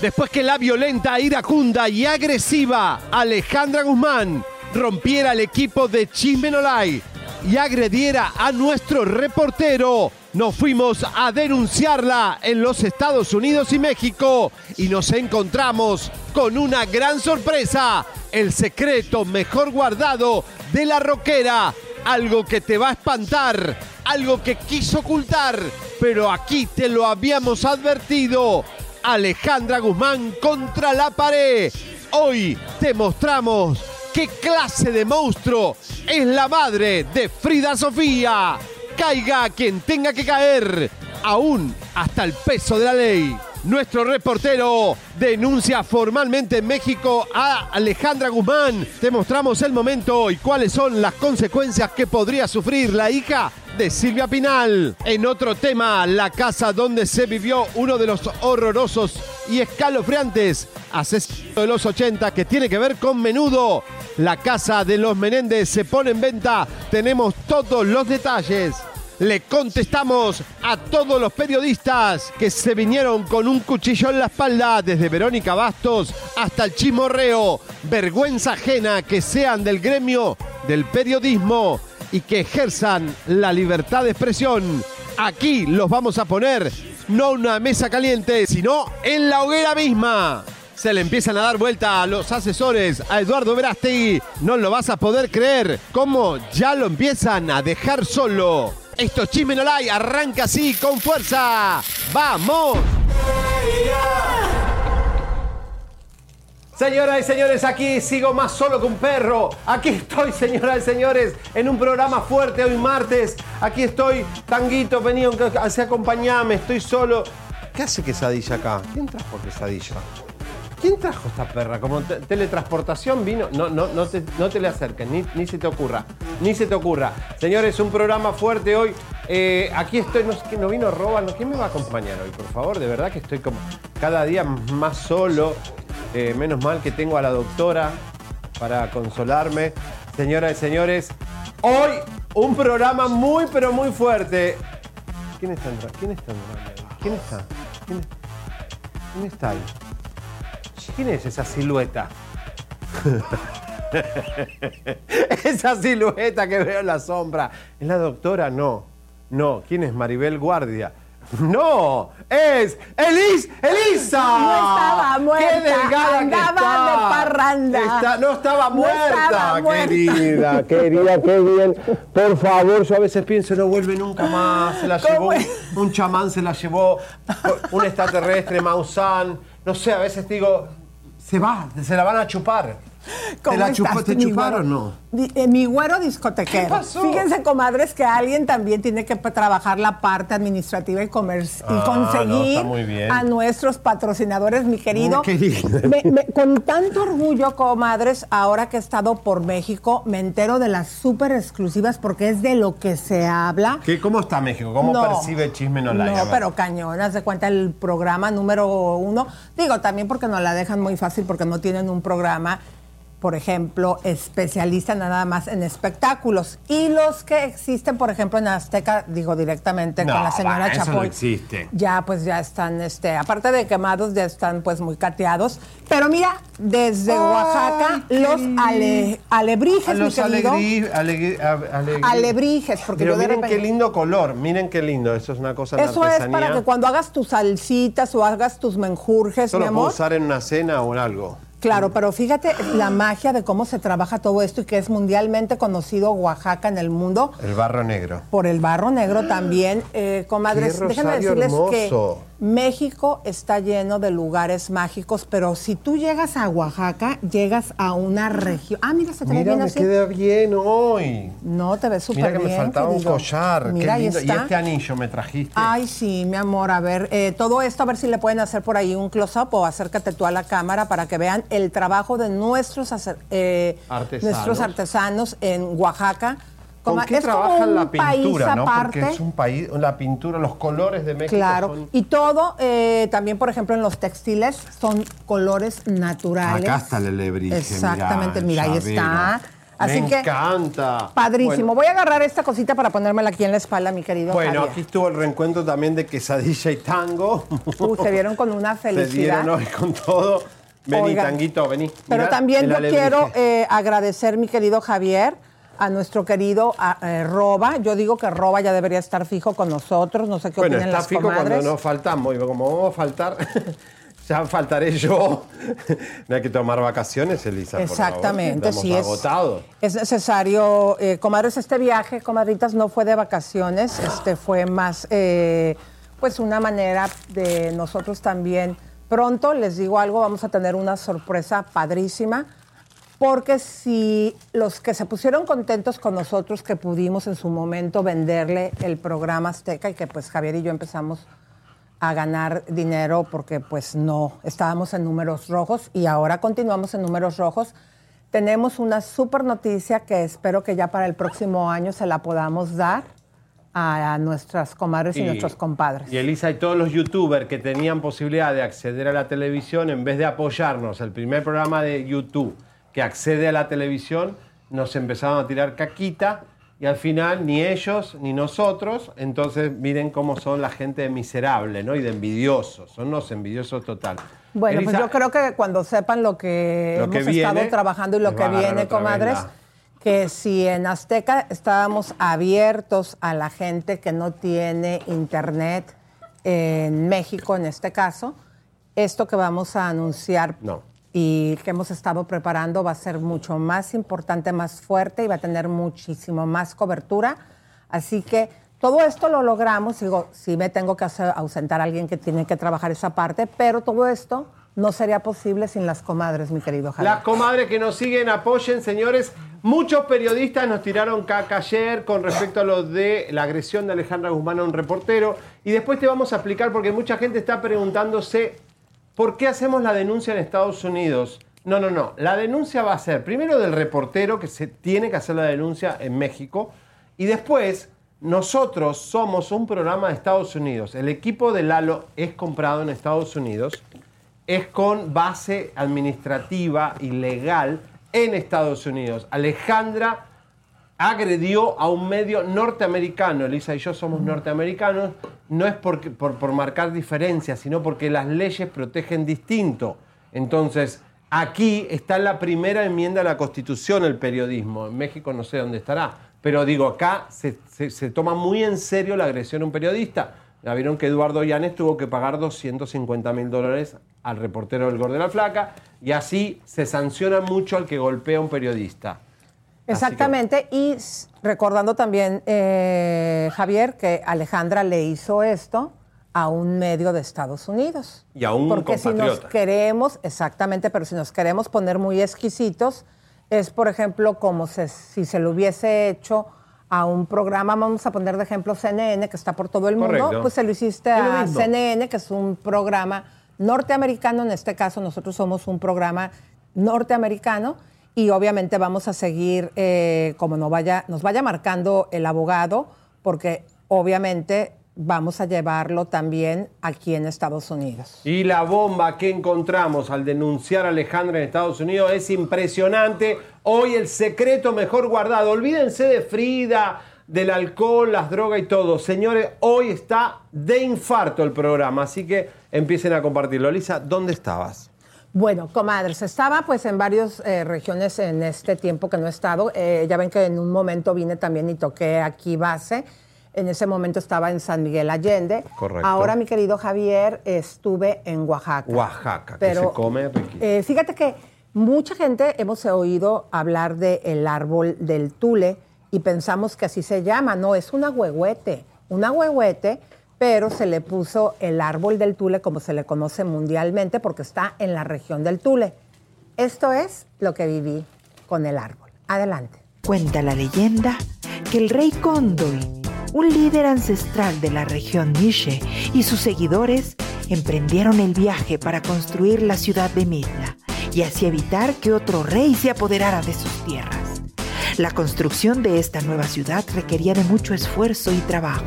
Después que la violenta, iracunda y agresiva Alejandra Guzmán rompiera el equipo de Chismenolay y agrediera a nuestro reportero, nos fuimos a denunciarla en los Estados Unidos y México y nos encontramos con una gran sorpresa, el secreto mejor guardado de la roquera, algo que te va a espantar, algo que quiso ocultar, pero aquí te lo habíamos advertido. Alejandra Guzmán contra la pared. Hoy te mostramos qué clase de monstruo es la madre de Frida Sofía. Caiga quien tenga que caer, aún hasta el peso de la ley. Nuestro reportero denuncia formalmente en México a Alejandra Guzmán. Te mostramos el momento y cuáles son las consecuencias que podría sufrir la hija de Silvia Pinal. En otro tema, la casa donde se vivió uno de los horrorosos y escalofriantes asesinos de los 80 que tiene que ver con menudo. La casa de los Menéndez se pone en venta. Tenemos todos los detalles. Le contestamos a todos los periodistas que se vinieron con un cuchillo en la espalda, desde Verónica Bastos hasta el chimorreo. Vergüenza ajena que sean del gremio del periodismo y que ejerzan la libertad de expresión. Aquí los vamos a poner, no una mesa caliente, sino en la hoguera misma. Se le empiezan a dar vuelta a los asesores, a Eduardo Verástegui. No lo vas a poder creer, cómo ya lo empiezan a dejar solo. Esto es Chisme No Like, arranca así con fuerza. ¡Vamos! Señoras y señores, aquí sigo más solo que un perro. Aquí estoy, señoras y señores, en un programa fuerte hoy martes. Aquí estoy, Tanguito, así acompañame, estoy solo. ¿Qué hace quesadilla acá? ¿Quién trajo quesadilla? ¿Quién trajo esta perra? ¿Como te- teletransportación vino? No, no, no te, no te le acerques, ni, ni se te ocurra. Ni se te ocurra. Señores, un programa fuerte hoy. Eh, aquí estoy, no no vino, Roba, no, ¿quién me va a acompañar hoy? Por favor, de verdad que estoy como cada día más solo. Eh, menos mal que tengo a la doctora para consolarme. Señoras y señores, hoy un programa muy, pero muy fuerte. ¿Quién está entrando? ¿Quién está entrando? ¿Quién está? ¿Quién, quién está ahí? ¿Quién es esa silueta? esa silueta que veo en la sombra. ¿Es la doctora? No. No. ¿Quién es Maribel Guardia? No, es Elis, Elisa. No estaba muerta, Qué delgada andaba que está. de parranda. Está- no estaba No muerta, estaba muerta. querida, querida, qué bien. Por favor, yo a veces pienso no vuelve nunca más. Se la ¿Cómo llevó es? un chamán, se la llevó un extraterrestre, Maussan. No sé, a veces digo, se va, se la van a chupar. ¿Te ¿Cómo la estás, chupó- te mi chuparon güero? o no? Di- eh, mi güero discotequero. ¿Qué pasó? Fíjense, comadres, que alguien también tiene que trabajar la parte administrativa y, comer- y Ah, conseguir a nuestros patrocinadores, mi querido. Me- me- con tanto orgullo, comadres, ahora que he estado por México, me entero de las súper exclusivas porque es de lo que se habla. ¿Qué, ¿Cómo está México? ¿Cómo No. percibe Chisme No No, pero cañón, haz de cuenta el programa número uno. Digo, también porque nos la dejan muy fácil porque no tienen un programa, por ejemplo, especialista nada más en espectáculos. Y los que existen, por ejemplo, en Azteca, digo directamente No, con la señora va, eso Chapoy. no existe. Ya, pues ya están, este, aparte de quemados, ya están pues muy cateados. Pero mira, desde Ay, Oaxaca, qué los ale- alebrijes, A mi los querido. alegrí, alegrí- a- alegrí- Alebrijes, porque Pero yo de miren repente- qué lindo color, miren qué lindo, eso es una cosa en Eso es para que cuando hagas tus salsitas o hagas tus menjurjes, Eso mi lo puedo amor. usar en una cena o en algo. Claro, pero fíjate la magia de cómo se trabaja todo esto y que es mundialmente conocido Oaxaca en el mundo El barro negro. por el barro negro también. Eh, comadres, déjenme rosario decirles hermoso. que México está lleno de lugares mágicos, pero si tú llegas a Oaxaca, llegas a una región. Ah, mira, se te ve Mira, bien me así. queda bien hoy. No, te ves súper Mira bien. que me faltaba un collar. Mira, Qué ahí lindo. Y está. este anillo me trajiste. Ay, sí, mi amor. A ver, eh, todo esto, a ver si le pueden hacer por ahí un close-up o acércate tú a la cámara para que vean el trabajo de nuestros, eh, Artesanos. nuestros artesanos en Oaxaca. ¿Con Como- qué es como trabajan un la pintura, no? Porque es un país, la pintura, los colores de México Claro, son- y todo, eh, también por ejemplo en los textiles, son colores naturales. Acá está el alebrije, Exactamente, mira, ahí está. Así me que, encanta. padrísimo. Bueno, Voy a agarrar esta cosita para ponérmela aquí en la espalda, mi querido Bueno, Javier. aquí estuvo el reencuentro también de quesadilla y tango. Uh, se vieron con una Se felicidad. dieron hoy con todo. Vení, Oigan, tanguito, vení. Pero Mirá también yo quiero eh, agradecer, mi querido Javier, a nuestro querido a- eh, Roba. Yo digo que Roba ya debería estar fijo con nosotros. No sé qué Bueno, opinan está las fijo comadres. cuando no faltamos. Y como vamos a faltar, ya faltaré yo. no hay que tomar vacaciones, Elisa. por favor. Exactamente, Estamos sí es. Es necesario, eh, comadres, este viaje, comadritas, no fue de vacaciones, este fue más, eh, pues una manera de nosotros también. Pronto, les digo algo, vamos a tener una sorpresa padrísima, porque si los que se pusieron contentos con nosotros, que pudimos en su momento venderle el programa Azteca y que pues Javier y yo empezamos a ganar dinero porque pues no estábamos en números rojos y ahora continuamos en números rojos. Tenemos una super noticia que espero que ya para el próximo año se la podamos dar a, a nuestras comadres y, nuestros compadres. Y Elisa y todos los youtubers que tenían posibilidad de acceder a la televisión, en vez de apoyarnos, el primer programa de YouTube que accede a la televisión, nos empezaron a tirar caquita y al final ni ellos ni nosotros, entonces miren cómo son la gente miserable, ¿no? Y de envidiosos, son unos envidiosos total. Bueno, pues yo creo que cuando sepan lo que Lo hemos que viene, estado trabajando y lo que viene, comadres, que si en Azteca estábamos abiertos a la gente que no tiene internet en México, en este caso, esto que vamos a anunciar No. Y que hemos estado preparando va a ser mucho más importante, más fuerte y va a tener muchísimo más cobertura. Así que todo esto lo logramos. Digo, sí me tengo que hacer- ausentar a alguien que tiene que trabajar esa parte, pero todo esto no sería posible sin las comadres, mi querido Javier. Las comadres que nos siguen, apoyen, señores. Muchos periodistas nos tiraron caca ayer con respecto a lo de la agresión de Alejandra Guzmán a un reportero. Y después te vamos a explicar porque mucha gente está preguntándose por qué hacemos la denuncia en Estados Unidos. No, no, no. La denuncia va a ser primero del reportero que se tiene que hacer la denuncia en México. Y después, nosotros somos un programa de Estados Unidos. El equipo de Lalo es comprado en Estados Unidos es con base administrativa y legal en Estados Unidos. Alejandra agredió a un medio norteamericano. Elisa y yo somos norteamericanos. No es porque- por, por marcar diferencias, sino porque las leyes protegen distinto. Entonces, aquí está la primera enmienda a la Constitución, el periodismo. En México no sé dónde estará. Pero digo, acá se, se- toma muy en serio la agresión a un periodista. Ya vieron que Eduardo Llanes tuvo que pagar 250 mil dólares al reportero del Gol de la Flaca y así se sanciona mucho al que golpea a un periodista. Exactamente, y recordando también, eh, Javier, que Alejandra le hizo esto a un medio de Estados Unidos. Y a un Porque si nos queremos, exactamente, pero si nos queremos poner muy exquisitos, es, por ejemplo, como se- si se lo hubiese hecho a un programa, vamos a poner de ejemplo CNN, que está por todo el mundo, pues se lo hiciste lo a. CNN, que es un programa norteamericano, en este caso nosotros somos un programa norteamericano y obviamente vamos a seguir eh, como no vaya, nos vaya marcando el abogado, porque obviamente vamos a llevarlo también aquí en Estados Unidos. Y la bomba que encontramos al denunciar a Alejandra en Estados Unidos es impresionante. Hoy el secreto mejor guardado. Olvídense de Frida, del alcohol, las drogas y todo. Señores, hoy está de infarto el programa, así que empiecen a compartirlo. Lisa, ¿dónde estabas? Bueno, comadres, estaba pues en varias eh, regiones en este tiempo que no he estado. Eh, ya ven que en un momento vine también y toqué aquí base. En ese momento estaba en San Miguel Allende. Correcto. Ahora, mi querido Javier, estuve en Oaxaca. Oaxaca, que se come riquísimo. eh, fíjate que mucha gente hemos oído hablar del árbol del tule y pensamos que así se llama. No, es un agüehuete. Un agüehuete pero se le puso el árbol del Tule como se le conoce mundialmente porque está en la región del Tule. Esto es lo que viví con el árbol. Adelante. Cuenta la leyenda que el rey Kondoy, un líder ancestral de la región Nishe, y sus seguidores emprendieron el viaje para construir la ciudad de Midna y así evitar que otro rey se apoderara de sus tierras. La construcción de esta nueva ciudad requería de mucho esfuerzo y trabajo.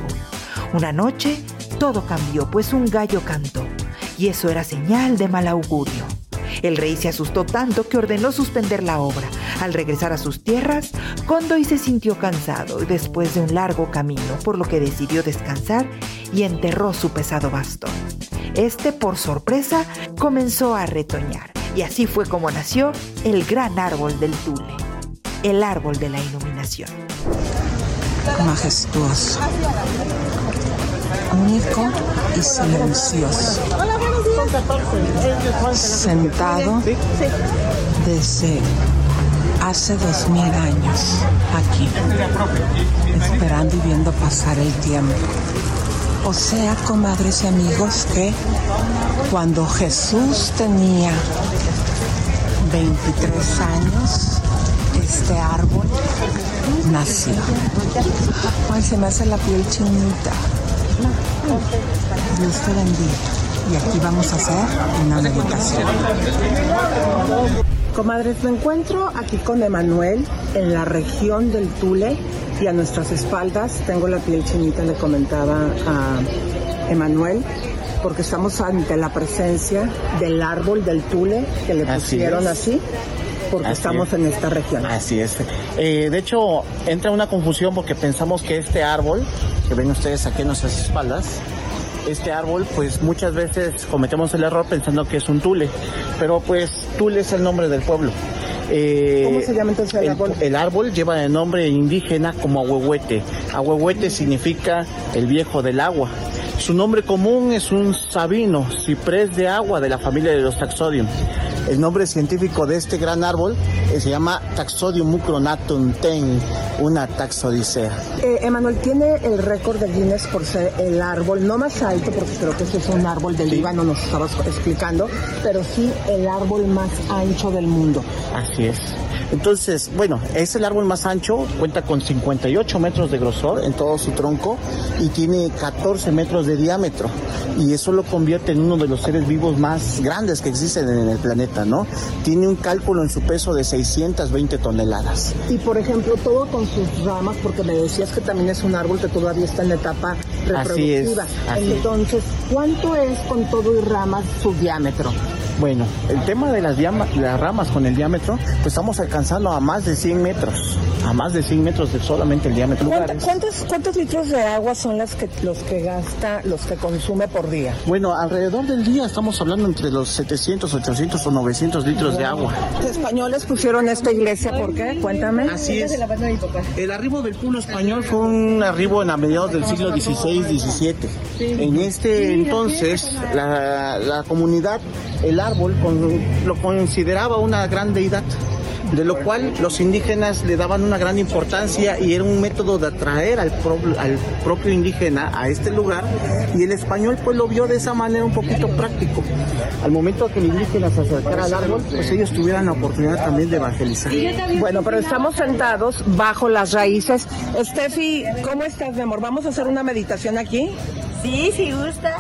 Una noche todo cambió, pues un gallo cantó, y eso era señal de mal augurio. El rey se asustó tanto que ordenó suspender la obra. Al regresar a sus tierras, Condoy se sintió cansado después de un largo camino, por lo que decidió descansar y enterró su pesado bastón. Este, por sorpresa, comenzó a retoñar, y así fue como nació el gran árbol del Tule, el árbol de la iluminación. Majestuoso, único y silencioso sentado desde hace dos mil años aquí, esperando y viendo pasar el tiempo. O sea, comadres y amigos, que cuando Jesús tenía 23 años, este árbol nació. Ay, se me hace la piel chinita. Dios te bendiga y aquí vamos a hacer una meditación. Comadres, me encuentro aquí con Emanuel en la región del Tule y a nuestras espaldas tengo la piel chinita, le comentaba a Emanuel, porque estamos ante la presencia del árbol del Tule que le pusieron así porque estamos en esta región. Así es. Eh, de hecho, entra una confusión porque pensamos que este árbol, que ven ustedes aquí en nuestras espaldas, este árbol, pues muchas veces cometemos el error pensando que es un tule, pero pues tule es el nombre del pueblo. Eh, ¿Cómo se llama entonces el, árbol? El árbol lleva el nombre indígena como ahuehuete. Ahuehuete significa el viejo del agua. Su nombre común es un sabino, ciprés de agua de la familia de los taxodium. El nombre científico de este gran árbol eh, se llama Taxodium mucronatum ten, una taxodicea. Eh, Emanuel, tiene el récord de Guinness por ser el árbol no más alto, porque creo que ese es un árbol del Líbano, nos estabas explicando, pero sí el árbol más ancho del mundo. Así es. Entonces, bueno, es el árbol más ancho, cuenta con 58 metros de grosor en todo su tronco y tiene 14 metros de diámetro. Y eso lo convierte en uno de los seres vivos más grandes que existen en el planeta, ¿no? Tiene un cálculo en su peso de 620 toneladas. Y por ejemplo, todo con sus ramas, porque me decías que también es un árbol que todavía está en la etapa reproductiva. Así es, Entonces, ¿cuánto es con todo y ramas su diámetro? Bueno, el tema de las, las ramas con el diámetro, pues estamos alcanzando a más de 100 metros, a más de 100 metros de solamente el diámetro. ¿Cuántos, ¿Cuántos litros de agua son las que, los que gasta, los que consume por día? Bueno, alrededor del día estamos hablando entre los 700, 800 o 900 litros de agua. Los españoles pusieron esta iglesia, ¿por qué? Cuéntame. Así es. El arribo del pueblo español fue un arribo en a mediados del siglo XVI, XVII. En este entonces, la, la comunidad, el árbol lo consideraba una gran deidad de lo cual los indígenas le daban una gran importancia y era un método de atraer al, al, propio indígena a este lugar y el español pues lo vio de esa manera un poquito práctico. Al momento que el indígena se acercara al árbol, pues ellos tuvieran la oportunidad también de evangelizar. Bueno, pero estamos sentados bajo las raíces. Steffi, ¿cómo estás, mi amor? ¿Vamos a hacer una meditación aquí? Sí, si gusta.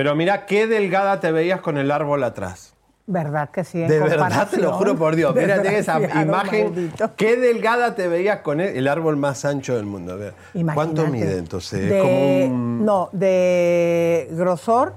Pero mira qué delgada te veías con el árbol atrás. ¿Verdad que sí? de verdad, te lo juro por Dios. Mira, esa imagen. Qué delgada te veías con el, árbol más ancho del mundo. ¿Cuánto mide entonces? No, de grosor,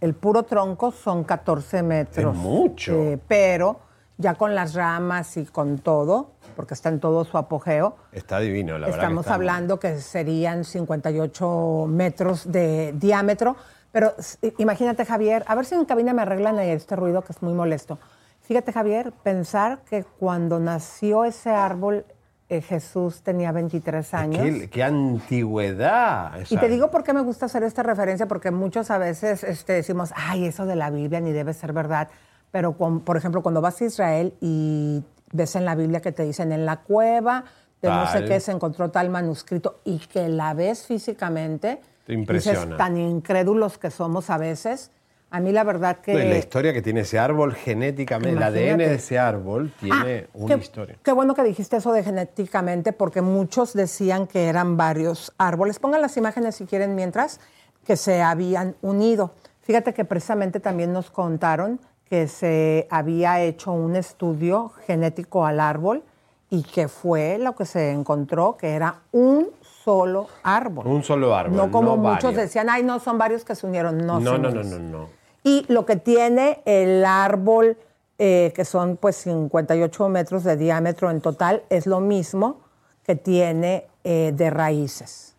el puro tronco son 14 metros. Es mucho. Eh, pero ya con las ramas y con todo, porque está en todo su apogeo. Está divino, la verdad. Estamos hablando que serían 58 metros de diámetro pero imagínate, Javier, a ver si en cabina me arreglan este ruido que es muy molesto. Fíjate, Javier, pensar que cuando nació ese árbol eh, Jesús tenía 23 años. ¿Qué, qué antigüedad. Y esa- te digo por qué me gusta hacer esta referencia, porque muchos a veces este, decimos, ay, eso de la Biblia ni debe ser verdad. Pero, cuan- por ejemplo, cuando vas a Israel y ves en la Biblia que te dicen en la cueva de no sé Tal. qué se encontró tal manuscrito y que la ves físicamente, Te impresiona. dices, tan incrédulos que somos a veces. A mí la verdad que... No, la historia que tiene ese árbol genéticamente, el ADN de ese árbol tiene Ah, una qué, historia. Qué bueno que dijiste eso de genéticamente, porque muchos decían que eran varios árboles. Pongan las imágenes si quieren mientras que se habían unido. Fíjate que precisamente también nos contaron que se había hecho un estudio genético al árbol y que fue lo que se encontró, que era un solo árbol. Un solo árbol. no como muchos varios. decían, ay, no, son varios que se unieron. No, No, son no, no, no, no. Y lo que tiene el árbol, eh, que son pues 58 metros de diámetro en total, es lo mismo que tiene eh, de raíces.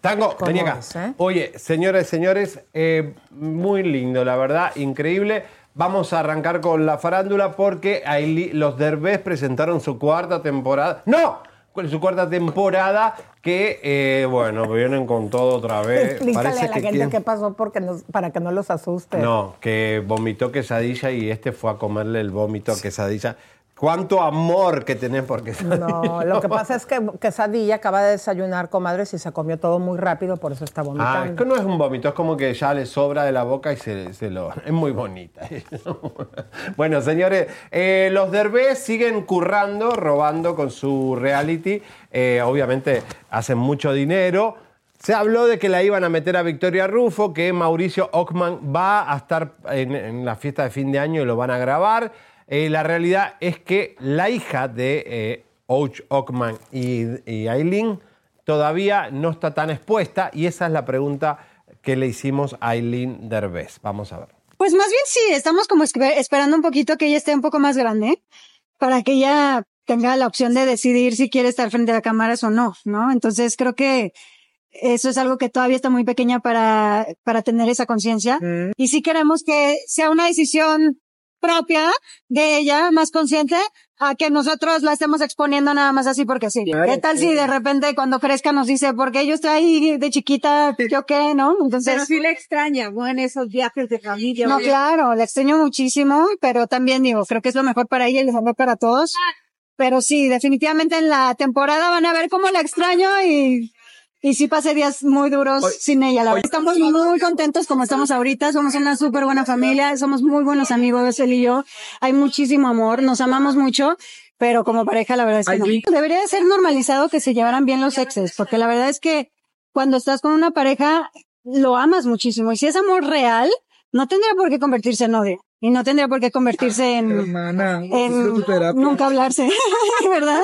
Tango, ¿Cómo vení acá. ves, eh? Oye, señores, señores, eh, muy lindo, la verdad, increíble. Vamos a arrancar con la farándula porque Ailey- los Derbez presentaron su cuarta temporada. ¡No! Su cuarta temporada que, eh, bueno, vienen con todo otra vez. Explícale a la gente quieren- qué pasó porque nos- para que no los asuste. No, que vomitó quesadilla y este fue a comerle el vómito a quesadilla. ¿Cuánto amor que tenés por quesadilla? No, lo que pasa es que Quesadilla acaba de desayunar, comadres, y se comió todo muy rápido, por eso está vomitando. Ah, es que no es un vómito, es como que ya le sobra de la boca y se, se lo... Es muy bonita. bueno, señores, eh, los Derbez siguen currando, robando con su reality. Eh, obviamente hacen mucho dinero. Se habló de que la iban a meter a Victoria Rufo, que Mauricio Ockman va a estar en, en la fiesta de fin de año y lo van a grabar. Eh, la realidad es que la hija de eh, Och Ockman y, y Aileen todavía no está tan expuesta y esa es la pregunta que le hicimos a Aileen Derbez. Vamos a ver. Pues más bien sí, estamos como espe- esperando un poquito que ella esté un poco más grande para que ella tenga la opción de decidir si quiere estar frente a las cámaras o no, ¿no? Entonces creo que eso es algo que todavía está muy pequeña para, para tener esa conciencia. Y si queremos que sea una decisión propia de ella, más consciente, a que nosotros la estemos exponiendo nada más así porque sí. ¿Qué tal si de repente cuando crezca nos dice, porque yo estoy ahí de chiquita, yo qué, ¿no? Entonces. Pero sí le extraña, bueno, esos viajes de familia. No, oye. claro, la extraño muchísimo, pero también digo, creo que es lo mejor para ella y lo mejor para todos. Pero sí, definitivamente en la temporada van a ver cómo la extraño y, y sí pasé días muy duros sin ella. La verdad. Estamos muy contentos como estamos ahorita, somos una súper buena familia, somos muy buenos amigos, él y yo. Hay muchísimo amor, nos amamos mucho. Pero como pareja, la verdad es que no. Debería de ser normalizado que se llevaran bien los exes, porque la verdad es que cuando estás con una pareja, lo amas muchísimo. Y si es amor real, no tendría por qué convertirse en odio. Y no tendría por qué convertirse en, en nunca hablarse, ¿verdad?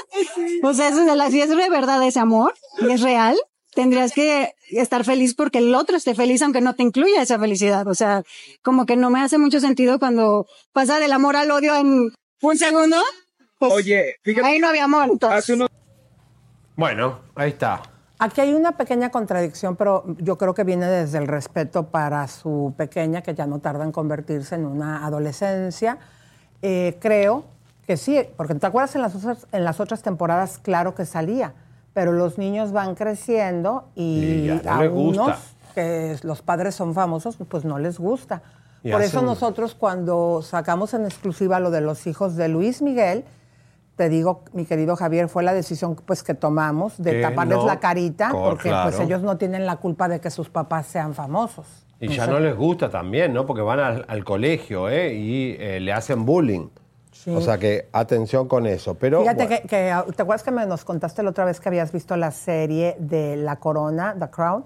O sea, eso de la, si es de verdad ese amor y es real, tendrías que estar feliz porque el otro esté feliz aunque no te incluya esa felicidad. O sea, como que no me hace mucho sentido cuando pasa del amor al odio en un segundo. Pues, Oye, fíjate, ahí no había amor. entonces. Bueno, ahí está. Aquí hay una pequeña contradicción, pero yo creo que viene desde el respeto para su pequeña, que ya no tarda en convertirse en una adolescencia. Eh, creo que sí, porque te acuerdas en las, otras, en las otras temporadas, claro que salía, pero los niños van creciendo y, Y no a unos que los padres son famosos, pues no les gusta. Y Por hacen- eso nosotros cuando sacamos en exclusiva lo de los hijos de Luis Miguel, te digo, mi querido Javier, fue la decisión pues que tomamos de Que taparles no, la carita, porque pues ellos no tienen la culpa de que sus papás sean famosos. Y ya no les gusta también, ¿no? Porque van al, al colegio, ¿eh? Y eh, le hacen bullying. O sea que atención con eso. Pero Fíjate bueno. que, que, ¿te acuerdas que me nos contaste la otra vez que habías visto la serie de La Corona, The Crown?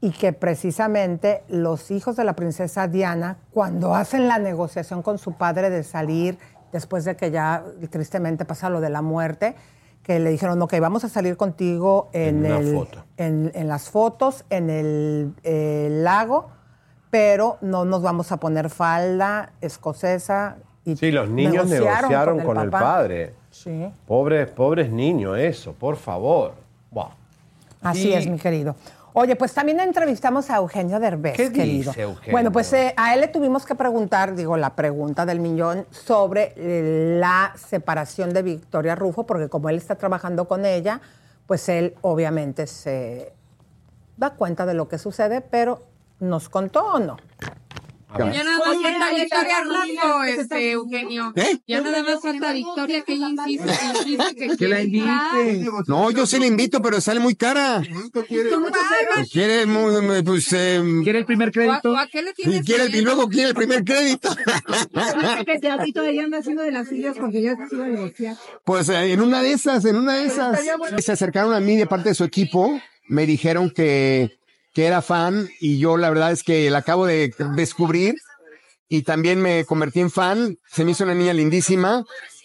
Y que precisamente los hijos de la princesa Diana, cuando hacen la negociación con su padre de salir, después de que ya tristemente pasa lo de la muerte, que le dijeron, ok, vamos a salir contigo en, En el- foto. en- en las fotos, en el, eh, lago, pero no nos vamos a poner falda escocesa. Y Sí, los niños negociaron, con, el, padre. Sí. Pobres, pobres niños, eso, por favor. Wow. Así Y- es, mi querido. Oye, pues también entrevistamos a Eugenio Derbez, ¿Qué querido. dice Eugenio? Bueno, pues eh, a él le tuvimos que preguntar, digo, la pregunta del millón sobre eh, la separación de Victoria Rufo, porque como él está trabajando con ella, pues él obviamente se da cuenta de lo que sucede, pero ¿nos contó o no? Ya nada más falta Victoria Rufo, este, Eugenio. ¿Eh? Ya nada más falta Victoria que ella insiste, insiste que, Que la quiere invite. No, yo sí la invito, pero sale muy cara. ¿Cómo te? Quiere, muy- pues, eh, ¿Quiere el primer crédito? ¿O a qué le y tienes quiere, y miedo? luego quiere el primer crédito. Que Teatito ella anda haciendo de las suyas porque ya se iba a divorciar. Pues eh, en una de esas, en una de esas. Se acercaron a mí de parte de su equipo, me dijeron que, que era fan y yo la verdad es que la acabo de descubrir y también me convertí en fan. Se me hizo una niña lindísima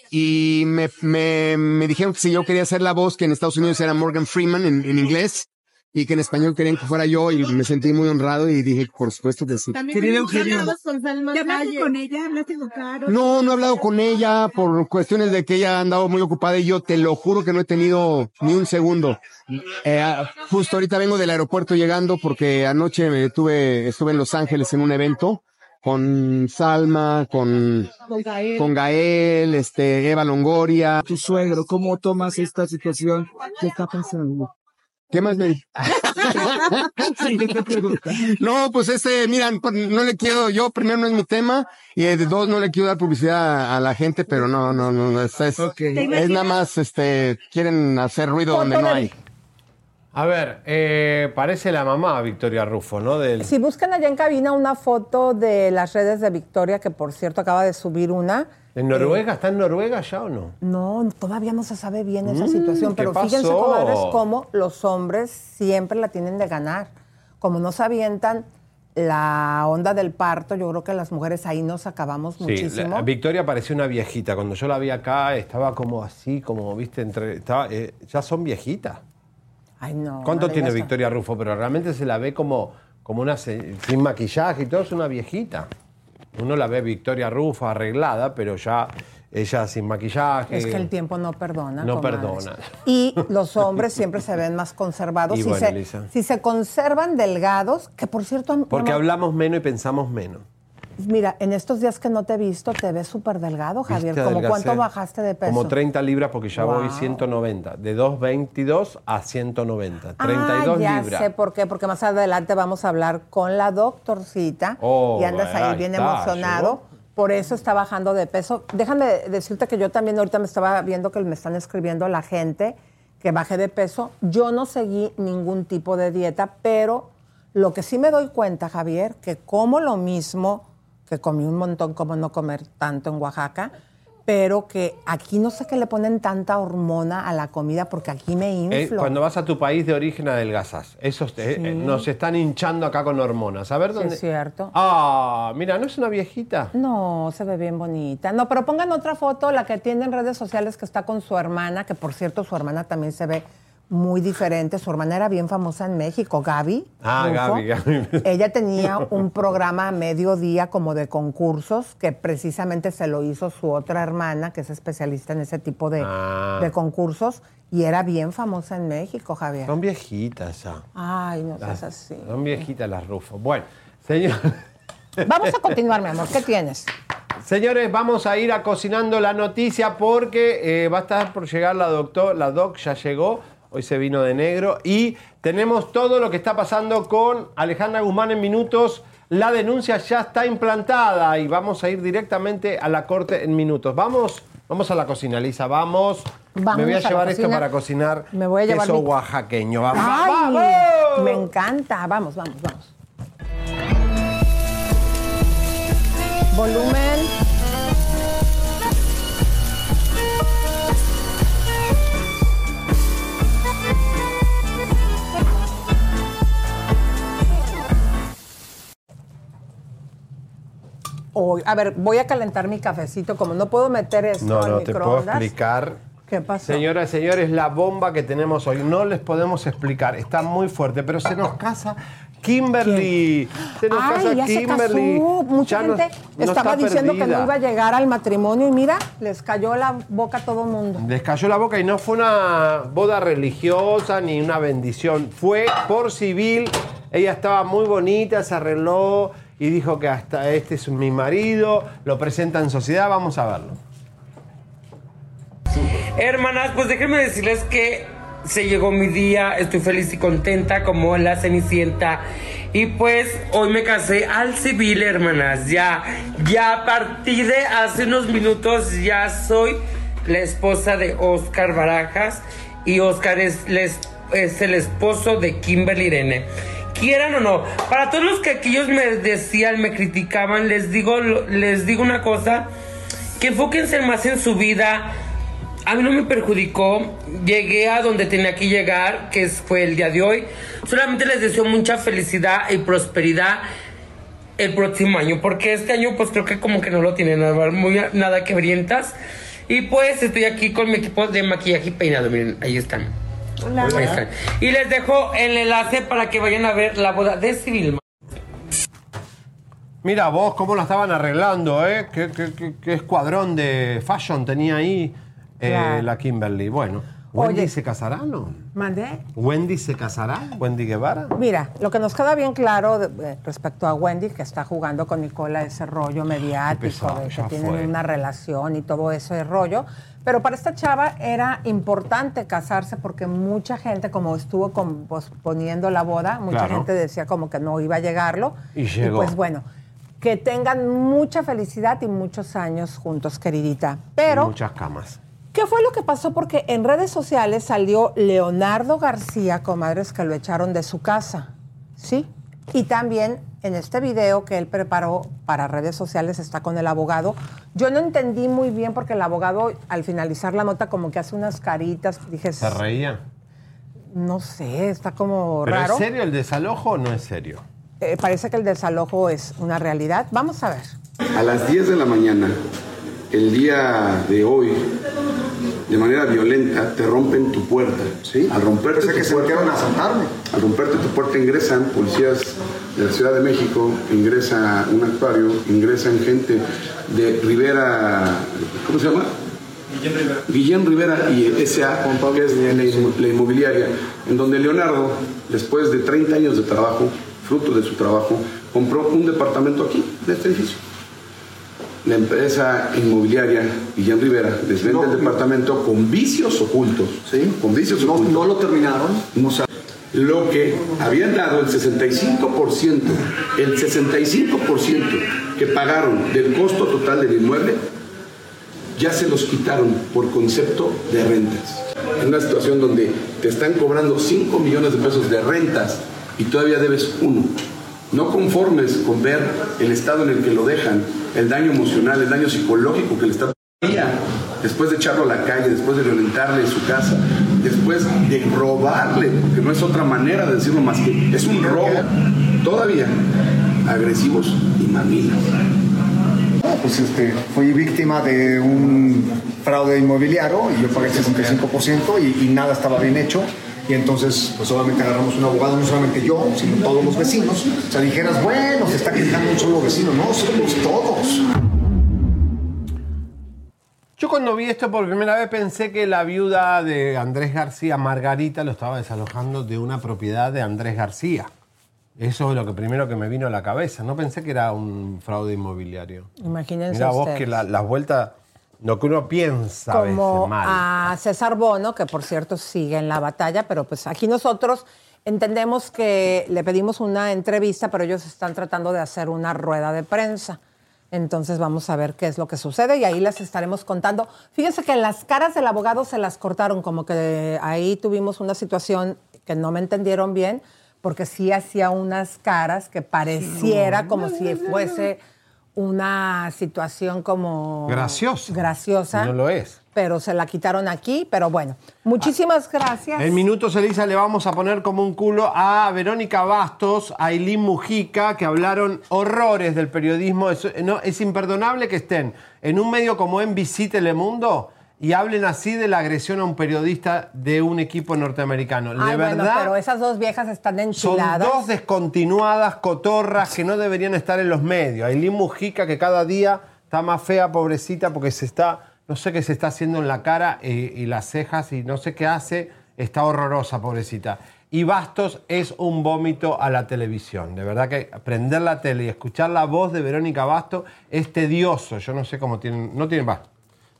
y me, me, me dijeron que si yo quería ser la voz, que en Estados Unidos era Morgan Freeman en, en inglés y que en español querían que fuera yo y me sentí muy honrado y dije, por supuesto que sí. Querido Eugenio. con Salma ¿Ya hablaste con ella? ¿Hablaste con Caro? No, no he hablado con ella por cuestiones de que ella ha andado muy ocupada y yo te lo juro que no he tenido ni un segundo. Eh, justo ahorita vengo del aeropuerto llegando porque anoche me tuve, estuve en Los Ángeles en un evento con Salma, con, Con Gael. con Gael, este, Eva Longoria. Tu suegro, ¿cómo tomas esta situación? ¿Qué está pasando? ¿Qué más me? No, pues este, miran, pues, no le quiero, yo primero no es mi tema y de dos no le quiero dar publicidad a, a la gente, pero no, no, no, no, es, es nada más, este, quieren hacer ruido donde no hay. A ver, eh, parece la mamá Victoria Rufo, ¿no? Del... Si buscan allá en cabina una foto de las redes de Victoria, que por cierto acaba de subir una. ¿En Noruega? ¿Está en Noruega ya o no? No, todavía no se sabe bien esa Mm, situación, ¿qué pero fíjense, pasó? comadres, cómo los hombres siempre la tienen de ganar. Como no se avientan la onda del parto, yo creo que las mujeres ahí nos acabamos Sí, muchísimo. la- Victoria parecía una viejita. Cuando yo la vi acá, estaba como así, como, viste, entre. Estaba, eh, ya son viejitas. Ay, no. ¿Cuánto no tiene Victoria Rufo? Pero realmente se la ve como, como una. sin maquillaje y todo, es una viejita. Uno la ve Victoria Rufo arreglada, pero ya ella sin maquillaje. Es que el tiempo no perdona. No comadres. perdona. Y los hombres siempre se ven más conservados. Y si, bueno, se, Lisa. si se conservan delgados, que por cierto... Porque no- hablamos menos y pensamos menos. Mira, en estos días que no te he visto, te ves súper delgado, Javier. ¿Cómo cuánto bajaste de peso? Como 30 libras porque ya voy Wow. 190. De 222 a 190. 32 ah, ya libras. sé por qué, porque más adelante vamos a hablar con la doctorcita Oh, y andas ahí ahí bien está, emocionado. llegó. Por eso está bajando de peso. Déjame decirte que yo también ahorita me estaba viendo que me están escribiendo la gente que bajé de peso. Yo no seguí ningún tipo de dieta, pero lo que sí me doy cuenta, Javier, que como lo mismo, que comí un montón, como no comer tanto en Oaxaca, pero que aquí no sé qué le ponen tanta hormona a la comida porque aquí me Eh, inflo. cuando vas a tu país de origen adelgazas. Esos te- Sí. eh, nos están hinchando acá con hormonas. A ver Sí, dónde. es cierto. Ah, mira, ¿no es una viejita? No, se ve bien bonita. No, pero pongan otra foto, la que tiene en redes sociales que está con su hermana, que por cierto su hermana también se ve muy diferente. Su hermana era bien famosa en México, Gaby. Ah, Rufo. Gaby, Gaby. Ella tenía un programa a mediodía como de concursos que precisamente se lo hizo su otra hermana, que es especialista en ese tipo de, Ah. de concursos, y era bien famosa en México, Javier. Son viejitas ya. Ay, no seas así. Son viejitas las Rufo. Bueno, señor. Vamos a continuar, mi amor. ¿Qué tienes? Señores, vamos a ir a cocinando la noticia porque eh, va a estar por llegar la doctor, la doc ya llegó, hoy se vino de negro y tenemos todo lo que está pasando con Alejandra Guzmán en minutos. La denuncia ya está implantada y vamos a ir directamente a la corte en minutos. Vamos, vamos a la cocina, Lisa, vamos. Vamos Me voy a, llevar esto para cocinar Me voy a llevar queso mi- oaxaqueño. Vamos, ¡Ay! ¡Vamos! Me encanta. Vamos, vamos, vamos. Volumen. Hoy- a ver, voy a calentar mi cafecito. Como no puedo meter esto No, al no, te puedo microondas. explicar. ¿Qué pasó? Señoras y señores, la bomba que tenemos hoy no les podemos explicar. Está muy fuerte, pero se nos casa Kimberly. Se nos Ay, casa ya se Kimberly. casó. Mucha Ya no- gente no estaba diciendo que no iba a llegar al matrimonio y mira, les cayó la boca a todo el mundo. Les cayó la boca y no fue una boda religiosa ni una bendición. Fue por civil. Ella estaba muy bonita, se arregló y dijo que hasta este es mi marido. Lo presenta en sociedad. Vamos a verlo. Hermanas, pues déjenme decirles que se llegó mi día, estoy feliz y contenta como la cenicienta. Y pues hoy me casé al civil, hermanas. Ya, ya a partir de hace unos minutos ya soy la esposa de Oscar Barajas y Oscar es, es el esposo de Kimberly Irene. Quieran o no, para todos los que aquellos me decían, me criticaban, les digo, les digo una cosa, que enfóquense más en su vida, a mí no me perjudicó. Llegué a donde tenía que llegar, que fue el día de hoy. Solamente les deseo mucha felicidad y prosperidad el próximo año, porque este año pues creo que como que no lo tienen nada, muy, nada que brientas. Y pues estoy aquí con mi equipo de maquillaje y peinado, miren, ahí están. Y les dejo el enlace para que vayan a ver la boda de Civil. Mira vos cómo la estaban arreglando, ¿eh? ¿Qué, qué- qué- qué escuadrón de fashion tenía ahí eh, Claro. la Kimberly? Bueno, ¿Wendy Oye. se casará no? ¿Mandé? ¿Wendy se casará? ¿Wendy Guevara? Mira, lo que nos queda bien claro de- eh, respecto a Wendy, que está jugando con Nicola ese rollo mediático, pesado, de que tienen fue. una relación y todo ese rollo. Pero para esta chava era importante casarse porque mucha gente, como estuvo posponiendo la boda, mucha Claro. gente decía como que no iba a llegarlo. Y llegó. pues bueno, que tengan mucha felicidad y muchos años juntos, queridita. Pero... Muchas camas. ¿Qué fue lo que pasó? Porque en redes sociales salió Leonardo García, comadres, que lo echaron de su casa. ¿Sí? Y también en este video que él preparó para redes sociales está con el abogado. Yo no entendí muy bien porque el abogado al finalizar la nota como que hace unas caritas. Dije, ¿Se reía? no sé, está como ¿Pero raro. es serio el desalojo o no es serio? Eh, parece que el desalojo es una realidad. Vamos a ver. A las 10 de la mañana, el día de hoy, de manera violenta, te rompen tu puerta. ¿sí? Al romperte Pensé tu se puerta, metieron a asaltarme. Al romperte tu puerta ingresan policías de la Ciudad de México, ingresa un actuario, ingresan gente de Rivera, ¿cómo se llama? Guillén Rivera y S.A., que es la inmobiliaria, en donde Leonardo, después de 30 años de trabajo, fruto de su trabajo, compró un departamento aquí, de este edificio. La empresa inmobiliaria Guillén Rivera les vende el departamento con vicios ocultos, ¿sí? Con vicios ocultos. No lo terminaron. No. Lo que habían dado el 65%, el 65% que pagaron del costo total del inmueble, ya se los quitaron por concepto de rentas. En una situación donde te están cobrando 5 millones de pesos de rentas y todavía debes uno. No conformes con ver el estado en el que lo dejan, el daño emocional, el daño psicológico que le está después de echarlo a la calle, después de violentarle en su casa, después de robarle, porque no es otra manera de decirlo más que es un robo, todavía agresivos y mamilas. No, pues este, fui víctima de un fraude inmobiliario y yo pagué el 65% y, y nada estaba bien hecho. Y entonces, pues obviamente agarramos un abogado, no solamente yo, sino todos los vecinos. O sea, dijeras, bueno, se está quejando un solo vecino. No, somos todos. Yo cuando vi esto por primera vez pensé que la viuda de Andrés García, Margarita, lo estaba desalojando de una propiedad de Andrés García. Eso es lo que primero que me vino a la cabeza. No pensé que era un fraude inmobiliario. Imagínense Mira vos ustedes. que la- las vueltas, lo que uno piensa a veces mal. a César Bono, que por cierto sigue en la batalla, pero pues aquí nosotros entendemos que le pedimos una entrevista, pero ellos están tratando de hacer una rueda de prensa. Entonces vamos a ver qué es lo que sucede y ahí les estaremos contando. Fíjense que las caras del abogado se las cortaron, como que ahí tuvimos una situación que no me entendieron bien, porque sí hacía unas caras que pareciera como si fuese una situación como... Graciosa. Graciosa. No lo es. Pero se la quitaron aquí, pero bueno. Muchísimas gracias. En minutos, Elisa, le vamos a poner como un culo a Verónica Bastos, a Aileen Mujica, que hablaron horrores del periodismo. Es, no, es imperdonable que estén en un medio como NBC Telemundo y hablen así de la agresión a un periodista de un equipo norteamericano. de Ay, bueno, verdad, pero esas dos viejas están son enchiladas. dos descontinuadas cotorras que no deberían estar en los medios. Ailín Mujica, que cada día está más fea, pobrecita, porque se está, no sé qué se está haciendo en la cara y, y las cejas y no sé qué hace, está horrorosa, pobrecita. Y Bastos es un vómito a la televisión. De verdad que prender la tele y escuchar la voz de Verónica Bastos es tedioso. Yo no sé cómo tienen, no tienen Bastos.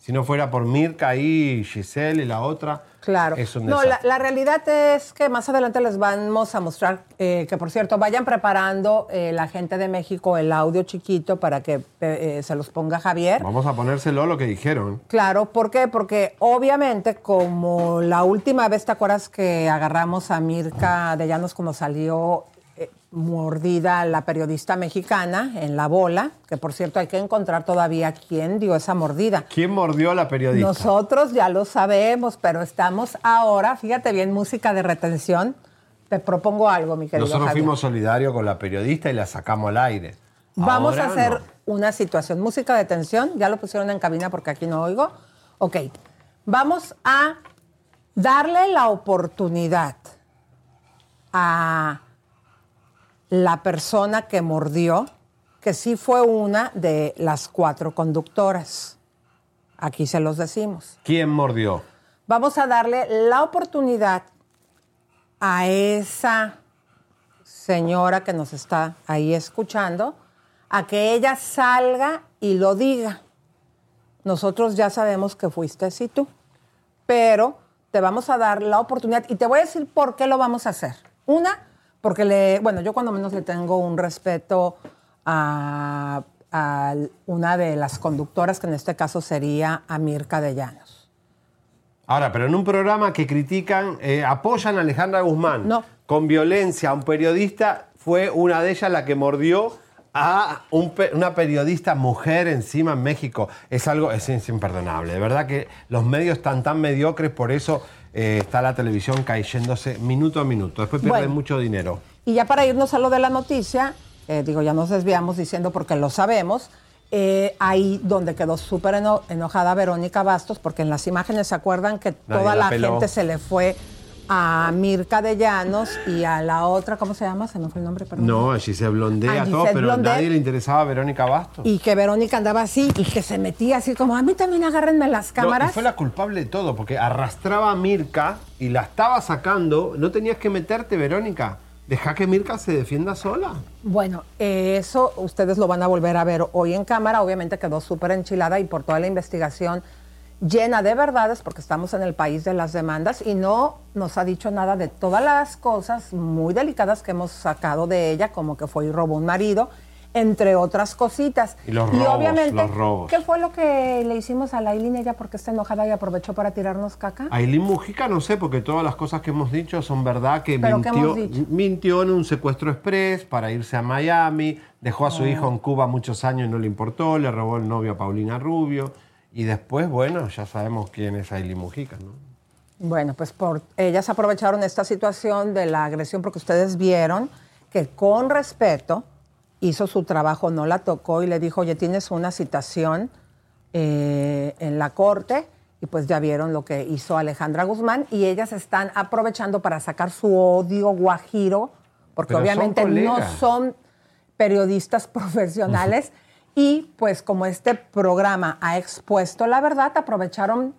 Si no fuera por Mirka y Giselle y la otra, Claro. es un No, la, la realidad es que más adelante les vamos a mostrar eh, que, por cierto, vayan preparando eh, la gente de México el audio chiquito para que eh, se los ponga Javier. Vamos a ponérselo lo que dijeron. Claro, ¿por qué? Porque obviamente como la última vez, ¿te acuerdas que agarramos a Mirka de Llanos cuando salió mordida la periodista mexicana en la bola? Que por cierto hay que encontrar todavía quién dio esa mordida. ¿Quién mordió a la periodista? Nosotros ya lo sabemos, pero estamos ahora, fíjate bien, música de retención. Te propongo algo, mi querido Nosotros Javier. fuimos solidarios con la periodista y la sacamos al aire. Vamos Ahora a hacer no. una situación. Música de tensión, ya lo pusieron en cabina porque aquí no oigo. Ok, vamos a darle la oportunidad a la persona que mordió, que sí fue una de las cuatro conductoras. Aquí se los decimos. ¿Quién mordió? Vamos a darle la oportunidad a esa señora que nos está ahí escuchando a que ella salga y lo diga. Nosotros ya sabemos que fuiste así tú, pero te vamos a dar la oportunidad y te voy a decir por qué lo vamos a hacer. Una, porque le, bueno, yo cuando menos le tengo un respeto a, a una de las conductoras, que en este caso sería a Mirka de Llanos. Ahora, pero en un programa que critican, eh, apoyan a Alejandra Guzmán con violencia a un periodista, fue una de ellas la que mordió a un una periodista mujer encima en México. Es algo, es, es imperdonable. De verdad que los medios están tan mediocres, por eso eh, está la televisión cayéndose minuto a minuto. Después pierden Bueno. mucho dinero. Y ya para irnos a lo de la noticia, eh, digo, ya nos desviamos diciendo porque lo sabemos, eh, ahí donde quedó súper eno- enojada Verónica Bastos, porque en las imágenes se acuerdan que Nadie toda la gente se le fue a Mirka de Llanos y a la otra, ¿cómo se llama? Se me fue el nombre, perdón. No, allí se blondea A todo, pero a nadie le interesaba a Verónica Bastos. Y que Verónica andaba así y que se metía así como, a mí también agárrenme las No, y cámaras. fue la culpable de todo, porque arrastraba a Mirka y la estaba sacando. No tenías que meterte, Verónica. Deja que Mirka se defienda sola. Bueno, eso ustedes lo van a volver a ver hoy en cámara. Obviamente quedó súper enchilada y por toda la investigación llena de verdades, porque estamos en el país de las demandas y no nos ha dicho nada de todas las cosas muy delicadas que hemos sacado de ella, como que fue y robó un marido, entre otras cositas. Y los robos, obviamente, los robos. ¿qué fue lo que le hicimos a Lailín ella porque está enojada y aprovechó para tirarnos caca? Ailín Mujica no sé, porque todas las cosas que hemos dicho son verdad que ¿Pero qué mintió, mintió en un secuestro express para irse a Miami, dejó a su Oh. hijo en Cuba muchos años y no le importó, le robó el novio a Paulina Rubio. Y después, bueno, ya sabemos quién es Ailín Mujica, ¿no? Bueno, pues por ellas aprovecharon esta situación de la agresión porque ustedes vieron que con respeto hizo su trabajo, no la tocó y le dijo, oye, tienes una citación eh, en la corte y pues ya vieron lo que hizo Alejandra Guzmán y ellas están aprovechando para sacar su odio guajiro porque Pero son obviamente no son periodistas profesionales y pues como este programa ha expuesto la verdad, aprovecharon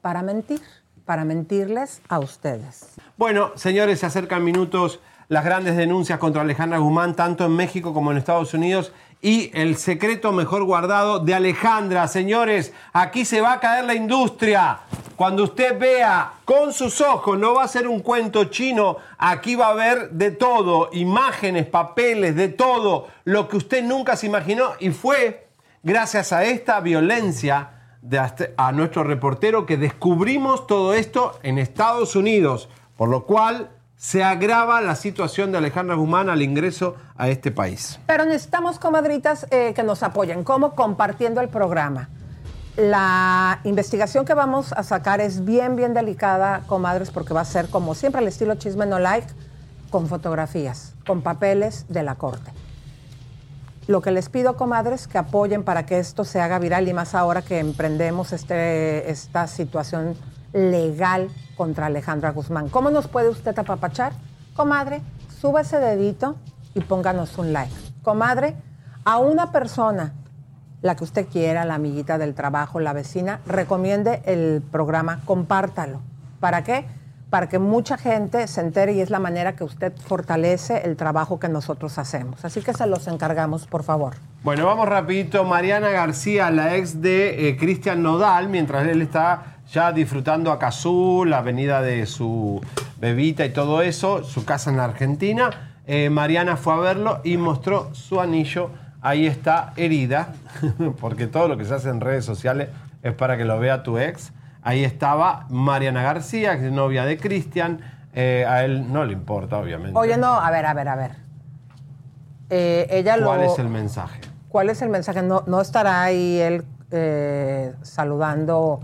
para mentir, para mentirles a ustedes. Bueno, señores, se acercan minutos las grandes denuncias contra Alejandra Guzmán, tanto en México como en Estados Unidos, y el secreto mejor guardado de Alejandra. Señores, aquí se va a caer la industria. Cuando usted vea con sus ojos, no va a ser un cuento chino, aquí va a haber de todo, imágenes, papeles, de todo, lo que usted nunca se imaginó, y fue gracias a esta violencia de a nuestro reportero que descubrimos todo esto en Estados Unidos, por lo cual se agrava la situación de Alejandra Guzmán al ingreso a este país. Pero necesitamos, comadritas, eh, que nos apoyen. ¿Cómo? Compartiendo el programa. La investigación que vamos a sacar es bien, bien delicada, comadres, porque va a ser como siempre al estilo chisme no like, con fotografías, con papeles de la corte. Lo que les pido, comadres, que apoyen para que esto se haga viral y más ahora que emprendemos este, esta situación legal contra Alejandra Guzmán. ¿Cómo nos puede usted apapachar? Comadre, suba ese dedito y pónganos un like. Comadre, a una persona, la que usted quiera, la amiguita del trabajo, la vecina, recomiende el programa, compártalo. ¿Para qué? Para que mucha gente se entere y es la manera que usted fortalece el trabajo que nosotros hacemos. Así que se los encargamos, por favor. Bueno, vamos rapidito. Mariana García, la ex de eh, Cristian Nodal, mientras él está ya disfrutando a Cazú, la avenida de su bebita y todo eso, su casa en Argentina. Eh, Mariana fue a verlo y mostró su anillo. Ahí está herida, porque todo lo que se hace en redes sociales es para que lo vea tu ex. Ahí estaba Mariana García, que es novia de Cristian. Eh, a él no le importa, obviamente. Oye, no, a ver, a ver, a ver. Eh, ella ¿Cuál lo, es el mensaje? ¿Cuál es el mensaje? No, no estará ahí él saludando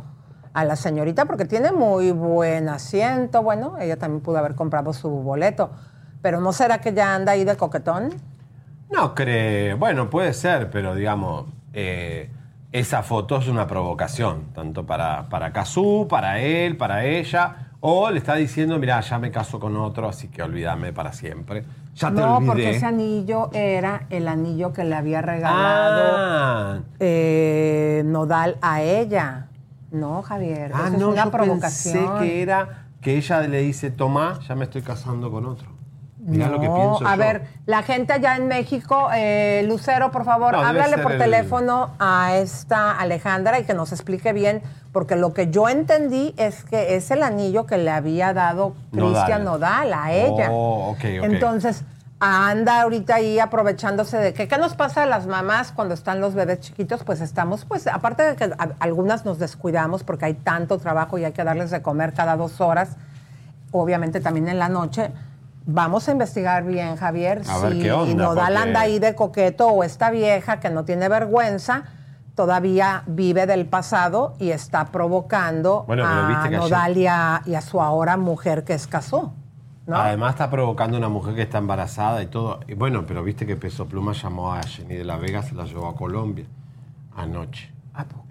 a la señorita porque tiene muy buen asiento. Bueno, ella también pudo haber comprado su boleto. Pero ¿no será que ya anda ahí de coquetón? No creo. Bueno, puede ser, pero digamos, eh, esa foto es una provocación, tanto para, para Cazú, para él, para ella. O le está diciendo, mira, ya me caso con otro, así que olvídame para siempre. Ya te no, olvidé. porque ese anillo era el anillo que le había regalado Ah. eh, Nodal a ella. No, Javier, Ah, eso es no, una yo provocación. pensé que era que ella le dice, toma, ya me estoy casando con otro. Mirá lo que No, pienso a yo. ver, la gente allá en México, eh, Lucero, por favor, No, háblale por el- teléfono a esta Alejandra y que nos explique bien, porque lo que yo entendí es que es el anillo que le había dado Nodal. Cristian Nodal a ella. Oh, ok, ok. Entonces, anda ahorita ahí aprovechándose de que, ¿qué nos pasa a las mamás cuando están los bebés chiquitos? Pues estamos, pues, aparte de que a- algunas nos descuidamos porque hay tanto trabajo y hay que darles de comer cada dos horas, obviamente también en la noche. Vamos a investigar bien, Javier, A ver si qué onda, Nodal porque- anda ahí de coqueto o esta vieja que no tiene vergüenza todavía vive del pasado y está provocando Bueno, a Nodal y a, y a su ahora mujer que es casó. ¿No? Además está provocando una mujer que está embarazada y todo. Y bueno, pero viste que Peso Pluma llamó a Jenny de la Vega, se la llevó a Colombia anoche.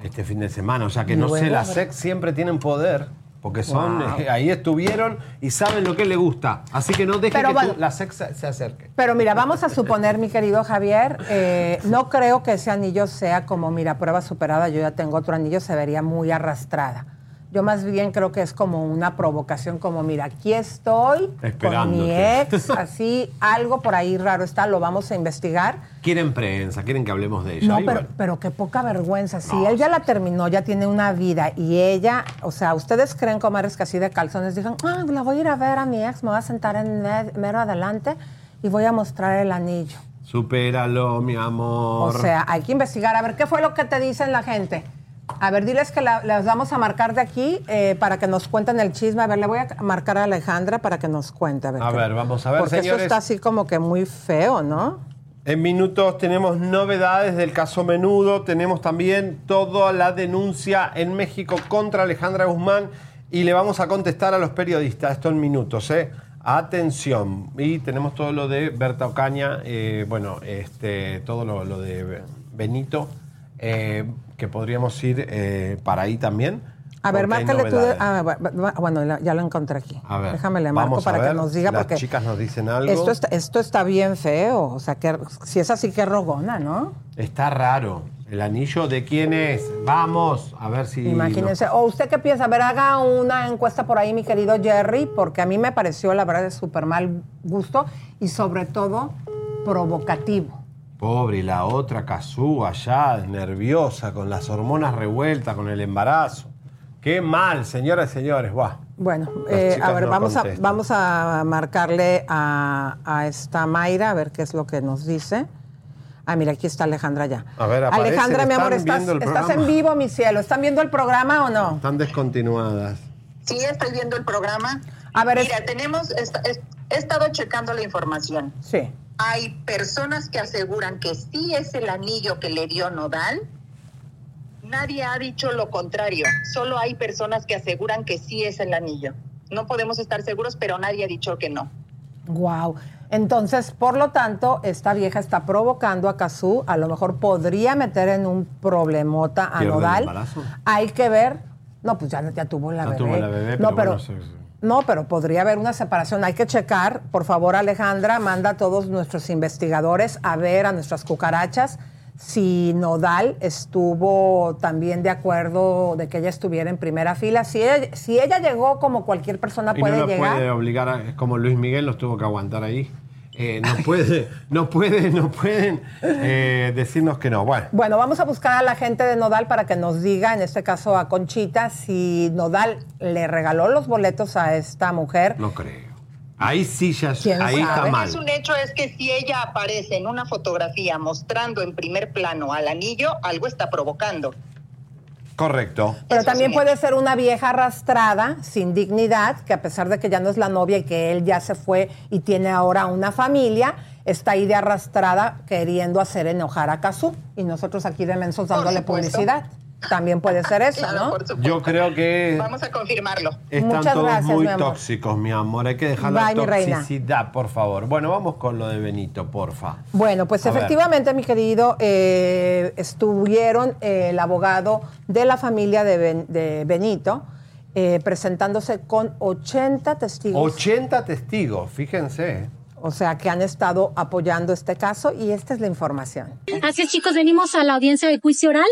Este fin de semana. O sea que no sé, las a ex siempre tienen poder. Porque son, Wow. eh, ahí estuvieron y saben lo que le gusta. Así que no dejen que bueno. tú- las ex se, acerquen. Pero mira, vamos a suponer, mi querido Javier, eh, no creo que ese anillo sea como, mira, prueba superada, yo ya tengo otro anillo, se vería muy arrastrada. Yo más bien creo que es como una provocación, como, mira, aquí estoy con mi ex, así, algo por ahí raro está, lo vamos a investigar. Quieren prensa, quieren que hablemos de ella. No, pero, bueno. pero qué poca vergüenza. Si él ya la terminó, ya tiene una vida y ella, o sea, ¿ustedes creen, comadres, que así de calzones digan, ah, la voy a ir a ver a mi ex, me voy a sentar en mero adelante y voy a mostrar el anillo? Supéralo, mi amor. O sea, hay que investigar. A ver, ¿qué fue lo que te dicen la gente? A ver, diles que la- las vamos a marcar de aquí eh, para que nos cuenten el chisme. A ver, le voy a marcar a Alejandra para que nos cuente. A ver, A qué- ver, vamos a ver, Porque señores. esto está así como que muy feo, ¿no? En minutos tenemos novedades del caso Menudo, tenemos también toda la denuncia en México contra Alejandra Guzmán y le vamos a contestar a los periodistas, esto en minutos, ¿eh? Atención. Y tenemos todo lo de Berta Ocaña, eh, bueno, este, todo lo, lo de Benito, eh, que podríamos ir eh, para ahí también. A ver, márcale tú. de- ah, bueno, ya lo encontré aquí. A ver, Déjame le marco para que nos diga las porque chicas nos dicen algo. esto está, esto está bien feo. O sea, que si es así, que rogona, ¿no? Está raro. ¿El anillo de quién es? Vamos, a ver si... Imagínense. ¿O usted qué piensa? A ver, haga una encuesta por ahí, mi querido Jerry, porque a mí me pareció, la verdad, de súper mal gusto y sobre todo provocativo. Pobre, y la otra Cazú allá, nerviosa, con las hormonas revueltas, con el embarazo. Qué mal, señoras y señores. Buah. Bueno, eh, a ver, no vamos, a, vamos a marcarle a, a esta Mayra, a ver qué es lo que nos dice. Ah, mira, aquí está Alejandra ya. A ver, aparecen, Alejandra, mi amor, estás, estás en vivo, mi cielo. ¿Están viendo el programa o no? Están descontinuadas. Sí, estoy viendo el programa. A ver, Mira, tenemos, he estado checando la información. Sí. Hay personas que aseguran que sí es el anillo que le dio Nodal. Nadie ha dicho lo contrario. Solo hay personas que aseguran que sí es el anillo. No podemos estar seguros, pero nadie ha dicho que no. Wow. Entonces, por lo tanto, esta vieja está provocando a Cazú, a lo mejor podría meter en un problemota Nodal. Hay que ver. No, pues ya, ya tuvo la Ya bebé. tuvo la bebé, no, pero pero, bueno, sí, sí. No, pero podría haber una separación. Hay que checar, por favor, Alejandra, manda a todos nuestros investigadores a ver a nuestras cucarachas si Nodal estuvo también de acuerdo de que ella estuviera en primera fila. Si ella, si ella llegó como cualquier persona Y puede no llegar. puede obligar, a- como Luis Miguel los tuvo que aguantar ahí. Eh, no puede, no puede, no pueden eh, decirnos que no. Bueno, Bueno, vamos a buscar a la gente de Nodal para que nos diga, en este caso a Conchita, si Nodal le regaló los boletos a esta mujer. no creo. Ahí sí ya, ¿Quién ahí está mal. Es un hecho es que si ella aparece en una fotografía mostrando en primer plano al anillo, algo está provocando. Correcto. Pero también puede ser una vieja arrastrada, sin dignidad, que a pesar de que ya no es la novia y que él ya se fue y tiene ahora una familia, está ahí de arrastrada queriendo hacer enojar a Cazú. Y nosotros aquí de mensos dándole supuesto. publicidad. También puede ser eso, ¿no? Yo creo que Vamos a confirmarlo. están Muchas todos gracias, muy mi amor. tóxicos, mi amor. Hay que dejar la Bye, reina. toxicidad, por favor. Bueno, vamos con lo de Benito, porfa. Bueno, pues A ver. efectivamente, mi querido, eh, estuvieron eh, el abogado de la familia de, Ben- de Benito eh, presentándose con 80 testigos. 80 testigos, fíjense. O sea, que han estado apoyando este caso y esta es la información. Así es, chicos, venimos a la audiencia de juicio oral,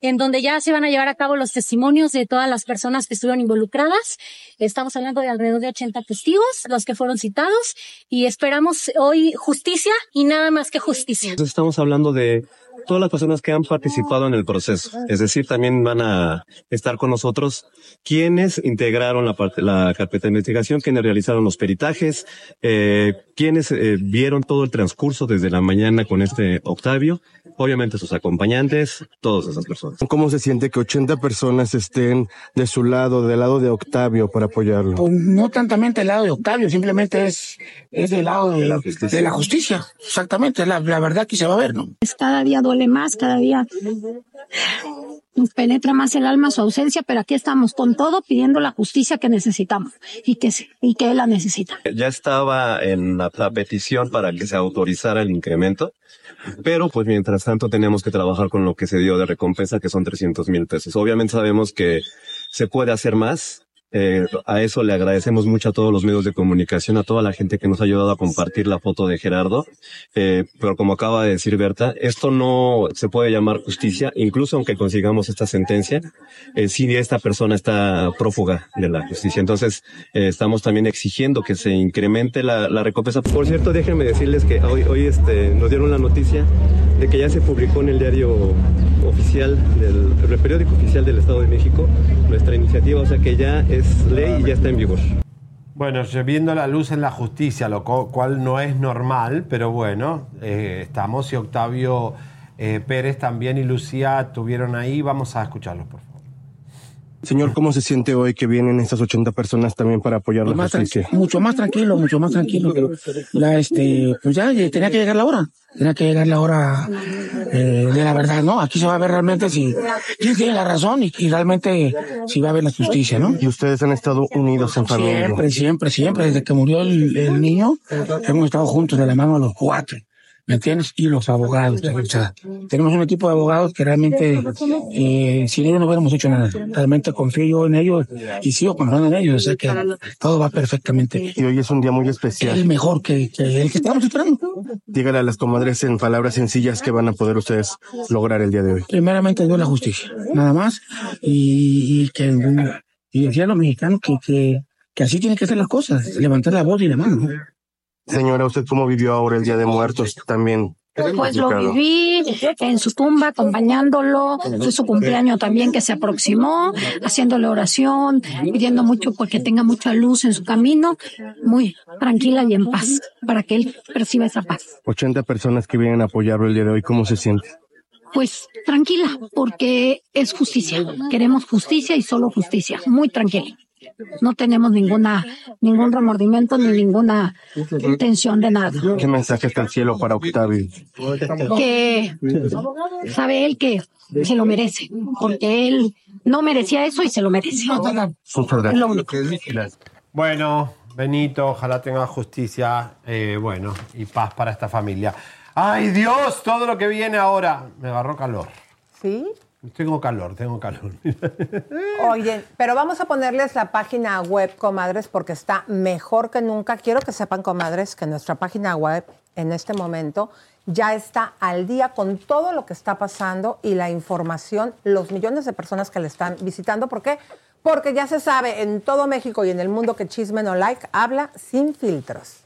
en donde ya se van a llevar a cabo los testimonios de todas las personas que estuvieron involucradas. Estamos hablando de alrededor de 80 testigos, los que fueron citados, y esperamos hoy justicia y nada más que justicia. Estamos hablando de todas las personas que han participado en el proceso. Es decir, también van a estar con nosotros quienes integraron la, parte, la carpeta de investigación, quienes realizaron los peritajes, eh, quienes eh, vieron todo el transcurso desde la mañana con este Octavio, obviamente sus acompañantes, todas esas personas. ¿Cómo se siente que 80 personas estén de su lado, del lado de Octavio, para apoyarlo? Pues no tantamente del lado de Octavio, simplemente es, es del lado de, de la justicia. Exactamente, la, la verdad que se va a ver, ¿no? Pues Cada día duele más, cada día nos penetra más el alma su ausencia, pero aquí estamos con todo pidiendo la justicia que necesitamos y que, y que la necesita. Ya estaba en la, la petición para que se autorizara el incremento, pero pues mientras tanto tenemos que trabajar con lo que se dio de recompensa, que son 300 mil pesos. Obviamente sabemos que se puede hacer más. Eh, a eso le agradecemos mucho a todos los medios de comunicación, a toda la gente que nos ha ayudado a compartir la foto de Gerardo. Eh, pero como acaba de decir Berta, esto no se puede llamar justicia, incluso aunque consigamos esta sentencia, eh, si esta persona está prófuga de la justicia. Entonces, eh, estamos también exigiendo que se incremente la, la recompensa. Por cierto, déjenme decirles que hoy, hoy este, nos dieron la noticia de que ya se publicó en el diario oficial del el periódico oficial del Estado de México nuestra iniciativa, o sea que ya es ley y ya está en vigor. Bueno, viendo la luz en la justicia, lo cual no es normal, pero bueno, eh, estamos y Octavio eh, Pérez también y Lucía estuvieron ahí. Vamos a escucharlos, por favor. Señor, ¿cómo se siente hoy que vienen estas 80 personas también para apoyar la Más tran- justicia? mucho más tranquilo, mucho más tranquilo. La, este, pues ya eh, tenía que llegar la hora. Tenía que llegar la hora eh, de la verdad, ¿no? Aquí se va a ver realmente si quién tiene la razón y, y realmente si va a haber la justicia, ¿no? Y ustedes han estado unidos en familia. Siempre, siempre, siempre. Desde que murió el, el niño, hemos estado juntos de la mano los cuatro. ¿Me entiendes? Y los abogados. O sea, tenemos un equipo de abogados que realmente, eh, sin ellos no hubiéramos hecho nada. Realmente confío yo en ellos y sigo confiando en ellos. O sea que todo va perfectamente. Y hoy es un día muy especial. El mejor que, que el que estamos esperando. Dígale a las comadres en palabras sencillas que van a poder ustedes lograr el día de hoy. Primeramente Dios la justicia, nada más. Y, y que, y decía a los mexicanos que, que, que así tienen que ser las cosas. Levantar la voz y la mano. Señora, ¿usted cómo vivió ahora el Día de Muertos también? Pues lo complicado? viví en su tumba, acompañándolo, fue su cumpleaños también que se aproximó, haciéndole oración, pidiendo mucho porque tenga mucha luz en su camino, muy tranquila y en paz, para que él perciba esa paz. 80 personas que vienen a apoyarlo el día de hoy, ¿cómo se siente? Pues tranquila, porque es justicia. Queremos justicia y solo justicia. Muy tranquila. No tenemos ninguna, ningún remordimiento ni ninguna intención de nada. ¿Qué mensaje está el cielo para Octavio? Que sabe él que se lo merece, porque él no merecía eso y se lo merece. Lo único. Bueno, Benito, ojalá tenga justicia, eh, bueno, y paz para esta familia. ¡Ay, Dios! Todo lo que viene ahora. Me agarró calor. ¿Sí? Tengo calor, tengo calor. Oye, pero vamos a ponerles la página web, comadres, porque está mejor que nunca. Quiero que sepan, comadres, que nuestra página web en este momento ya está al día con todo lo que está pasando y la información, los millones de personas que le están visitando. ¿Por qué? Porque ya se sabe en todo México y en el mundo que Chisme No Like habla sin filtros.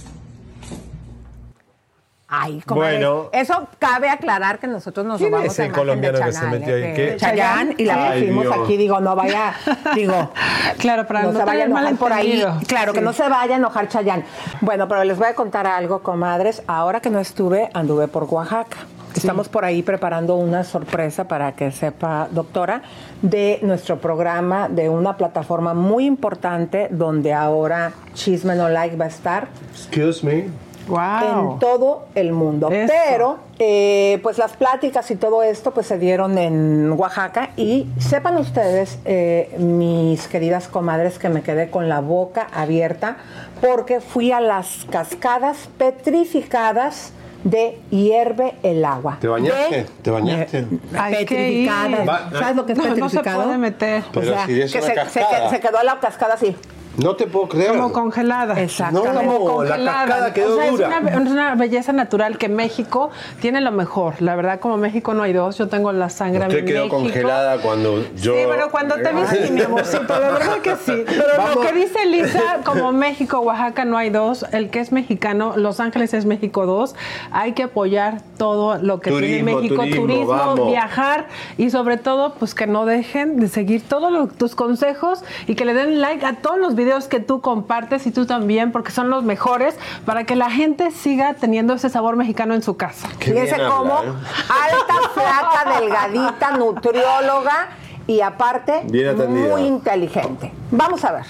Ay, comadre, Bueno. Eso cabe aclarar que nosotros nos ¿Quién robamos es el colombiano de que se metió ahí? ¿Qué? Chayanne, y la pusimos aquí, digo, no vaya, digo, Claro, para no no se vaya a tener enojar por ahí. Claro, que no se vaya a enojar Chayán. Bueno, pero les voy a contar algo, comadres. Ahora que no estuve, anduve por Oaxaca. Estamos por ahí preparando una sorpresa para que sepa, doctora, de nuestro programa, de una plataforma muy importante donde ahora Chisme No Like va a estar Excuse me. En todo el mundo. Pero, eh, pues las pláticas y todo esto, pues se dieron en Oaxaca y sepan ustedes, eh, mis queridas comadres, que me quedé con la boca abierta porque fui a las cascadas petrificadas de hierve el agua. ¿Te bañaste? De- ¿Te bañaste? Hay que ir. petrificada. ¿Sabes lo que es No, no se petrificado? puede meter. Pero si es que una se, cascada. se- se quedó la cascada así. No te puedo creer. Como congelada. Exactamente. No, Como la congelada. cascada quedó O sea, dura. Es una, es una belleza natural que México tiene lo mejor. La verdad, como México no hay dos. Yo tengo la sangre Usted en quedó México. congelada cuando yo... Sí, pero cuando te vi, sí, mi amorcito, de verdad que sí. Pero Vamos. lo que dice Lisa, como México, Oaxaca no hay dos, el que es mexicano, Los Ángeles es México dos, hay que apoyar todo lo que tiene Turismo, México, turismo, turismo, vamos. viajar y sobre todo, pues que no dejen de seguir todos los- tus consejos y que le den like a todos los videos que tú compartes y tú también, porque son los mejores para que la gente siga teniendo ese sabor mexicano en su casa. Fíjense cómo alta, flaca, delgadita, nutrióloga y aparte muy inteligente. Vamos a ver.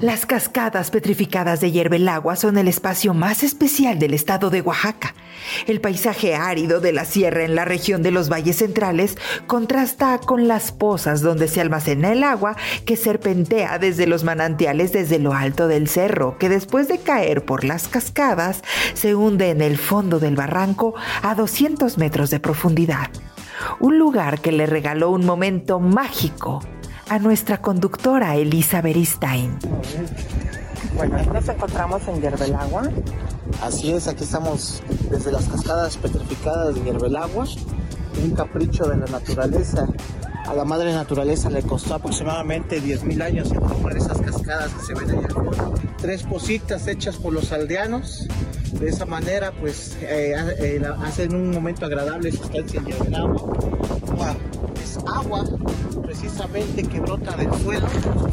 Las cascadas petrificadas de Hierbelagua son el espacio más especial del estado de Oaxaca. El paisaje árido de la sierra en la región de los valles centrales contrasta con las pozas donde se almacena el agua que serpentea desde los manantiales desde lo alto del cerro, que después de caer por las cascadas se hunde en el fondo del barranco a 200 metros de profundidad. Un lugar que le regaló un momento mágico a nuestra conductora Elisa Beristain. Bueno, aquí nos encontramos en Yerbelagua. Así es, aquí estamos desde las cascadas petrificadas de Hierbelagua, un capricho de la naturaleza. A la madre naturaleza le costó aproximadamente 10.000 años en formar esas cascadas que se ven allá. Tres positas hechas por los aldeanos. De esa manera, pues, eh, eh, hacen un momento agradable su estancia en. Agua, Es agua, precisamente, que brota del suelo,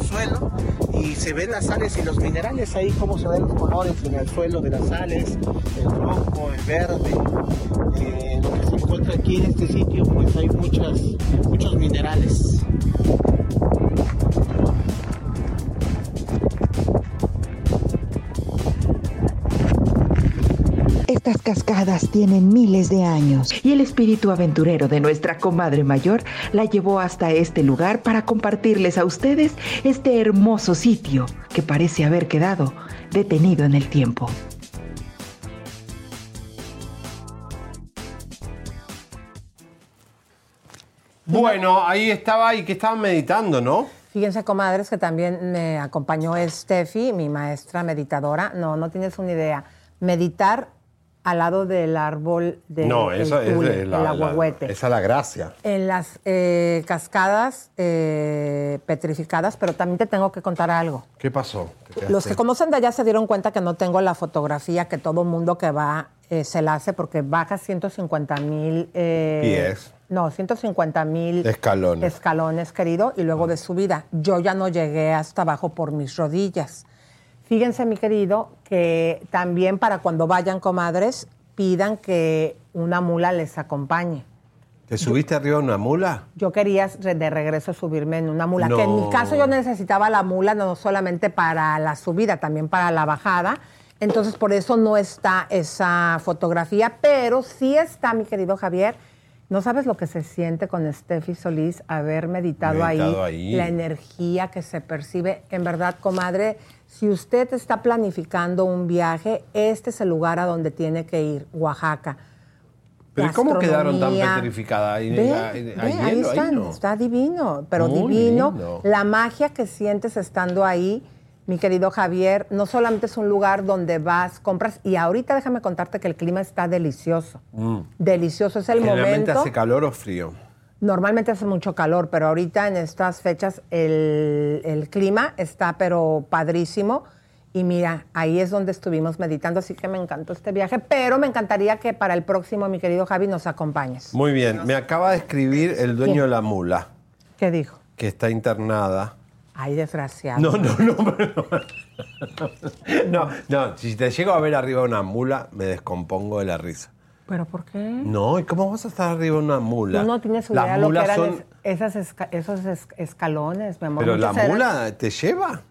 suelo, y se ven las sales y los minerales ahí, cómo se ven los colores en el suelo de las sales, el rojo, el verde. Eh, lo que se encuentra aquí en este sitio, pues hay muchas, muchos minerales. Estas cascadas tienen miles de años y el espíritu aventurero de nuestra comadre mayor la llevó hasta este lugar para compartirles a ustedes este hermoso sitio que parece haber quedado detenido en el tiempo. Bueno, ahí estaba y que estaban meditando, ¿no? Fíjense, comadres, que también me acompañó Steffi, mi maestra meditadora. No, no tienes una idea. Meditar al lado del árbol de no, el eso es de la, el la- aguahuete. esa es la gracia. En las eh, cascadas eh, petrificadas, pero también te tengo que contar algo. ¿Qué pasó? Los que conocen de allá se dieron cuenta que no tengo la fotografía que todo mundo que va eh, se la hace porque baja 150 mil... Pies. No, 150 mil Escalones. escalones, querido, y luego de subida. Yo ya no llegué hasta abajo por mis rodillas. Fíjense, mi querido, que también para cuando vayan comadres, pidan que una mula les acompañe. ¿Te subiste arriba de una mula? Yo quería de regreso subirme en una mula, que en mi caso yo necesitaba la mula no solamente para la subida, también para la bajada. Entonces por eso no está esa fotografía, pero sí está, mi querido Javier. No sabes lo que se siente con Steffi Solís haber meditado, Meditado ahí, ahí. la energía que se percibe. En verdad, comadre, si usted está planificando un viaje, este es el lugar a donde tiene que ir, Oaxaca. ¿Pero ¿y cómo quedaron tan petrificadas? ¿Hay, Ve, hay- ve, ahí hielo están, no? está divino, pero Muy divino. lindo. La magia que sientes estando ahí, mi querido Javier, no solamente es un lugar donde vas, compras, y ahorita déjame contarte que el clima está delicioso. Mm. Delicioso, es el Generalmente momento. hace calor o frío. Normalmente hace mucho calor, pero ahorita en estas fechas el, el clima está pero padrísimo. Y mira, ahí es donde estuvimos meditando, así que me encantó este viaje, pero me encantaría que para el próximo, mi querido Javi, nos acompañes. Muy bien, me acaba de escribir el dueño de la mula, ¿Qué dijo? que está internada. Ay, desgraciado. No, no, no, no, no, si te llego a ver arriba una mula, me descompongo de la risa. ¿Pero por qué? No, ¿y cómo vas a estar arriba de una mula? Tú no tienes Las idea lo que mulas eran son- es- esas esca- esos es- escalones, mi amor. Pero la eran- mula te lleva.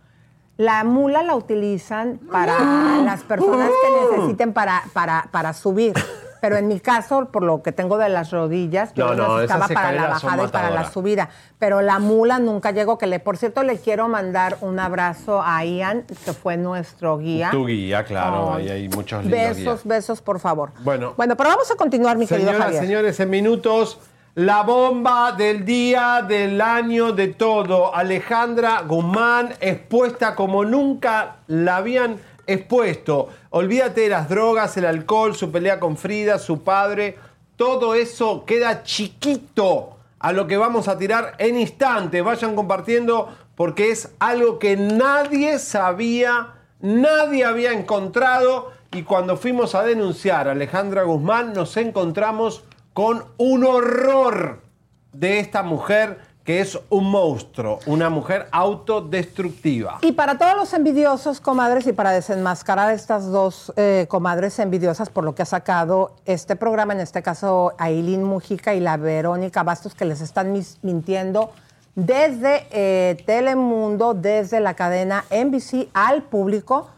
La mula la utilizan para las personas que necesiten para, para, para subir. Pero en mi caso, por lo que tengo de las rodillas, yo No, no, esas para la bajada y para la subida. Pero la mula nunca llegó. Que le, por cierto, le quiero mandar un abrazo a Ian, que fue nuestro guía. Tu guía, claro, Ay. ahí hay muchos Besos, guías. besos, por favor. Bueno, Bueno, pero vamos a continuar, mi querido Señoras, Javier. señores, en minutos, la bomba del día, del año, de todo. Alejandra Guzmán expuesta como nunca la habían expuesto. Olvídate de las drogas, el alcohol, su pelea con Frida, su padre. Todo eso queda chiquito a lo que vamos a tirar en instante. Vayan compartiendo porque es algo que nadie sabía, nadie había encontrado. Y cuando fuimos a denunciar a Alejandra Guzmán, nos encontramos con un horror de esta mujer que es un monstruo, una mujer autodestructiva. Y para todos los envidiosos, comadres, y para desenmascarar estas dos eh, comadres envidiosas por lo que ha sacado este programa, en este caso Ailín Mujica y la Verónica Bastos, que les están mintiendo desde eh, Telemundo, desde la cadena NBC al público,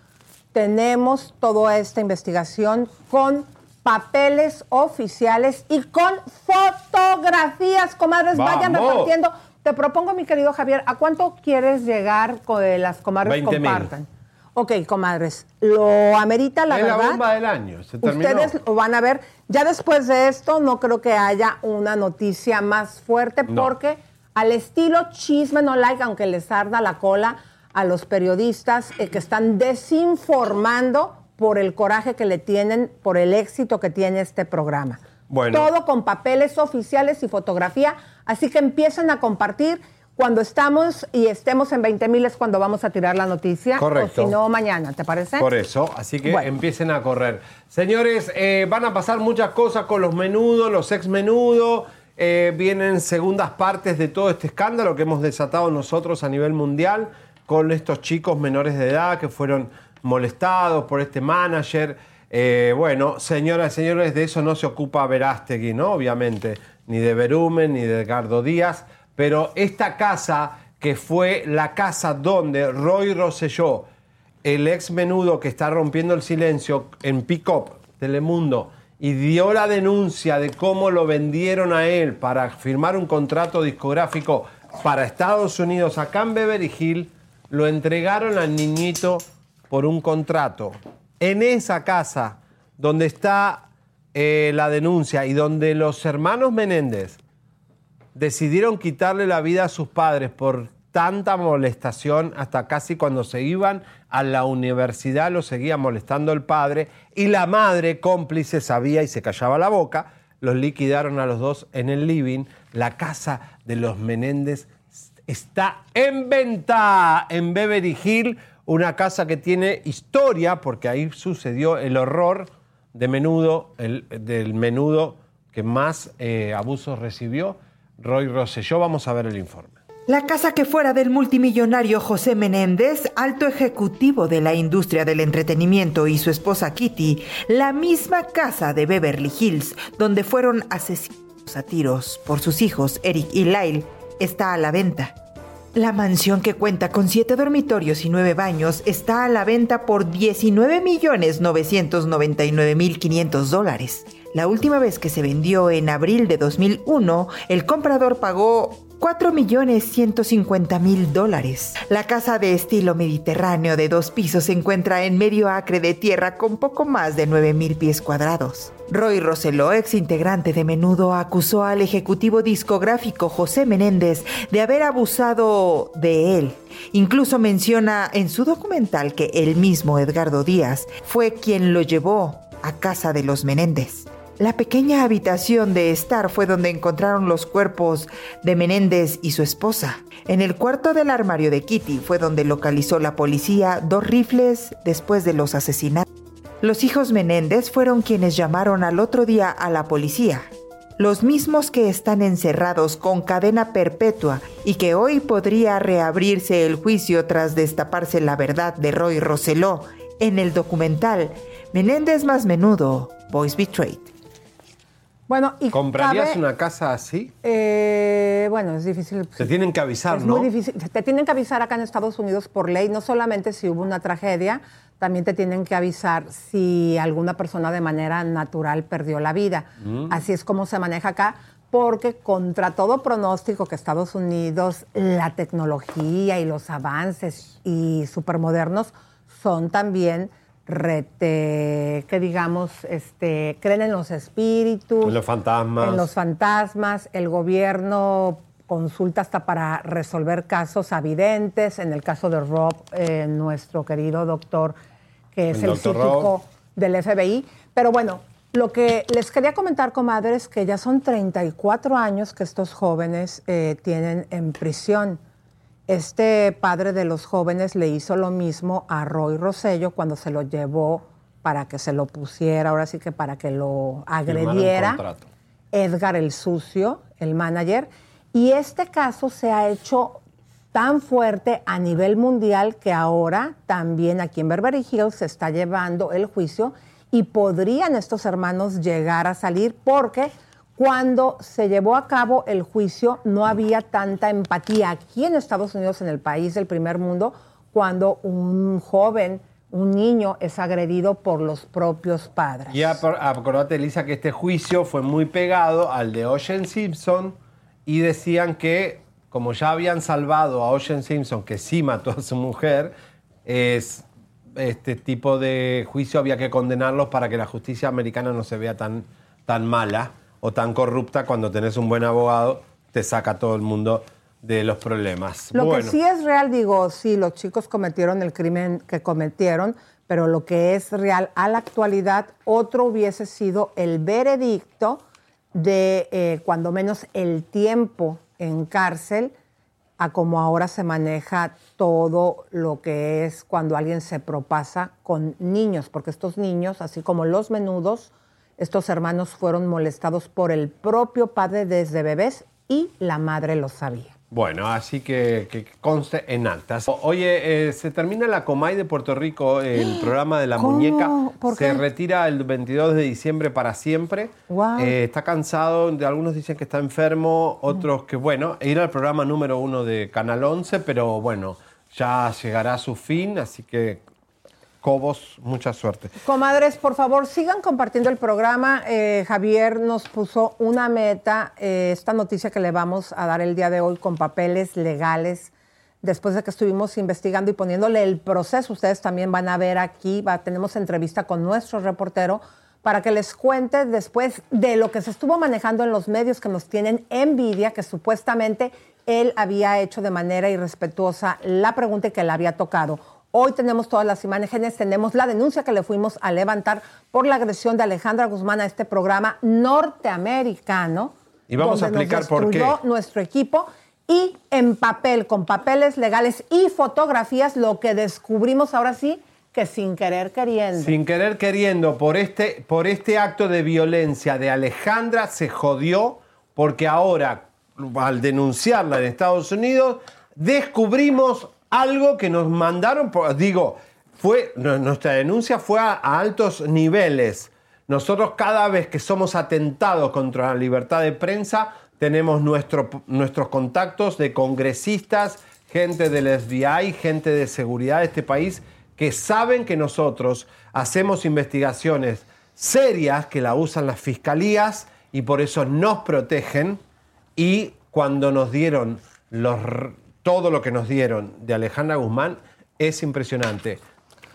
tenemos toda esta investigación con papeles oficiales y con fotografías, comadres, vayan repartiendo. Te propongo, mi querido Javier, ¿a cuánto quieres llegar con que las comadres 20 mil. compartan? Ok, comadres, lo amerita la es la verdad. bomba del año, se terminó. Ustedes lo van a ver. Ya después de esto, no creo que haya una noticia más fuerte, No. porque al estilo chisme no like, aunque les arda la cola a los periodistas eh, que están desinformando por el coraje que le tienen, por el éxito que tiene este programa. Bueno. Todo con papeles oficiales y fotografía. Así que empiecen a compartir. Cuando estamos y estemos en 20 mil es cuando vamos a tirar la noticia. Correcto. O si no, mañana, ¿te parece? Por eso, así que Bueno. empiecen a correr. Señores, eh, van a pasar muchas cosas con los menudos, los ex menudos. eh, vienen segundas partes de todo este escándalo que hemos desatado nosotros a nivel mundial con estos chicos menores de edad que fueron molestados por este manager. Eh, bueno, señoras y señores, de eso no se ocupa Verástegui, ¿no? Obviamente, ni de Berumen, ni de Edgardo Díaz. Pero esta casa, que fue la casa donde Roy Rosselló el ex menudo que está rompiendo el silencio en Pick Up, Telemundo, y dio la denuncia de cómo lo vendieron a él para firmar un contrato discográfico para Estados Unidos acá en Beverly Hills, lo entregaron al niñito por un contrato. En esa casa donde está eh, la denuncia y donde los hermanos Menéndez decidieron quitarle la vida a sus padres por tanta molestación hasta casi cuando se iban a la universidad lo seguía molestando el padre y la madre cómplice sabía y se callaba la boca, los liquidaron a los dos en el living, la casa de los Menéndez está en venta en Beverly Hill, una casa que tiene historia porque ahí sucedió el horror de menudo, el- del menudo que más eh, abusos recibió, Roy Rosselló. Vamos a ver el informe. La casa que fuera del multimillonario José Menéndez, alto ejecutivo de la industria del entretenimiento, y su esposa Kitty, la misma casa de Beverly Hills, donde fueron asesinados a tiros por sus hijos Eric y Lyle, está a la venta. La mansión que cuenta con siete dormitorios y nueve baños está a la venta por 19.999.500 dólares. La última vez que se vendió en abril de 2001, el comprador pagó 4.150.000 dólares. La casa de estilo mediterráneo de dos pisos se encuentra en medio acre de tierra con poco más de 9.000 pies cuadrados. Roy Roseló, ex integrante de Menudo, acusó al ejecutivo discográfico José Menéndez de haber abusado de él. Incluso menciona en su documental que el mismo Edgardo Díaz fue quien lo llevó a casa de los Menéndez. La pequeña habitación de Star fue donde encontraron los cuerpos de Menéndez y su esposa. En el cuarto del armario de Kitty fue donde localizó la policía dos rifles después de los asesinatos. Los hijos Menéndez fueron quienes llamaron al otro día a la policía. Los mismos que están encerrados con cadena perpetua y que hoy podría reabrirse el juicio tras destaparse la verdad de Roy Roseló en el documental Menéndez más menudo, Boys Betrayed. Bueno, y ¿Comprarías cabe- una casa así? Eh, bueno, es difícil. Te tienen que avisar, Es ¿no? muy difícil. Te tienen que avisar acá en Estados Unidos por ley, no solamente si hubo una tragedia, también te tienen que avisar si alguna persona de manera natural perdió la vida. Mm. Así es como se maneja acá, porque contra todo pronóstico que Estados Unidos, la tecnología y los avances y supermodernos son también rete, que digamos, este, creen en los espíritus, Los fantasmas. en los fantasmas, el gobierno consulta hasta para resolver casos avidentes. En el caso de Rob, eh, nuestro querido doctor, que es El psíquico del FBI. Pero bueno, lo que les quería comentar, comadres, que ya son 34 años que estos jóvenes eh, tienen en prisión. Este padre de los jóvenes le hizo lo mismo a Roy Rosello cuando se lo llevó para que se lo pusiera, ahora sí que para que lo agrediera. Edgar el Sucio, el manager, y este caso se ha hecho tan fuerte a nivel mundial que ahora también aquí en Beverly Hills se está llevando el juicio y podrían estos hermanos llegar a salir porque cuando se llevó a cabo el juicio no había tanta empatía aquí en Estados Unidos, en el país del primer mundo, cuando un joven, un niño es agredido por los propios padres. Y acordate, Elisa, que este juicio fue muy pegado al de Ocean Simpson y decían que, como ya habían salvado a Ocean Simpson, que sí mató a su mujer, es, este tipo de juicio había que condenarlos para que la justicia americana no se vea tan, tan mala o tan corrupta cuando tenés un buen abogado, te saca a todo el mundo de los problemas. Lo bueno, que sí es real, digo, sí, los chicos cometieron el crimen que cometieron, pero lo que es real a la actualidad, otro hubiese sido el veredicto de eh, cuando menos el tiempo en cárcel a como ahora se maneja todo lo que es cuando alguien se propasa con niños, porque estos niños, así como los menudos, estos hermanos fueron molestados por el propio padre desde bebés y la madre lo sabía. Bueno, así que, que conste en actas. O- Oye, eh, se termina la Comay de Puerto Rico, el programa de la ¿Cómo? muñeca. ¿Por se retira el 22 de diciembre para siempre. Guau. Eh, está cansado, algunos dicen que está enfermo, otros que, bueno, era el programa número uno de Canal 11, pero bueno, ya llegará a su fin, así que Cobos, mucha suerte. Comadres, por favor, sigan compartiendo el programa. Eh, Javier nos puso una meta, eh, esta noticia que le vamos a dar el día de hoy con papeles legales, después de que estuvimos investigando y poniéndole el proceso. Ustedes también van a ver aquí, va, tenemos entrevista con nuestro reportero para que les cuente después de lo que se estuvo manejando en los medios que nos tienen envidia, que supuestamente él había hecho de manera irrespetuosa la pregunta que le había tocado. Hoy tenemos todas las imágenes, tenemos la denuncia que le fuimos a levantar por la agresión de Alejandra Guzmán a este programa norteamericano. Y vamos a donde explicar por qué. nuestro equipo y en papel, con papeles legales y fotografías, lo que descubrimos ahora sí que sin querer queriendo. Sin querer queriendo, por este, por este acto de violencia de Alejandra se jodió porque ahora al denunciarla en Estados Unidos, descubrimos algo que nos mandaron, digo, fue, nu- nuestra denuncia fue a, altos niveles. Nosotros cada vez que somos atentados contra la libertad de prensa, tenemos nuestro- nuestros contactos de congresistas, gente del FBI, gente de seguridad de este país, que saben que nosotros hacemos investigaciones serias que la usan las fiscalías y por eso nos protegen. Y cuando nos dieron los, todo lo que nos dieron de Alejandra Guzmán, es impresionante.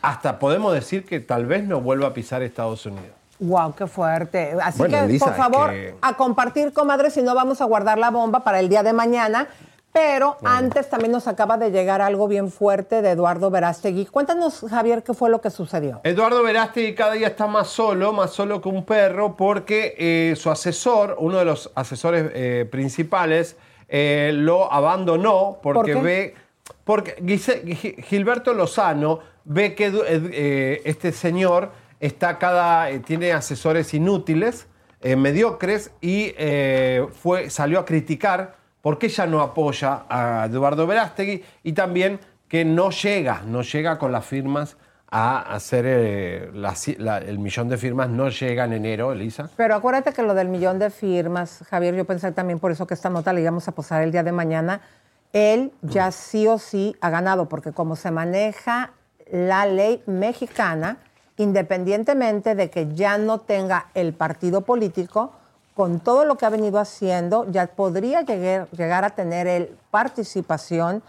Hasta podemos decir que tal vez no vuelva a pisar Estados Unidos. Wow, qué fuerte. Así Bueno, que, por favor, que- a compartir, comadre, si no vamos a guardar la bomba para el día de mañana. Pero antes también nos acaba de llegar algo bien fuerte de Eduardo Verástegui. Cuéntanos, Javier, qué fue lo que sucedió. Eduardo Verástegui cada día está más solo, más solo que un perro, porque eh, su asesor, uno de los asesores eh, principales, eh, lo abandonó porque ve. Porque Gilberto Lozano ve que Ed- eh, este señor está cada. eh, tiene asesores inútiles, eh, mediocres, y eh, fue, salió a criticar por qué ella no apoya a Eduardo Verástegui y también que no llega, no llega con las firmas a hacer eh, la la- el millón de firmas, no llega en enero, Elisa. Pero acuérdate que lo del millón de firmas, Javier, yo pensé también por eso que esta nota la íbamos a posar el día de mañana. Él ya sí o sí ha ganado, porque como se maneja la ley mexicana, independientemente de que ya no tenga el partido político, con todo lo que ha venido haciendo, ya podría llegar, llegar a tener él participación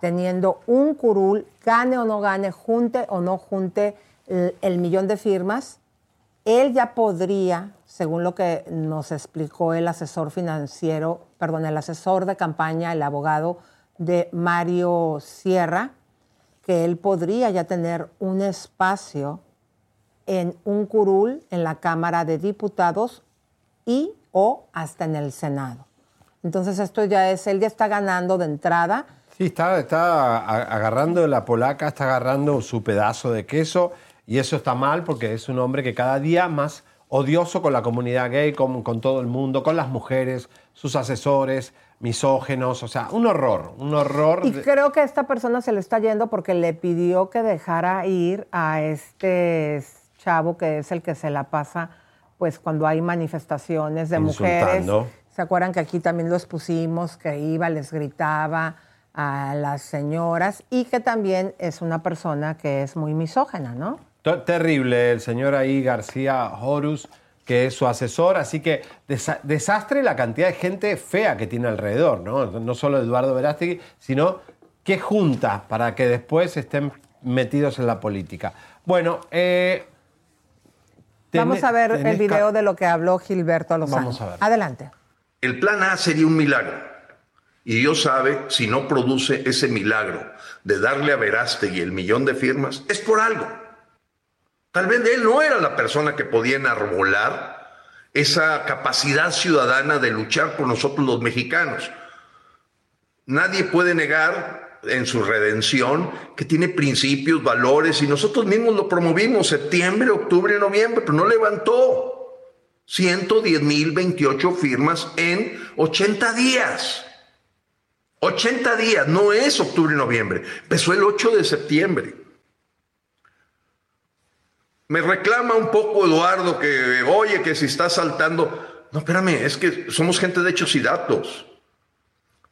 teniendo un curul, gane o no gane, junte o no junte el, el millón de firmas, él ya podría, según lo que nos explicó el asesor financiero, perdón, el asesor de campaña, el abogado de Mario Sierra, que él podría ya tener un espacio en un curul en la Cámara de Diputados y o hasta en el Senado. Entonces esto ya es, él ya está ganando de entrada. Sí, está, está agarrando la polaca, está agarrando su pedazo de queso y eso está mal porque es un hombre que cada día más odioso con la comunidad gay, con, con todo el mundo, con las mujeres, sus asesores, misógenos, o sea, un horror, un horror. Y creo que esta persona se le está yendo porque le pidió que dejara ir a este chavo que es el que se la pasa, pues cuando hay manifestaciones de mujeres. ¿Se acuerdan que aquí también lo expusimos, que iba, les gritaba a las señoras y que también es una persona que es muy misógena, ¿no? Terrible el señor ahí, García Horus, que es su asesor, así que desa- desastre la cantidad de gente fea que tiene alrededor, ¿no? No solo Eduardo Verástegui, sino que junta para que después estén metidos en la política. Bueno, eh, Vamos a ver el video de lo que habló Gilberto Lozano. Vamos a ver. Adelante. El plan A sería un milagro. Y Dios sabe, si no produce ese milagro de darle a Verástegui el millón de firmas, es por algo. Tal vez él no era la persona que podía enarbolar esa capacidad ciudadana de luchar por nosotros los mexicanos. Nadie puede negar en su redención que tiene principios, valores, y nosotros mismos lo promovimos septiembre, octubre, noviembre, pero no levantó 110 mil 28 firmas en 80 días. 80 días, no es octubre y noviembre, empezó el 8 de septiembre. Me reclama un poco Eduardo que, oye, que si está saltando. No, espérame, es que somos gente de hechos y datos.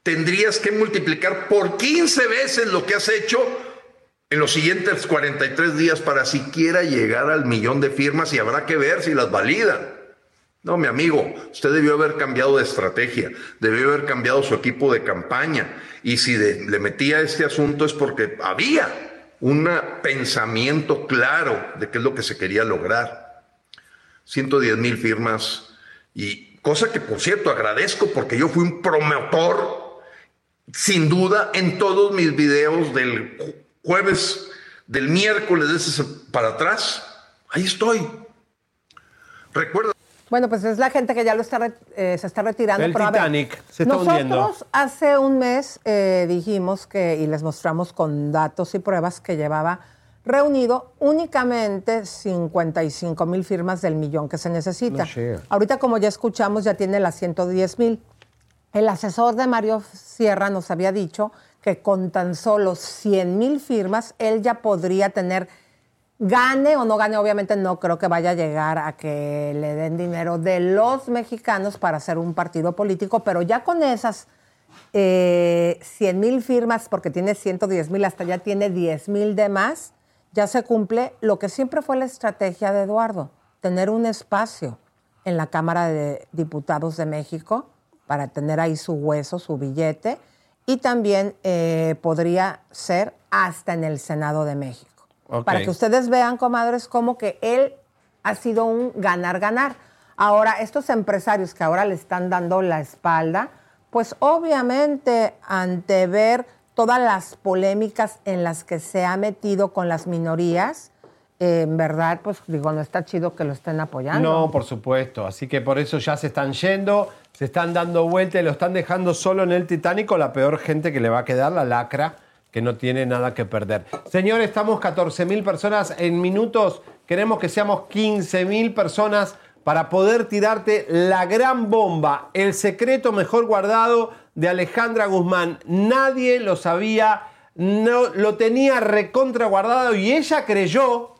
Tendrías que multiplicar por 15 veces lo que has hecho en los siguientes 43 días para siquiera llegar al millón de firmas y habrá que ver si las validan. No, mi amigo, usted debió haber cambiado de estrategia, debió haber cambiado su equipo de campaña. Y si le metía este asunto es porque había un pensamiento claro de qué es lo que se quería lograr. 110 mil firmas y cosa que por cierto agradezco porque yo fui un promotor sin duda en todos mis videos del ju- jueves, del miércoles de ese para atrás. Ahí estoy. Recuerda Bueno, pues es la gente que ya lo está re- eh, se está retirando. El pero a ver, Titanic se está nosotros hundiendo. hace un mes eh, dijimos que, y les mostramos con datos y pruebas que llevaba reunido únicamente 55 mil firmas del millón que se necesita. No. Ahorita, como ya escuchamos, ya tiene las 110 mil. El asesor de Mario Sierra nos había dicho que con tan solo 100 mil firmas él ya podría tener, gane o no gane, obviamente no creo que vaya a llegar a que le den dinero de los mexicanos para hacer un partido político, pero ya con esas eh, 100 mil firmas, porque tiene 110 mil, hasta ya tiene 10 mil de más, ya se cumple lo que siempre fue la estrategia de Eduardo, tener un espacio en la Cámara de Diputados de México para tener ahí su hueso, su billete, y también eh, podría ser hasta en el Senado de México. Para que ustedes vean, comadres, como que él ha sido un ganar-ganar. Ahora, estos empresarios que ahora le están dando la espalda, pues obviamente ante ver todas las polémicas en las que se ha metido con las minorías, eh, en verdad, pues digo, no está chido que lo estén apoyando. No, por supuesto. Así que por eso ya se están yendo, se están dando vuelta y lo están dejando solo en el Titanic. La peor gente que le va a quedar, la lacra, que no tiene nada que perder. Señor, estamos 14 mil personas en minutos. Queremos que seamos 15 mil personas para poder tirarte la gran bomba, el secreto mejor guardado de Alejandra Guzmán. Nadie lo sabía, no, lo tenía recontra guardado y ella creyó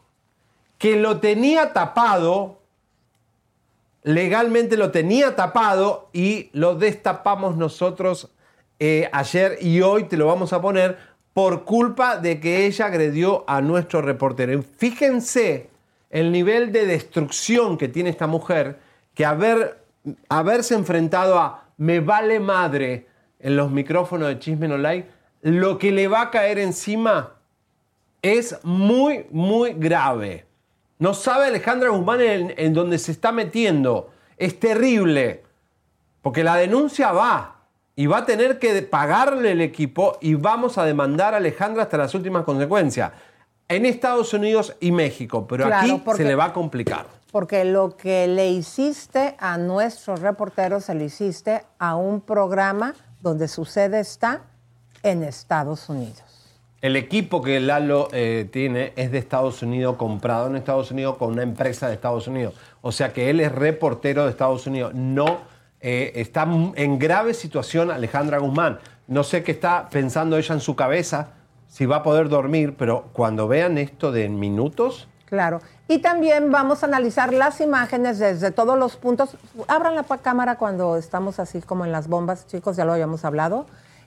que lo tenía tapado, legalmente lo tenía tapado y lo destapamos nosotros eh, ayer y hoy te lo vamos a poner por culpa de que ella agredió a nuestro reportero. Fíjense el nivel de destrucción que tiene esta mujer, que haber, haberse enfrentado a me vale madre en los micrófonos de Chisme No Like, lo que le va a caer encima es muy, muy grave. No sabe Alejandra Guzmán en, en se está metiendo. Es terrible. Porque la denuncia va. Y va a tener que pagarle el equipo y vamos a demandar a Alejandra hasta las últimas consecuencias. En Estados Unidos y México. Pero Claro, aquí porque- se le va a complicar. Porque lo que le hiciste a nuestros reporteros, se lo hiciste a un programa donde su sede está en Estados Unidos. El equipo que Lalo eh, tiene es de Estados Unidos, comprado en Estados Unidos con una empresa de Estados Unidos. O sea que él es reportero de Estados Unidos. No eh, está en grave situación Alejandra Guzmán. No sé qué está pensando ella en su cabeza, si va a poder dormir, pero cuando vean esto de minutos, Claro. Y también vamos a analizar las imágenes desde todos los puntos. Abran la cámara cuando estamos así como en las bombas, chicos, ya lo habíamos hablado.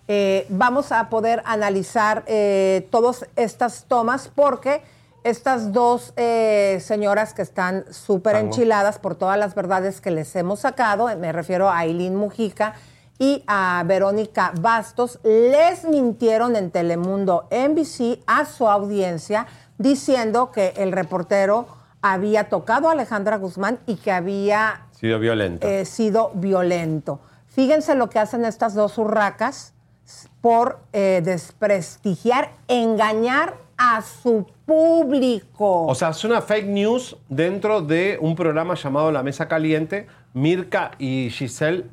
Eh, vamos a poder analizar eh, todas estas tomas porque estas dos eh, señoras que están súper enchiladas por todas las verdades que les hemos sacado, me refiero a Aileen Mujica y a Verónica Bastos, les mintieron en Telemundo NBC a su audiencia diciendo que el reportero había tocado a Alejandra Guzmán y que había sido violento. eh, sido violento. Fíjense lo que hacen estas dos urracas por eh, desprestigiar, engañar a su público. O sea, es una fake news dentro de un programa llamado La Mesa Caliente. Mirka y Giselle,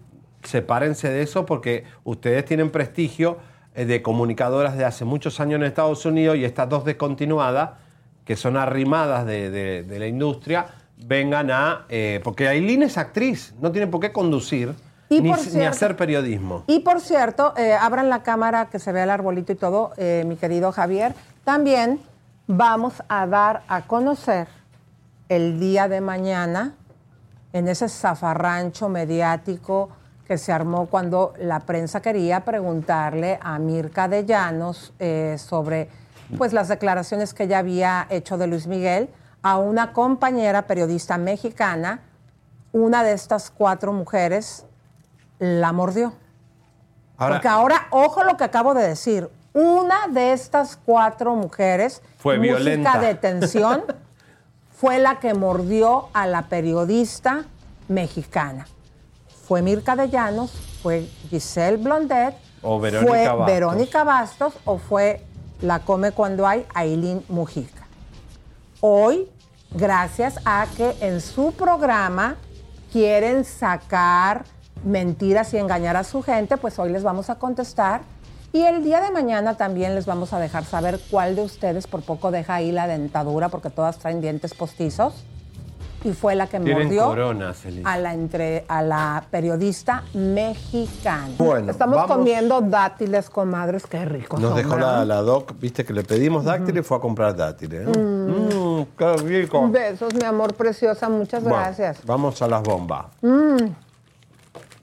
sepárense de eso porque ustedes tienen prestigio eh, de comunicadoras de hace muchos años en Estados Unidos y estas dos descontinuadas, que son arrimadas de, de- de la industria, vengan a... eh, porque Aileen es actriz, no tiene por qué conducir Y ni, hacer periodismo. Y por cierto, eh, abran la cámara que se vea el arbolito y todo, eh, mi querido Javier. También vamos a dar a conocer el día de mañana en ese zafarrancho mediático que se armó cuando la prensa quería preguntarle a Mirka de Llanos eh, sobre pues, las declaraciones que ella había hecho de Luis Miguel a una compañera periodista mexicana. Una de estas cuatro mujeres la mordió. Ahora- Porque ahora, ojo lo que acabo de decir, una de estas cuatro mujeres, Fue música violenta. de tensión, fue la que mordió a la periodista mexicana. Fue Mirka de Llanos, fue Giselle Blondet, O Verónica fue Bastos. Verónica Bastos o fue la come cuando hay Aileen Mujica. Hoy, gracias a que en su programa quieren sacar mentiras y engañar a su gente, pues hoy les vamos a contestar. Y el día de mañana también les vamos a dejar saber cuál de ustedes por poco deja ahí la dentadura, porque todas traen dientes postizos. y fue la que Tienen mordió coronas, Elisa. a la, entre, a la periodista mexicana. Bueno, Estamos vamos- comiendo dátiles, comadres, qué rico. Nos son, dejó la, la doc, viste que le pedimos dáctiles y fue a comprar dátiles. ¿eh? Mm, qué rico. Besos, mi amor preciosa, muchas Bueno, gracias. vamos a las bombas. Mm.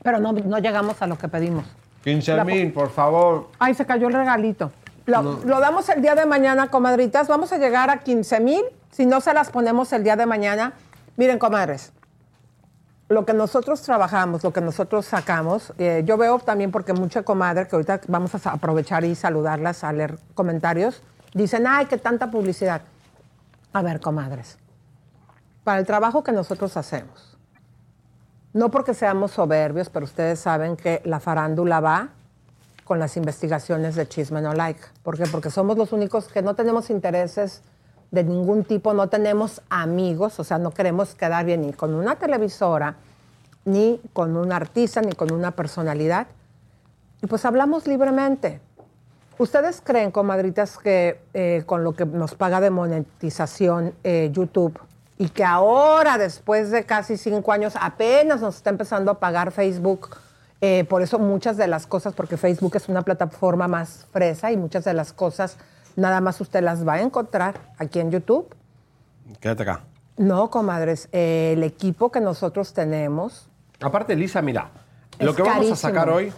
Pero no, no llegamos a lo que pedimos. 15 mil, por favor. Ay, se cayó el regalito. Lo, No. lo damos el día de mañana, comadritas. Vamos a llegar a 15 mil. Si no se las ponemos el día de mañana. Miren, comadres, lo que nosotros trabajamos, lo que nosotros sacamos, eh, yo veo también porque mucha comadre, que ahorita vamos a aprovechar y saludarlas a leer comentarios, dicen, ay, qué tanta publicidad. A ver, comadres, para el trabajo que nosotros hacemos, no porque seamos soberbios, pero ustedes saben que la farándula va con las investigaciones de Chisme No Like. ¿Por qué? Porque somos los únicos que no tenemos intereses de ningún tipo, no tenemos amigos, o sea, no queremos quedar bien ni con una televisora, ni con un artista, ni con una personalidad. Y pues hablamos libremente. ¿Ustedes creen, comadritas, que eh, con lo que nos paga de monetización eh, YouTube y que ahora, después de casi cinco años, apenas nos está empezando a pagar Facebook? eh, por eso muchas de las cosas, porque Facebook es una plataforma más fresa y muchas de las cosas nada más usted las va a encontrar aquí en YouTube. Quédate acá. No, comadres, eh, el equipo que nosotros tenemos, Aparte, Lisa, mira, Es lo que vamos a sacar hoy,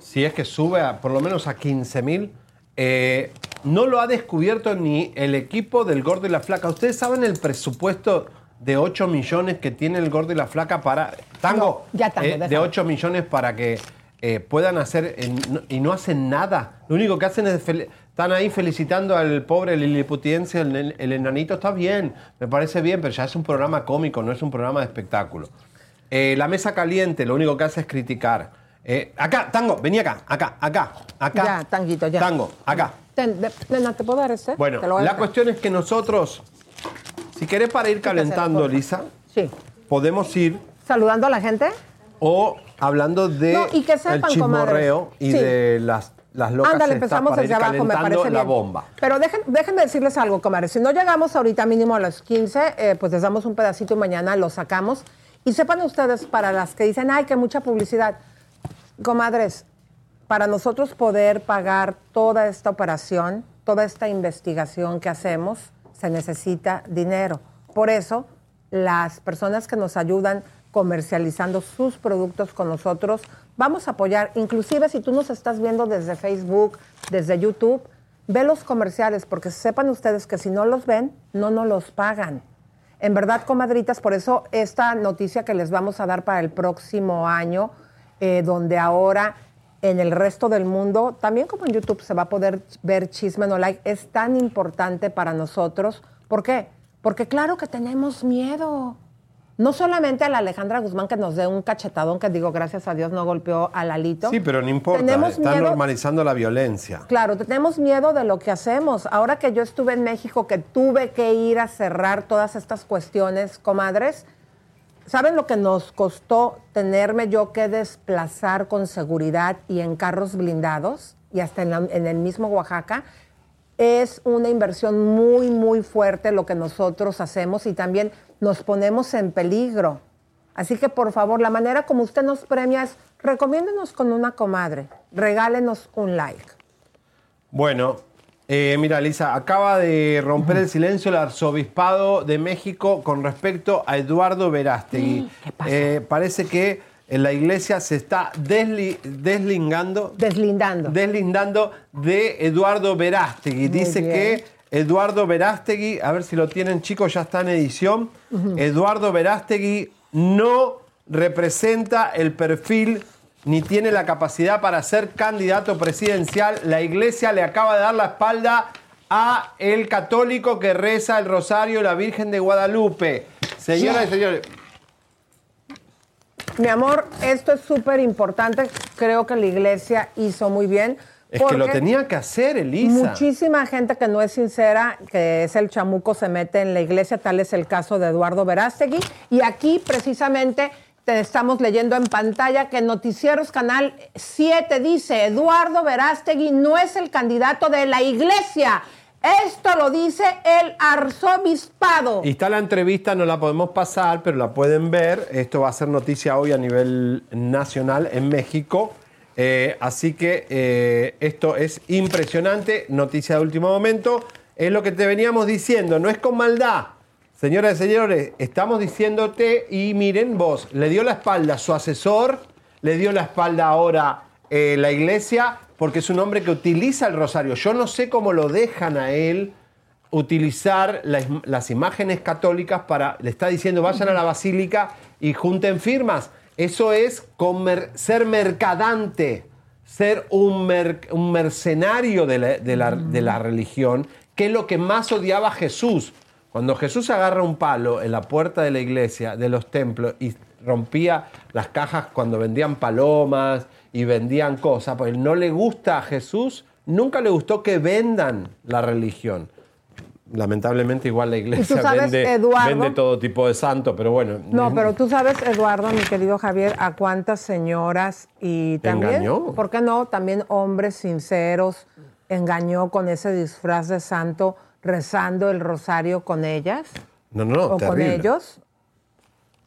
si es que sube a, por lo menos a 15 mil, eh, no lo ha descubierto ni el equipo del Gordo y la Flaca. ¿Ustedes saben el presupuesto de 8 millones que tiene el Gordo y la Flaca para... Tango, ya Tango, eh, de déjalo. 8 millones para que eh, puedan hacer... eh, no- y no hacen nada. Lo único que hacen es... están ahí felicitando al pobre liliputiense, el, el- el enanito. Está bien, me parece bien, pero ya es un programa cómico, no es un programa de espectáculo. Eh, la mesa caliente lo único que hace es criticar. Acá, Tango, vení acá, acá, acá, acá. Ya, Tanguito, ya. Tango, acá. Nena, ¿te puedo dar este? Bueno, la cuestión es que nosotros, si querés para ir calentando. Lisa, Sí. podemos ir Saludando a la gente. o hablando de No, y que sepan, el chismorreo comadres. y Sí. de las, las locas Ándale, empezamos para ir desde abajo, me parece la bien. bomba. Pero dejen, déjenme decirles algo, comadres. Si no llegamos ahorita mínimo a los 15, eh, pues les damos un pedacito y mañana lo sacamos. Y sepan ustedes, para las que dicen, ay, que mucha publicidad. Comadres, para nosotros poder pagar toda esta operación, toda esta investigación que hacemos, se necesita dinero. Por eso, las personas que nos ayudan comercializando sus productos con nosotros, vamos a apoyar. Inclusive si tú nos estás viendo desde Facebook, desde YouTube, ve los comerciales, porque sepan ustedes que si no los ven, no nos los pagan. En verdad, comadritas, por eso esta noticia que les vamos a dar para el próximo año, eh, donde ahora en el resto del mundo, también como en YouTube se va a poder ver Chisme No Like, es tan importante para nosotros. ¿Por qué? Porque claro que tenemos miedo. No solamente a la Alejandra Guzmán que nos dé un cachetadón, que digo, gracias a Dios no golpeó a Lalito. Sí, pero no importa, Tenemos están miedo- normalizando la violencia. Claro, tenemos miedo de lo que hacemos. Ahora que yo estuve en México, que tuve que ir a cerrar todas estas cuestiones, comadres, ¿saben lo que nos costó tenerme yo que desplazar con seguridad y en carros blindados? Y hasta en, el mismo Oaxaca. Es una inversión muy, muy fuerte lo que nosotros hacemos y también nos ponemos en peligro. Así que por favor, la manera como usted nos premia es recomiéndenos con una comadre, regálenos un like. Bueno, eh, mira, Lisa, acaba de romper el silencio el arzobispado de México con respecto a Eduardo Verástegui. Eh, parece que en la iglesia se está desli- deslingando. Deslindando. Deslindando de Eduardo Verástegui. Muy Dice bien. que Eduardo Verástegui, a ver si lo tienen chicos, ya está en edición. Eduardo Verástegui no representa el perfil ni tiene la capacidad para ser candidato presidencial. La iglesia le acaba de dar la espalda a el católico que reza el rosario la Virgen de Guadalupe. Señoras y señores, Mi amor, esto es súper importante. Creo que la iglesia hizo muy bien. es que lo tenía que hacer, Elisa. Muchísima gente que no es sincera, que es el chamuco, se mete en la iglesia. Tal es el caso de Eduardo Verástegui. Y aquí, precisamente, te estamos leyendo en pantalla que Noticieros Canal 7 dice: Eduardo Verástegui no es el candidato de la iglesia. Esto lo dice el arzobispado. Y está la entrevista, no la podemos pasar, pero la pueden ver. Esto va a ser noticia hoy a nivel nacional en México. Eh, así que eh, esto es impresionante, noticia de último momento. Es lo que te veníamos diciendo, no es con maldad. Señoras y señores, estamos diciéndote y miren vos, le dio la espalda a su asesor, le dio la espalda ahora eh, la iglesia, porque es un hombre que utiliza el rosario. Yo no sé cómo lo dejan a él utilizar las, las imágenes católicas para, le está diciendo, vayan a la basílica y junten firmas. Eso es comer- ser mercadante, ser un, mer- un mercenario de la, de la- de la religión, que es lo que más odiaba Jesús. Cuando Jesús agarra un palo en la puerta de la iglesia, de los templos, y rompía las cajas cuando vendían palomas y vendían cosas, pues no le gusta a Jesús, nunca le gustó que vendan la religión. Lamentablemente igual la iglesia sabes, vende, Eduardo? vende todo tipo de santo, pero bueno. No, pero tú sabes, Eduardo, mi querido Javier, a cuántas señoras y también, Engañó. ¿por qué no? También hombres sinceros engañó con ese disfraz de santo rezando el rosario con ellas No, no, no, o con ellos.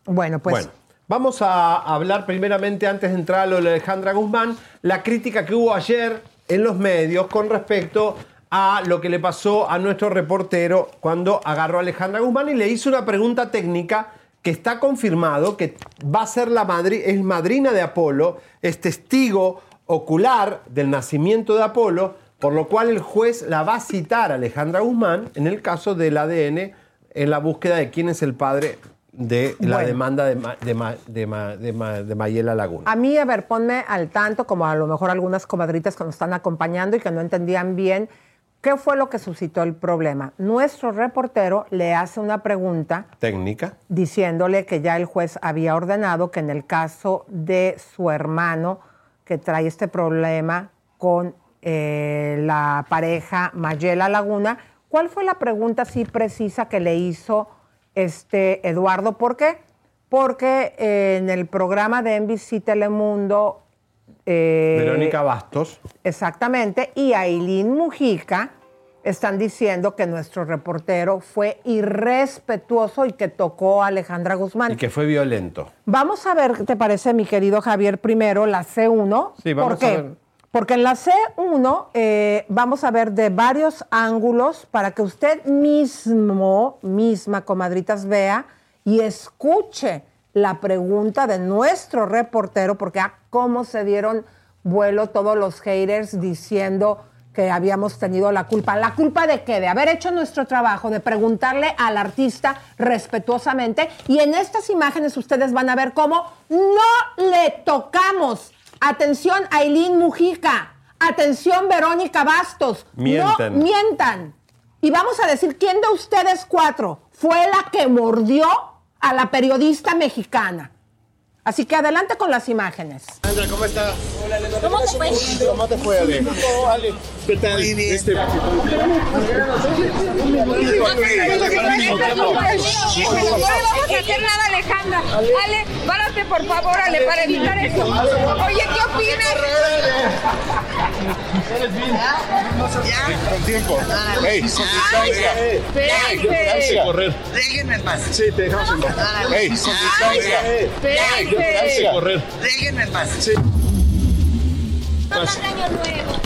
Bueno, pues Bueno, vamos a hablar primeramente, antes de entrar a lo de Alejandra Guzmán, la crítica que hubo ayer en los medios con respecto a lo que le pasó a nuestro reportero cuando agarró a Alejandra Guzmán y le hizo una pregunta técnica que está confirmado que va a ser la madri es madrina de Apolo, es testigo ocular del nacimiento de Apolo, por lo cual el juez la va a citar a Alejandra Guzmán en el caso del ADN en la búsqueda de quién es el padre de la Bueno. demanda de, Ma- de, Ma- de Ma- de Ma- de Mayela Laguna. A mí, a ver, ponme al tanto, como a lo mejor algunas comadritas que nos están acompañando y que no entendían bien qué fue lo que suscitó el problema. Nuestro reportero le hace una pregunta Técnica. diciéndole que ya el juez había ordenado que en el caso de su hermano que trae este problema con eh, la pareja Mayela Laguna, ¿cuál fue la pregunta así precisa que le hizo este Eduardo? ¿Por qué? Porque eh, en el programa de NBC Telemundo eh, Verónica Bastos. Exactamente. Y Aileen Mujica están diciendo que nuestro reportero fue irrespetuoso y que tocó a Alejandra Guzmán. Y que fue violento. Vamos a ver, ¿te parece, mi querido Javier, primero la C1? Sí, vamos ¿Por qué? a ver. Porque en la C1 eh, vamos a ver de varios ángulos para que usted mismo, misma, comadritas, vea y escuche la pregunta de nuestro reportero, porque a cómo se dieron vuelo todos los haters diciendo que habíamos tenido la culpa. ¿La culpa de qué? De haber hecho nuestro trabajo, de preguntarle al artista respetuosamente. Y en estas imágenes ustedes van a ver cómo no le tocamos. Atención, Aileen Mujica. Atención, Verónica Bastos. Mienten. No mientan. Y vamos a decir quién de ustedes cuatro fue la que mordió a la periodista mexicana. Así que adelante con las imágenes. Sandra, ¿cómo estás? ¿Cómo te fue? ¿Cómo te fue, Ale? Ale, ¿qué tal? Muy bien. Este... No vamos a hacer nada, Alejandra. Ale, párate por favor, Ale, para evitar eso. Oye, ¿qué opinas? Con tiempo. Ey, con distancia. Espérense. correr. Déjenme en paz. Sí, te dejamos en paz. Ey, con distancia. Correr. Déjenme en paz. Sí. año nuevo.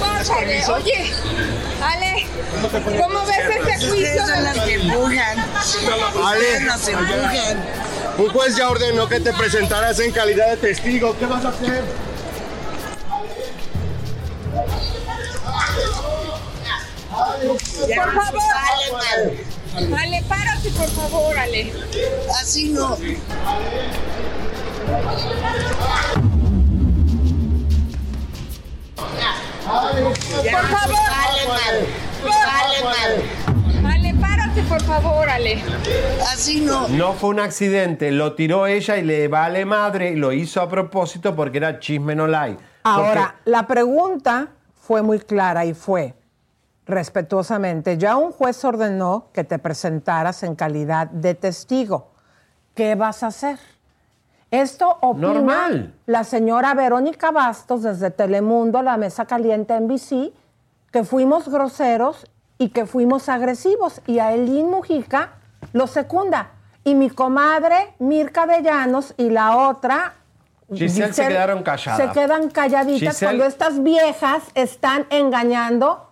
Pásale, oye, Ale, ¿cómo ves este juicio? Ustedes son las que empujan. Ale, Ustedes nos empujan. un juez ya ordenó que te presentaras en calidad de testigo. ¿Qué vas a hacer? Por favor. Ale, párate, por favor, Ale. Así no. Por favor. Ale, párate, por favor, Ale. Así no. No fue un accidente, lo tiró ella y le vale madre y lo hizo a propósito porque era chisme no like. Ahora, la pregunta fue muy clara y fue, respetuosamente, ya un juez ordenó que te presentaras en calidad de testigo. ¿Qué vas a hacer? Esto opina Normal. la señora Verónica Bastos desde Telemundo, la mesa caliente en BC, que fuimos groseros y que fuimos agresivos. Y a Elín Mujica lo secunda. Y mi comadre Mirka de Llanos y la otra... Giselle se quedaron calladas. Se quedan calladitas Giselle- cuando estas viejas están engañando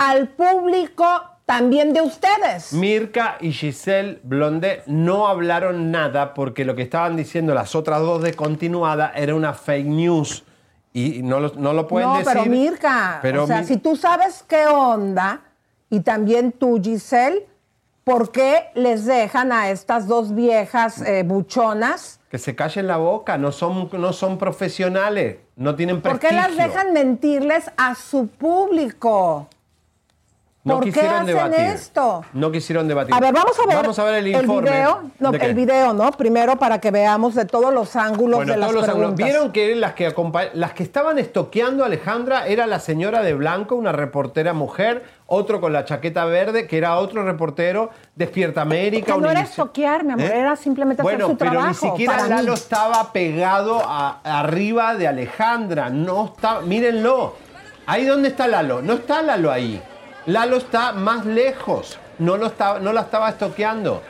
al público también de ustedes. Mirka y Giselle Blondet no hablaron nada porque lo que estaban diciendo las otras dos de continuada era una fake news. Y no lo, no lo pueden no, decir. pero Mirka, pero o sea, si tú sabes qué onda, y también tú, Giselle, ¿por qué les dejan a estas dos viejas eh, buchonas? Que se callen la boca, no son, no son profesionales, no tienen ¿Por prestigio. qué las dejan mentirles a su público? No ¿Por qué quisieron hacen debatir. esto? No quisieron debatir. A ver, vamos a ver, Vamos a ver el informe. video, no, el video, ¿no? Primero para que veamos de todos los ángulos Bueno, de las todos los ángulos. Vieron que las que, las que estaban estoqueando a Alejandra era la señora de blanco, una reportera mujer, otro con la chaqueta verde, que era otro reportero, Despierta América. Que no era estoquear, mi amor, ¿Eh? era simplemente Bueno, hacer su pero trabajo. ni siquiera Lalo mí. estaba pegado a- arriba de Alejandra. No está, mírenlo. Ahí dónde está Lalo. No está Lalo ahí. Lalo está más lejos. No, lo estaba, no la estaba estoqueando.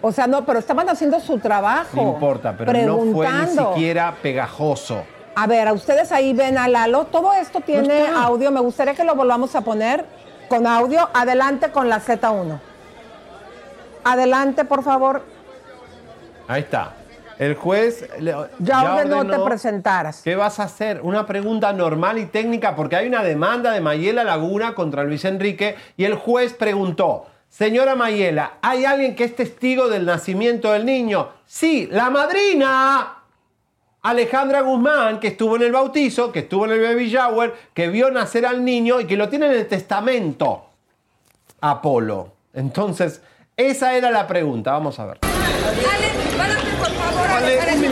O sea, no, pero estaban haciendo su trabajo. No importa, pero no fue ni siquiera pegajoso. A ver, a ustedes ahí ven a Lalo. Todo esto tiene está. audio. Me gustaría que lo volvamos a poner con audio. Adelante con la Z1. Adelante, por favor. Ahí está. El juez le- Ya, ordenó te presentaras. ¿Qué vas a hacer? Una pregunta normal y técnica, porque hay una demanda de Mayela Laguna contra Luis Enrique y el juez preguntó, señora Mayela, ¿hay alguien que es testigo del nacimiento del niño? Sí, la madrina. Alejandra Guzmán, que estuvo en el bautizo, que estuvo en el baby shower, que vio nacer al niño y que lo tiene en el testamento. Apolo. Entonces, esa era la pregunta. Vamos a ver. Ale, párate por favor, Ale, para evitar-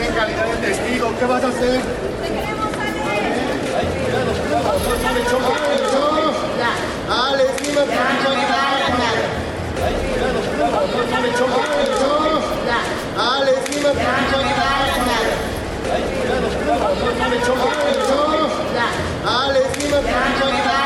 en calidad de testigo, ¿qué vas a hacer? Ale, dime, Ale, dime, Ale, dime,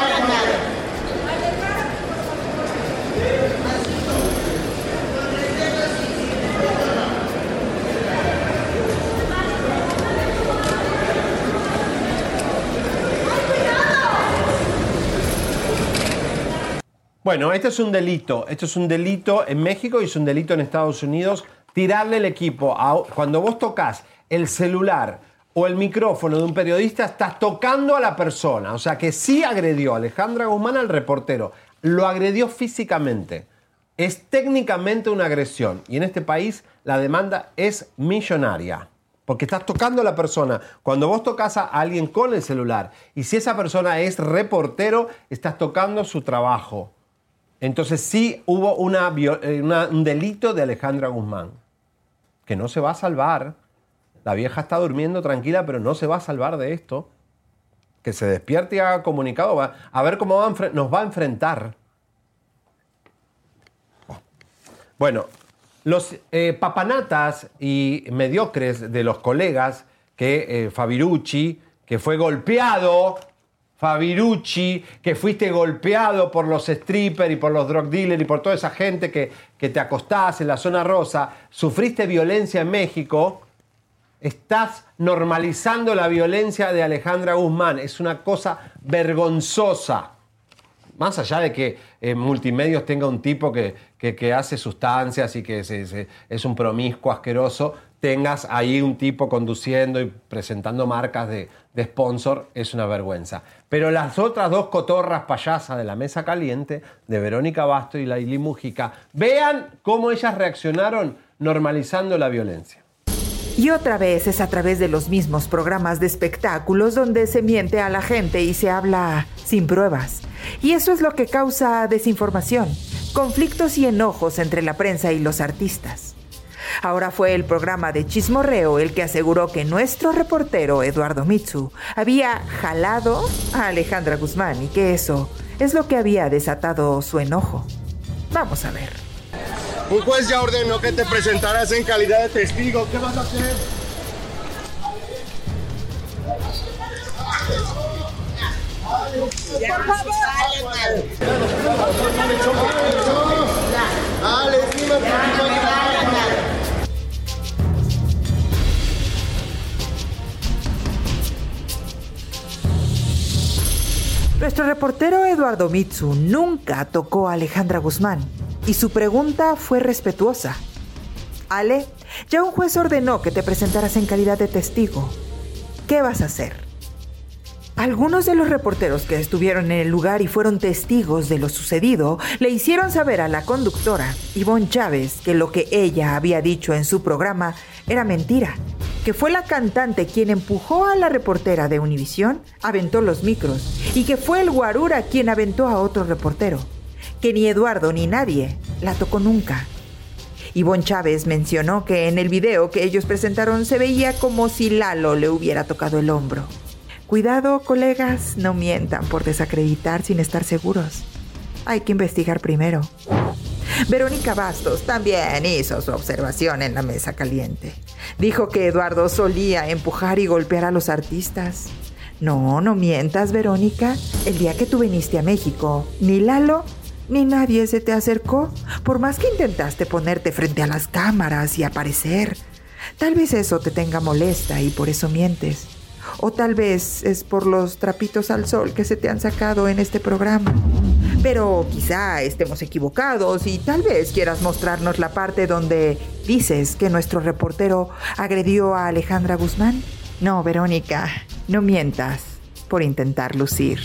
Bueno, este es un delito. Esto es un delito en México y es un delito en Estados Unidos. Tirarle el equipo. a- cuando vos tocas el celular o el micrófono de un periodista, estás tocando a la persona. O sea que sí agredió a Alejandra Guzmán al reportero. Lo agredió físicamente. Es técnicamente una agresión. Y en este país la demanda es millonaria. Porque estás tocando a la persona. Cuando vos tocas a alguien con el celular y si esa persona es reportero, estás tocando su trabajo. Entonces sí hubo eh, un delito de Alejandra Guzmán, que no se va a salvar. La vieja está durmiendo tranquila, pero no se va a salvar de esto. Que se despierte y haga comunicado. va- a ver cómo nos va a enfrentar. Bueno, los eh, papanatas y mediocres de los colegas que eh, Fabirucci, que fue golpeado, Fabirucci, que fuiste golpeado por los strippers y por los drug dealers y por toda esa gente que, que te acostás en la zona rosa, sufriste violencia en México, estás normalizando la violencia de Alejandra Guzmán. Es una cosa vergonzosa. Más allá de que en multimedios tenga un tipo que, que- hace sustancias y que es un promiscuo asqueroso, tengas ahí un tipo conduciendo y presentando marcas de, sponsor, es una vergüenza. Pero las otras dos cotorras payasas de la mesa caliente, de Verónica Basto y Laili Mujica, vean cómo ellas reaccionaron normalizando la violencia. Y otra vez es a través de los mismos programas de espectáculos donde se miente a la gente y se habla sin pruebas. Y eso es lo que causa desinformación, conflictos y enojos entre la prensa y los artistas. Ahora fue el programa de Chismorreo el que aseguró que nuestro reportero Eduardo Mitsu había jalado a Alejandra Guzmán y que eso es lo que había desatado su enojo. Vamos a ver. Un juez ya ordenó que te presentaras en calidad de testigo. ¿Qué vas a hacer? Por favor. Dale, dime, Nuestro reportero Eduardo Mitsu nunca tocó a Alejandra Guzmán y su pregunta fue respetuosa. Ale, ya un juez ordenó que te presentaras en calidad de testigo. ¿Qué vas a hacer? Algunos de los reporteros que estuvieron en el lugar y fueron testigos de lo sucedido le hicieron saber a la conductora, Ivonne Chávez, que lo que ella había dicho en su programa era mentira, que fue la cantante quien empujó a la reportera de Univisión, aventó los micros, y que fue el guarura quien aventó a otro reportero, que ni Eduardo ni nadie la tocó nunca. Ivonne Chávez mencionó que en el video que ellos presentaron se veía como si Lalo le hubiera tocado el hombro. Cuidado, colegas, no mientan por desacreditar sin estar seguros. Hay que investigar primero. Verónica Bastos también hizo su observación en la mesa caliente. Dijo que Eduardo solía empujar y golpear a los artistas. No, no mientas, Verónica. El día que tú viniste a México, ni Lalo ni nadie se te acercó, por más que intentaste ponerte frente a las cámaras y aparecer. Tal vez eso te tenga molesta y por eso mientes. O tal vez es por los trapitos al sol que se te han sacado en este programa. Pero quizá estemos equivocados y tal vez quieras mostrarnos la parte donde dices que nuestro reportero agredió a Alejandra Guzmán. No, Verónica, no mientas por intentar lucir.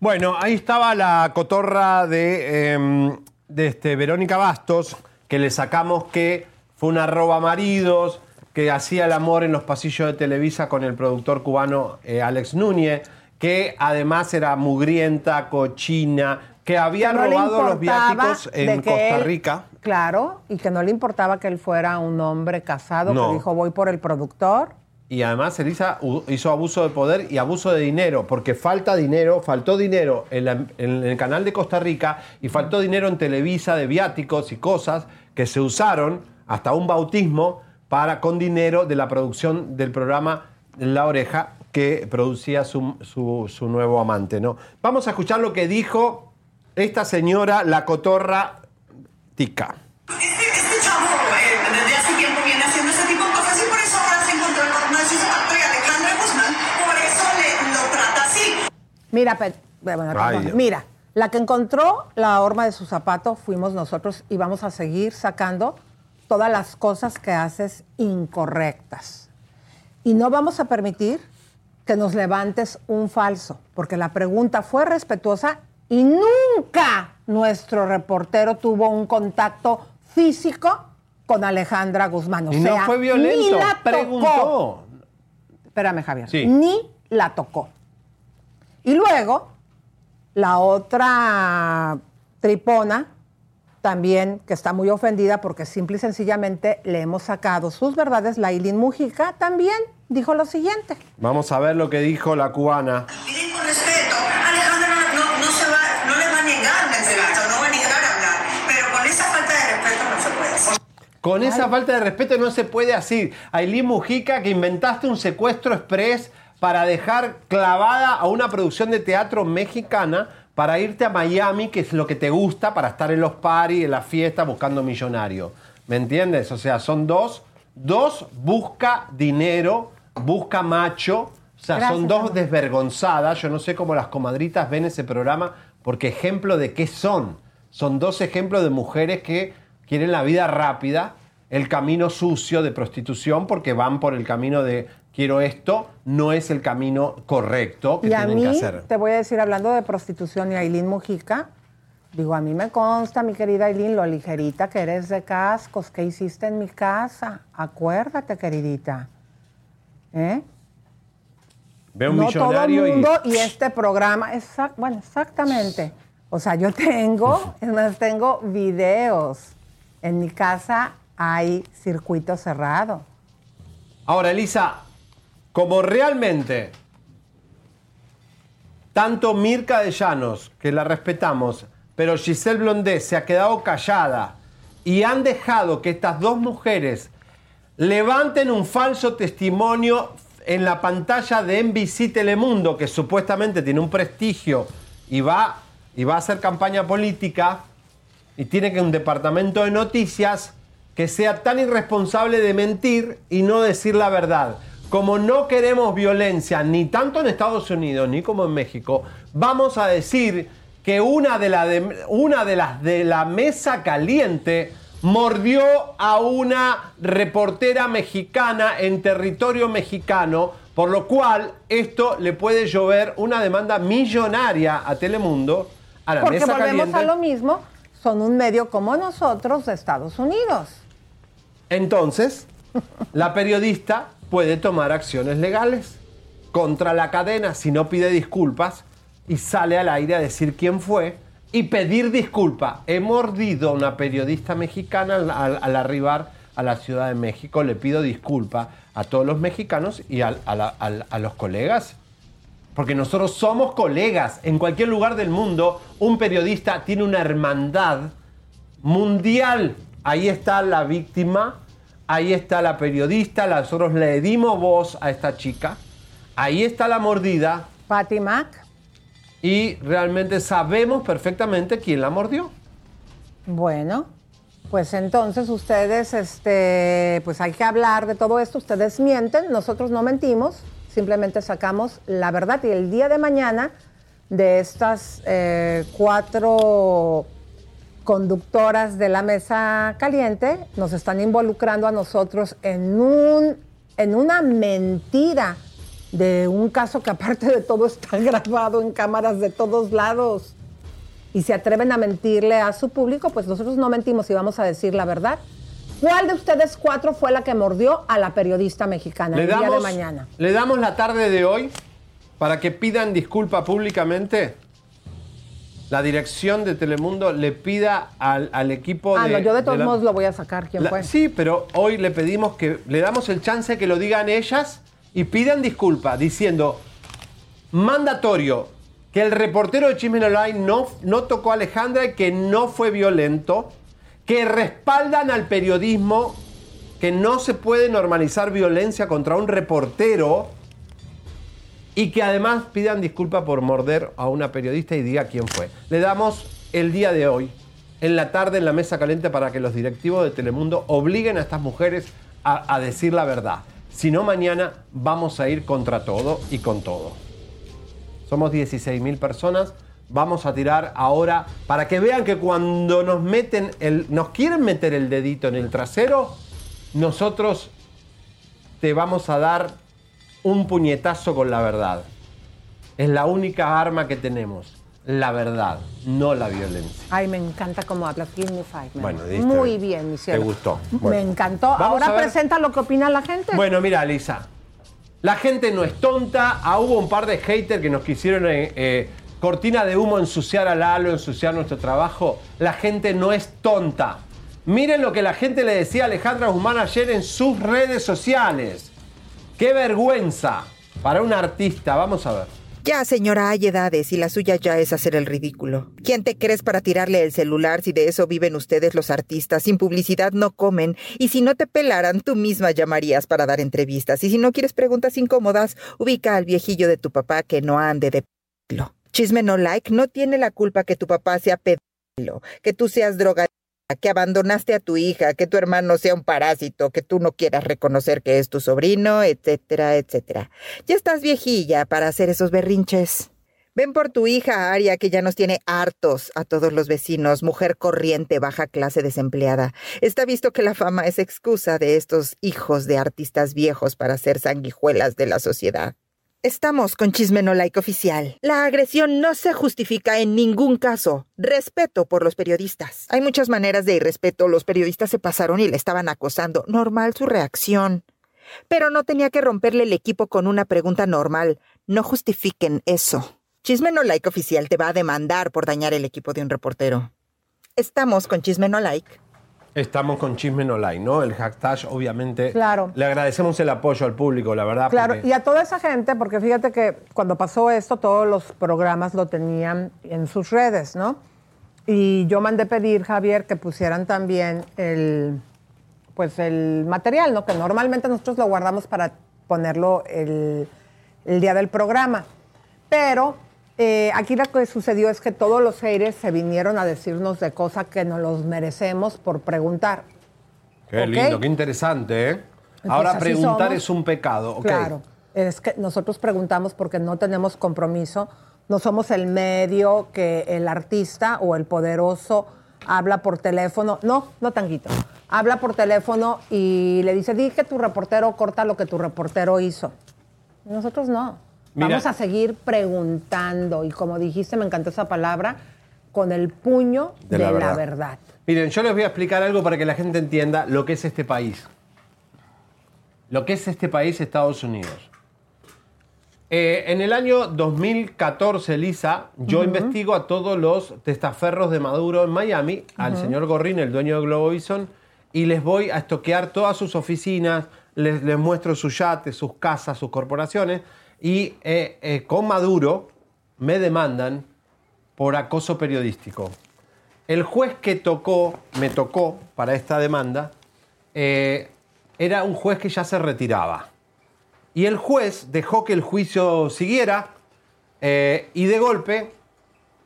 Bueno, ahí estaba la cotorra de, em, de este, Verónica Bastos, que le sacamos que fue una roba maridos, que hacía el amor en los pasillos de Televisa con el productor cubano eh, Alex Núñez, que además era mugrienta, cochina, que había Que no le robado los viáticos en Costa él- Rica. Claro, y que no le importaba que él fuera un hombre casado, No. que dijo voy por el productor. Y además Elisa hizo abuso de poder y abuso de dinero, porque falta dinero, faltó dinero en, la- en el canal de Costa Rica y faltó dinero en Televisa de viáticos y cosas que se usaron hasta un bautismo para con dinero de la producción del programa La Oreja que producía su, su- su nuevo amante. ¿no? Vamos a escuchar lo que dijo esta señora, la cotorra Tica. Chavo desde hace tiempo viene haciendo ese tipo de cosas y por eso ahora se encontró con Narciso Pato y Alejandra Guzmán, por eso le, lo trata así. Mira, bueno, Ay, mira, la que encontró la horma de su zapato fuimos nosotros y vamos a seguir sacando todas las cosas que haces incorrectas. Y no vamos a permitir que nos levantes un falso, porque la pregunta fue respetuosa y nunca nuestro reportero tuvo un contacto físico con Alejandra Guzmán. O Y no sea, fue violento, ni la tocó. preguntó. Espérame, Javier. Sí. Ni la tocó. Y luego, la otra tripona, también que está muy ofendida porque simple y sencillamente le hemos sacado sus verdades, la Eileen Mujica, también dijo lo siguiente. Vamos a ver lo que dijo la cubana. Miren con respeto, Alejandra no, no, no se va, no le va a negar la entrevista, no va a negar hablar, pero con esa falta de respeto no se puede. Con esa falta de respeto no se puede así. Aileen Mujica, que inventaste un secuestro express para dejar clavada a una producción de teatro mexicana para irte a Miami, que es lo que te gusta, para estar en los paris, en las fiestas, buscando millonarios. ¿Me entiendes? O sea, son dos. Dos busca dinero, busca macho. O sea, Gracias, son dos desvergonzadas. Yo no sé cómo las comadritas ven ese programa, porque ejemplo de qué son. Son dos ejemplos de mujeres que quieren la vida rápida, el camino sucio de prostitución, porque van por el camino de quiero esto, no es el camino correcto que Y a tienen mí, que hacer. te voy a decir, hablando de prostitución y Aileen Mujica, Digo, a mí me consta, mi querida Eileen, lo ligerita que eres de cascos. ¿Qué hiciste en mi casa? Acuérdate, queridita. ¿Eh? Ve un no todo el millonario y- mundo y... este programa, exact- bueno, exactamente. O sea, yo tengo, es más, tengo videos. En mi casa hay circuito cerrado. Ahora, Elisa, como realmente tanto Mirka de Llanos, que la respetamos, pero Giselle Blondé se ha quedado callada y han dejado que estas dos mujeres levanten un falso testimonio en la pantalla de NBC Telemundo, que supuestamente tiene un prestigio y va, y va a hacer campaña política, y tiene que un departamento de noticias que sea tan irresponsable de mentir y no decir la verdad. Como no queremos violencia, ni tanto en Estados Unidos ni como en México, vamos a decir que una de, la de- una de las de la mesa caliente mordió a una reportera mexicana en territorio mexicano, por lo cual esto le puede llover una demanda millonaria a Telemundo, a la Porque mesa volvemos caliente. a lo mismo, son un medio como nosotros de Estados Unidos. Entonces, la periodista puede tomar acciones legales contra la cadena si no pide disculpas y sale al aire a decir quién fue y pedir disculpa. He mordido a una periodista mexicana al, arribar a la Ciudad de México. Le pido disculpa a todos los mexicanos y a, a los colegas. Porque nosotros somos colegas. En cualquier lugar del mundo, un periodista tiene una hermandad mundial. Ahí está la víctima, ahí está la periodista, nosotros le dimos voz a esta chica, ahí está la mordida. Patty Mac. Y realmente sabemos perfectamente quién la mordió. Bueno, pues entonces ustedes, este, pues hay que hablar de todo esto. Ustedes mienten, nosotros no mentimos, simplemente sacamos la verdad. Y el día de mañana, de estas eh, cuatro conductoras de la mesa caliente, nos están involucrando a nosotros en un, en una mentira de un caso que aparte de todo está grabado en cámaras de todos lados y se atreven a mentirle a su público, pues nosotros no mentimos y vamos a decir la verdad. ¿Cuál de ustedes cuatro fue la que mordió a la periodista mexicana el día de mañana? le damos la tarde de hoy para que pidan disculpa públicamente. La dirección de Telemundo le pida al, al equipo Ah, de. no, yo de todos la- modos lo voy a sacar. ¿Quién La- fue? Sí, pero hoy le pedimos que le damos el chance que lo digan ellas y pidan disculpa diciendo mandatorio que el reportero de Chismen Online no, no tocó a Alejandra y que no fue violento, que respaldan al periodismo, que no se puede normalizar violencia contra un reportero y que además pidan disculpa por morder a una periodista y diga quién fue. Le damos el día de hoy, en la tarde, en la mesa caliente, para que los directivos de Telemundo obliguen a estas mujeres a, decir la verdad. Si no, mañana vamos a ir contra todo y con todo. Somos 16 mil personas. Vamos a tirar ahora para que vean que cuando nos meten el, nos quieren meter el dedito en el trasero, nosotros te vamos a dar un puñetazo con la verdad. Es la única arma que tenemos. La verdad, no la violencia. Ay, me encanta cómo hablas. Give me. Bueno, diste- Muy bien, mi ¿Te cielo. gustó? Me encantó. Vamos Ahora presenta lo que opina la gente. Bueno, mira, Lisa. La gente no es tonta. Ah, hubo un par de haters que nos quisieron eh, eh, cortina de humo ensuciar a Lalo, ensuciar nuestro trabajo. La gente no es tonta. Miren lo que la gente le decía a Alejandra Guzmán ayer en sus redes sociales. ¡Qué vergüenza para un artista! Vamos a ver. Ya, señora, hay edades y la suya ya es hacer el ridículo. ¿Quién te crees para tirarle el celular si de eso viven ustedes los artistas? Sin publicidad no comen. Y si no te pelaran, tú misma llamarías para dar entrevistas. Y si no quieres preguntas incómodas, ubica al viejillo de tu papá que no ande de pelo. Chisme no like no tiene la culpa que tu papá sea pedófilo, que tú seas drogadicta, que abandonaste a tu hija, que tu hermano sea un parásito, que tú no quieras reconocer que es tu sobrino, etcétera, etcétera. Ya estás viejilla para hacer esos berrinches. Ven por tu hija Aria, que ya nos tiene hartos a todos los vecinos, mujer corriente, baja clase desempleada. Está visto que la fama es excusa de estos hijos de artistas viejos para ser sanguijuelas de la sociedad. Estamos con Chisme No Like Oficial. La agresión no se justifica en ningún caso. Respeto por los periodistas. Hay muchas maneras de irrespeto. Los periodistas se pasaron y le estaban acosando. Normal su reacción. Pero no tenía que romperle el equipo con una pregunta normal. No justifiquen eso. Chisme No Like Oficial te va a demandar por dañar el equipo de un reportero. Estamos con Chisme No Like. Estamos con Chismen Online, ¿no? El hashtag, obviamente. Claro. Le agradecemos el apoyo al público, la verdad. Claro, porque- y a toda esa gente, porque fíjate que cuando pasó esto, todos los programas lo tenían en sus redes, ¿no? Y yo mandé pedir, Javier, que pusieran también el, pues el material, ¿no? Que normalmente nosotros lo guardamos para ponerlo el, el día del programa. Pero eh, aquí lo que sucedió es que todos los haters se vinieron a decirnos de cosas que nos los merecemos por preguntar. Qué lindo, qué interesante, ¿eh? Ahora preguntar es un pecado, ¿ok? Claro, es que nosotros preguntamos porque no tenemos compromiso, no somos el medio que el artista o el poderoso habla por teléfono, no, no tanguito, habla por teléfono y le dice, di que tu reportero corta lo que tu reportero hizo. Nosotros no. Mira. Vamos a seguir preguntando y como dijiste, me encantó esa palabra, con el puño de, la, verdad. Miren, yo les voy a explicar algo para que la gente entienda lo que es este país. Lo que es este país, Estados Unidos. Eh, en el año 2014, Lisa, yo investigo a todos los testaferros de Maduro en Miami, al señor Gorrin, el dueño de Globovision, y les voy a estoquear todas sus oficinas, les, les muestro sus yates, sus casas, sus corporaciones, y eh, eh, con Maduro me demandan por acoso periodístico. El juez que tocó, me tocó para esta demanda, eh, era un juez que ya se retiraba. Y el juez dejó que el juicio siguiera y de golpe,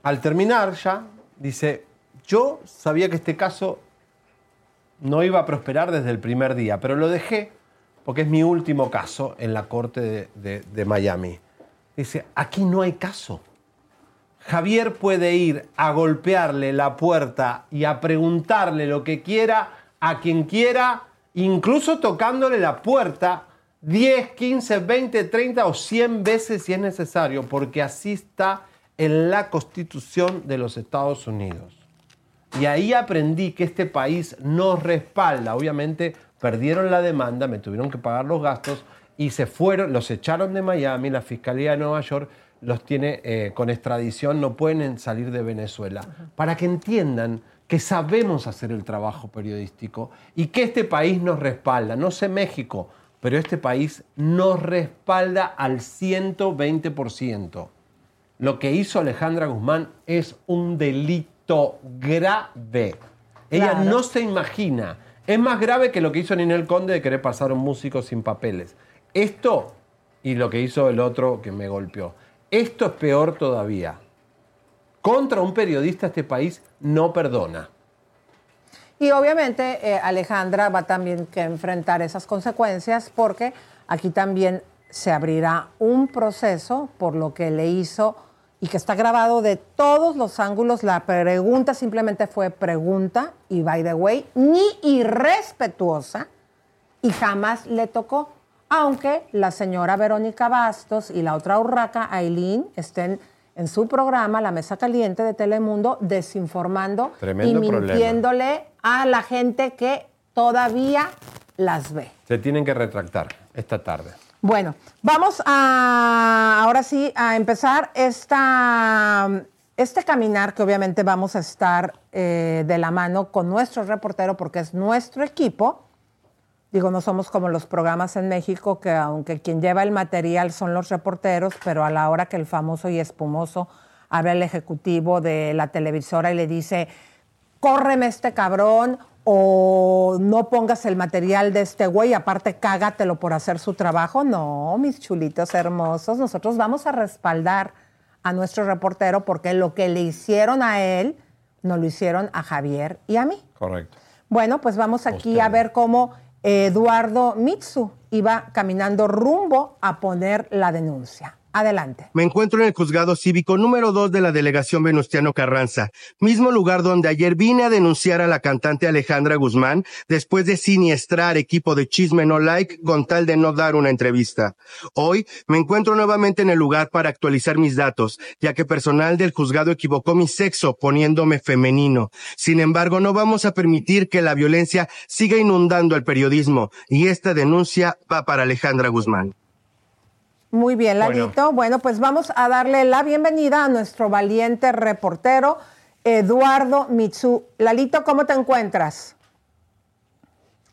al terminar ya, dice, yo sabía que este caso no iba a prosperar desde el primer día, pero lo dejé porque es mi último caso en la corte de, Miami. Dice, aquí no hay caso. Javier puede ir a golpearle la puerta y a preguntarle lo que quiera a quien quiera, incluso tocándole la puerta 10, 15, 20, 30 o 100 veces si es necesario, porque así está en la Constitución de los Estados Unidos. Y ahí aprendí que este país nos respalda. Obviamente perdieron la demanda, me tuvieron que pagar los gastos y se fueron, los echaron de Miami, la Fiscalía de Nueva York los tiene eh, con extradición, no pueden salir de Venezuela. Para que entiendan que sabemos hacer el trabajo periodístico y que este país nos respalda. No sé México, pero este país nos respalda al 120%. Lo que hizo Alejandra Guzmán es un delito grave. Ella Claro. no se imagina. Es más grave que lo que hizo Ninel Conde de querer pasar a un músico sin papeles. Esto y lo que hizo el otro que me golpeó. Esto es peor todavía. Contra un periodista este país no perdona. Y obviamente eh, Alejandra va también que enfrentar esas consecuencias porque aquí también se abrirá un proceso por lo que le hizo y que está grabado de todos los ángulos. La pregunta simplemente fue pregunta y by the way, ni irrespetuosa y jamás le tocó. Aunque la señora Verónica Bastos y la otra urraca, Aileen, estén en su programa, La Mesa Caliente de Telemundo, desinformando Tremendo y problema. mintiéndole a la gente que todavía las ve. Se tienen que retractar esta tarde. Bueno, vamos a ahora sí a empezar esta, este caminar que obviamente vamos a estar eh, de la mano con nuestro reportero porque es nuestro equipo. Digo, no somos como los programas en México que aunque quien lleva el material son los reporteros, pero a la hora que el famoso y espumoso habla el ejecutivo de la televisora y le dice, córreme este cabrón o no pongas el material de este güey, aparte cágatelo por hacer su trabajo. No, mis chulitos hermosos, nosotros vamos a respaldar a nuestro reportero porque lo que le hicieron a él, no lo hicieron a Javier y a mí. Correcto. Bueno, pues vamos aquí a ver cómo Eduardo Mitsu iba caminando rumbo a poner la denuncia. Adelante. Me encuentro en el juzgado cívico número 2 de la delegación Venustiano Carranza, mismo lugar donde ayer vine a denunciar a la cantante Alejandra Guzmán después de siniestrar equipo de Chisme No Like con tal de no dar una entrevista. Hoy me encuentro nuevamente en el lugar para actualizar mis datos, ya que personal del juzgado equivocó mi sexo poniéndome femenino. Sin embargo, no vamos a permitir que la violencia siga inundando el periodismo y esta denuncia va para Alejandra Guzmán. Muy bien, Bueno. Lalito. Bueno. pues vamos a darle la bienvenida a nuestro valiente reportero, Eduardo Mitsu. Lalito, ¿cómo te encuentras?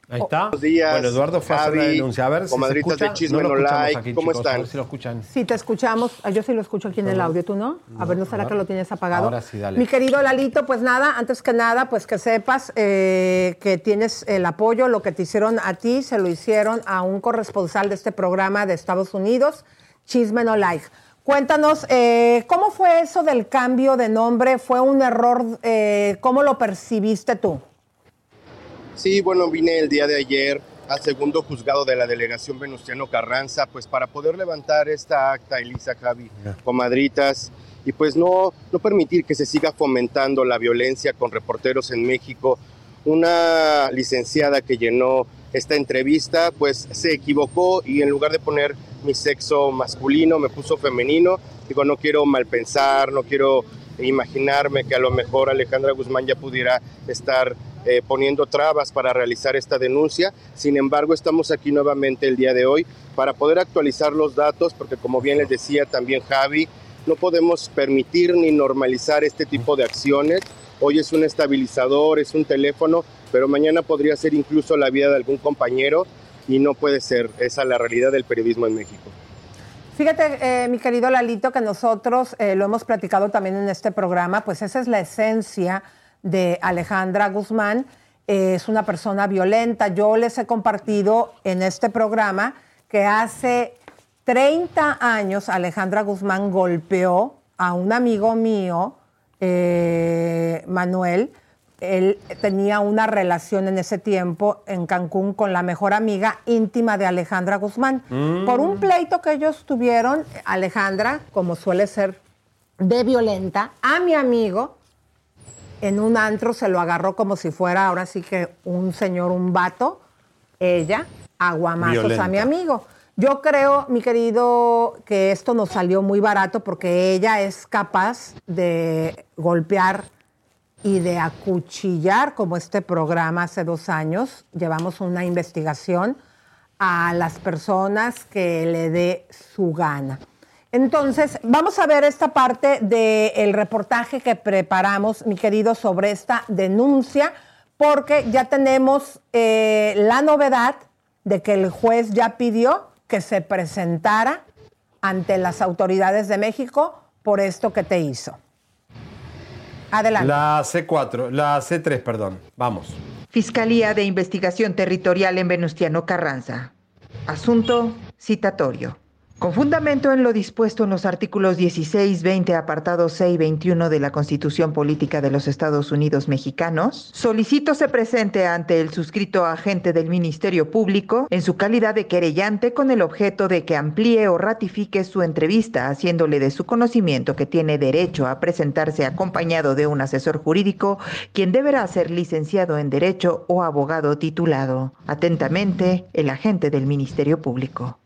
Ahí está. Buenos días, Bueno, Eduardo fue a hacer la Javi, denuncia. A ver si se comadritas escucha. de Chisme no lo No escuchamos Like, aquí, ¿cómo chicos, A están? ver si lo escuchan. Sí, te escuchamos. Ah, Yo sí lo escucho aquí en el audio, ¿tú no? A ver, ¿no será a que lo tienes apagado? Ahora sí, dale. Mi querido Lalito, pues nada, antes que nada, pues que sepas eh, que tienes el apoyo, lo que te hicieron a ti, se lo hicieron a un corresponsal de este programa de Estados Unidos, Chisme No Like. Cuéntanos, eh, ¿cómo fue eso del cambio de nombre? ¿Fue un error? Eh, ¿Cómo lo percibiste tú? Sí, bueno, vine el día de ayer al segundo juzgado de la delegación Venustiano Carranza, pues para poder levantar esta acta, Elisa, Javi, comadritas, y pues no, no permitir que se siga fomentando la violencia con reporteros en México. Una licenciada que llenó esta entrevista, pues se equivocó y en lugar de poner mi sexo masculino, me puso femenino. Digo, no quiero mal pensar, no quiero imaginarme que a lo mejor Alejandra Guzmán ya pudiera estar eh, poniendo trabas para realizar esta denuncia. Sin embargo, estamos aquí nuevamente el día de hoy para poder actualizar los datos, porque como bien les decía también Javi, no podemos permitir ni normalizar este tipo de acciones. Hoy es un estabilizador, es un teléfono, pero mañana podría ser incluso la vida de algún compañero y no puede ser. Esa es la realidad del periodismo en México. Fíjate, eh, mi querido Lalito, que nosotros eh, lo hemos platicado también en este programa, pues esa es la esencia de Alejandra Guzmán. Eh, es una persona violenta. Yo les he compartido en este programa que hace 30 años Alejandra Guzmán golpeó a un amigo mío, eh, Manuel. Él tenía una relación en ese tiempo en Cancún con la mejor amiga íntima de Alejandra Guzmán. Mm. Por un pleito que ellos tuvieron, Alejandra, como suele ser de violenta, a mi amigo, en un antro se lo agarró como si fuera ahora sí que un señor, un vato, ella, aguamazos a mi amigo. Yo creo, mi querido, que esto nos salió muy barato porque ella es capaz de golpear y de acuchillar, como este programa hace dos años. Llevamos una investigación a las personas que le dé su gana. Entonces, vamos a ver esta parte del reportaje que preparamos, mi querido, sobre esta denuncia, porque ya tenemos eh, la novedad de que el juez ya pidió que se presentara ante las autoridades de México por esto que te hizo. Adelante. La C4, la C3, perdón. Vamos. Fiscalía de Investigación Territorial en Venustiano Carranza. Asunto citatorio. Con fundamento en lo dispuesto en los artículos 16, 20, apartados 6 y 21 de la Constitución Política de los Estados Unidos Mexicanos, solicito se presente ante el suscrito agente del Ministerio Público en su calidad de querellante con el objeto de que amplíe o ratifique su entrevista, haciéndole de su conocimiento que tiene derecho a presentarse acompañado de un asesor jurídico, quien deberá ser licenciado en Derecho o abogado titulado. Atentamente, el agente del Ministerio Público.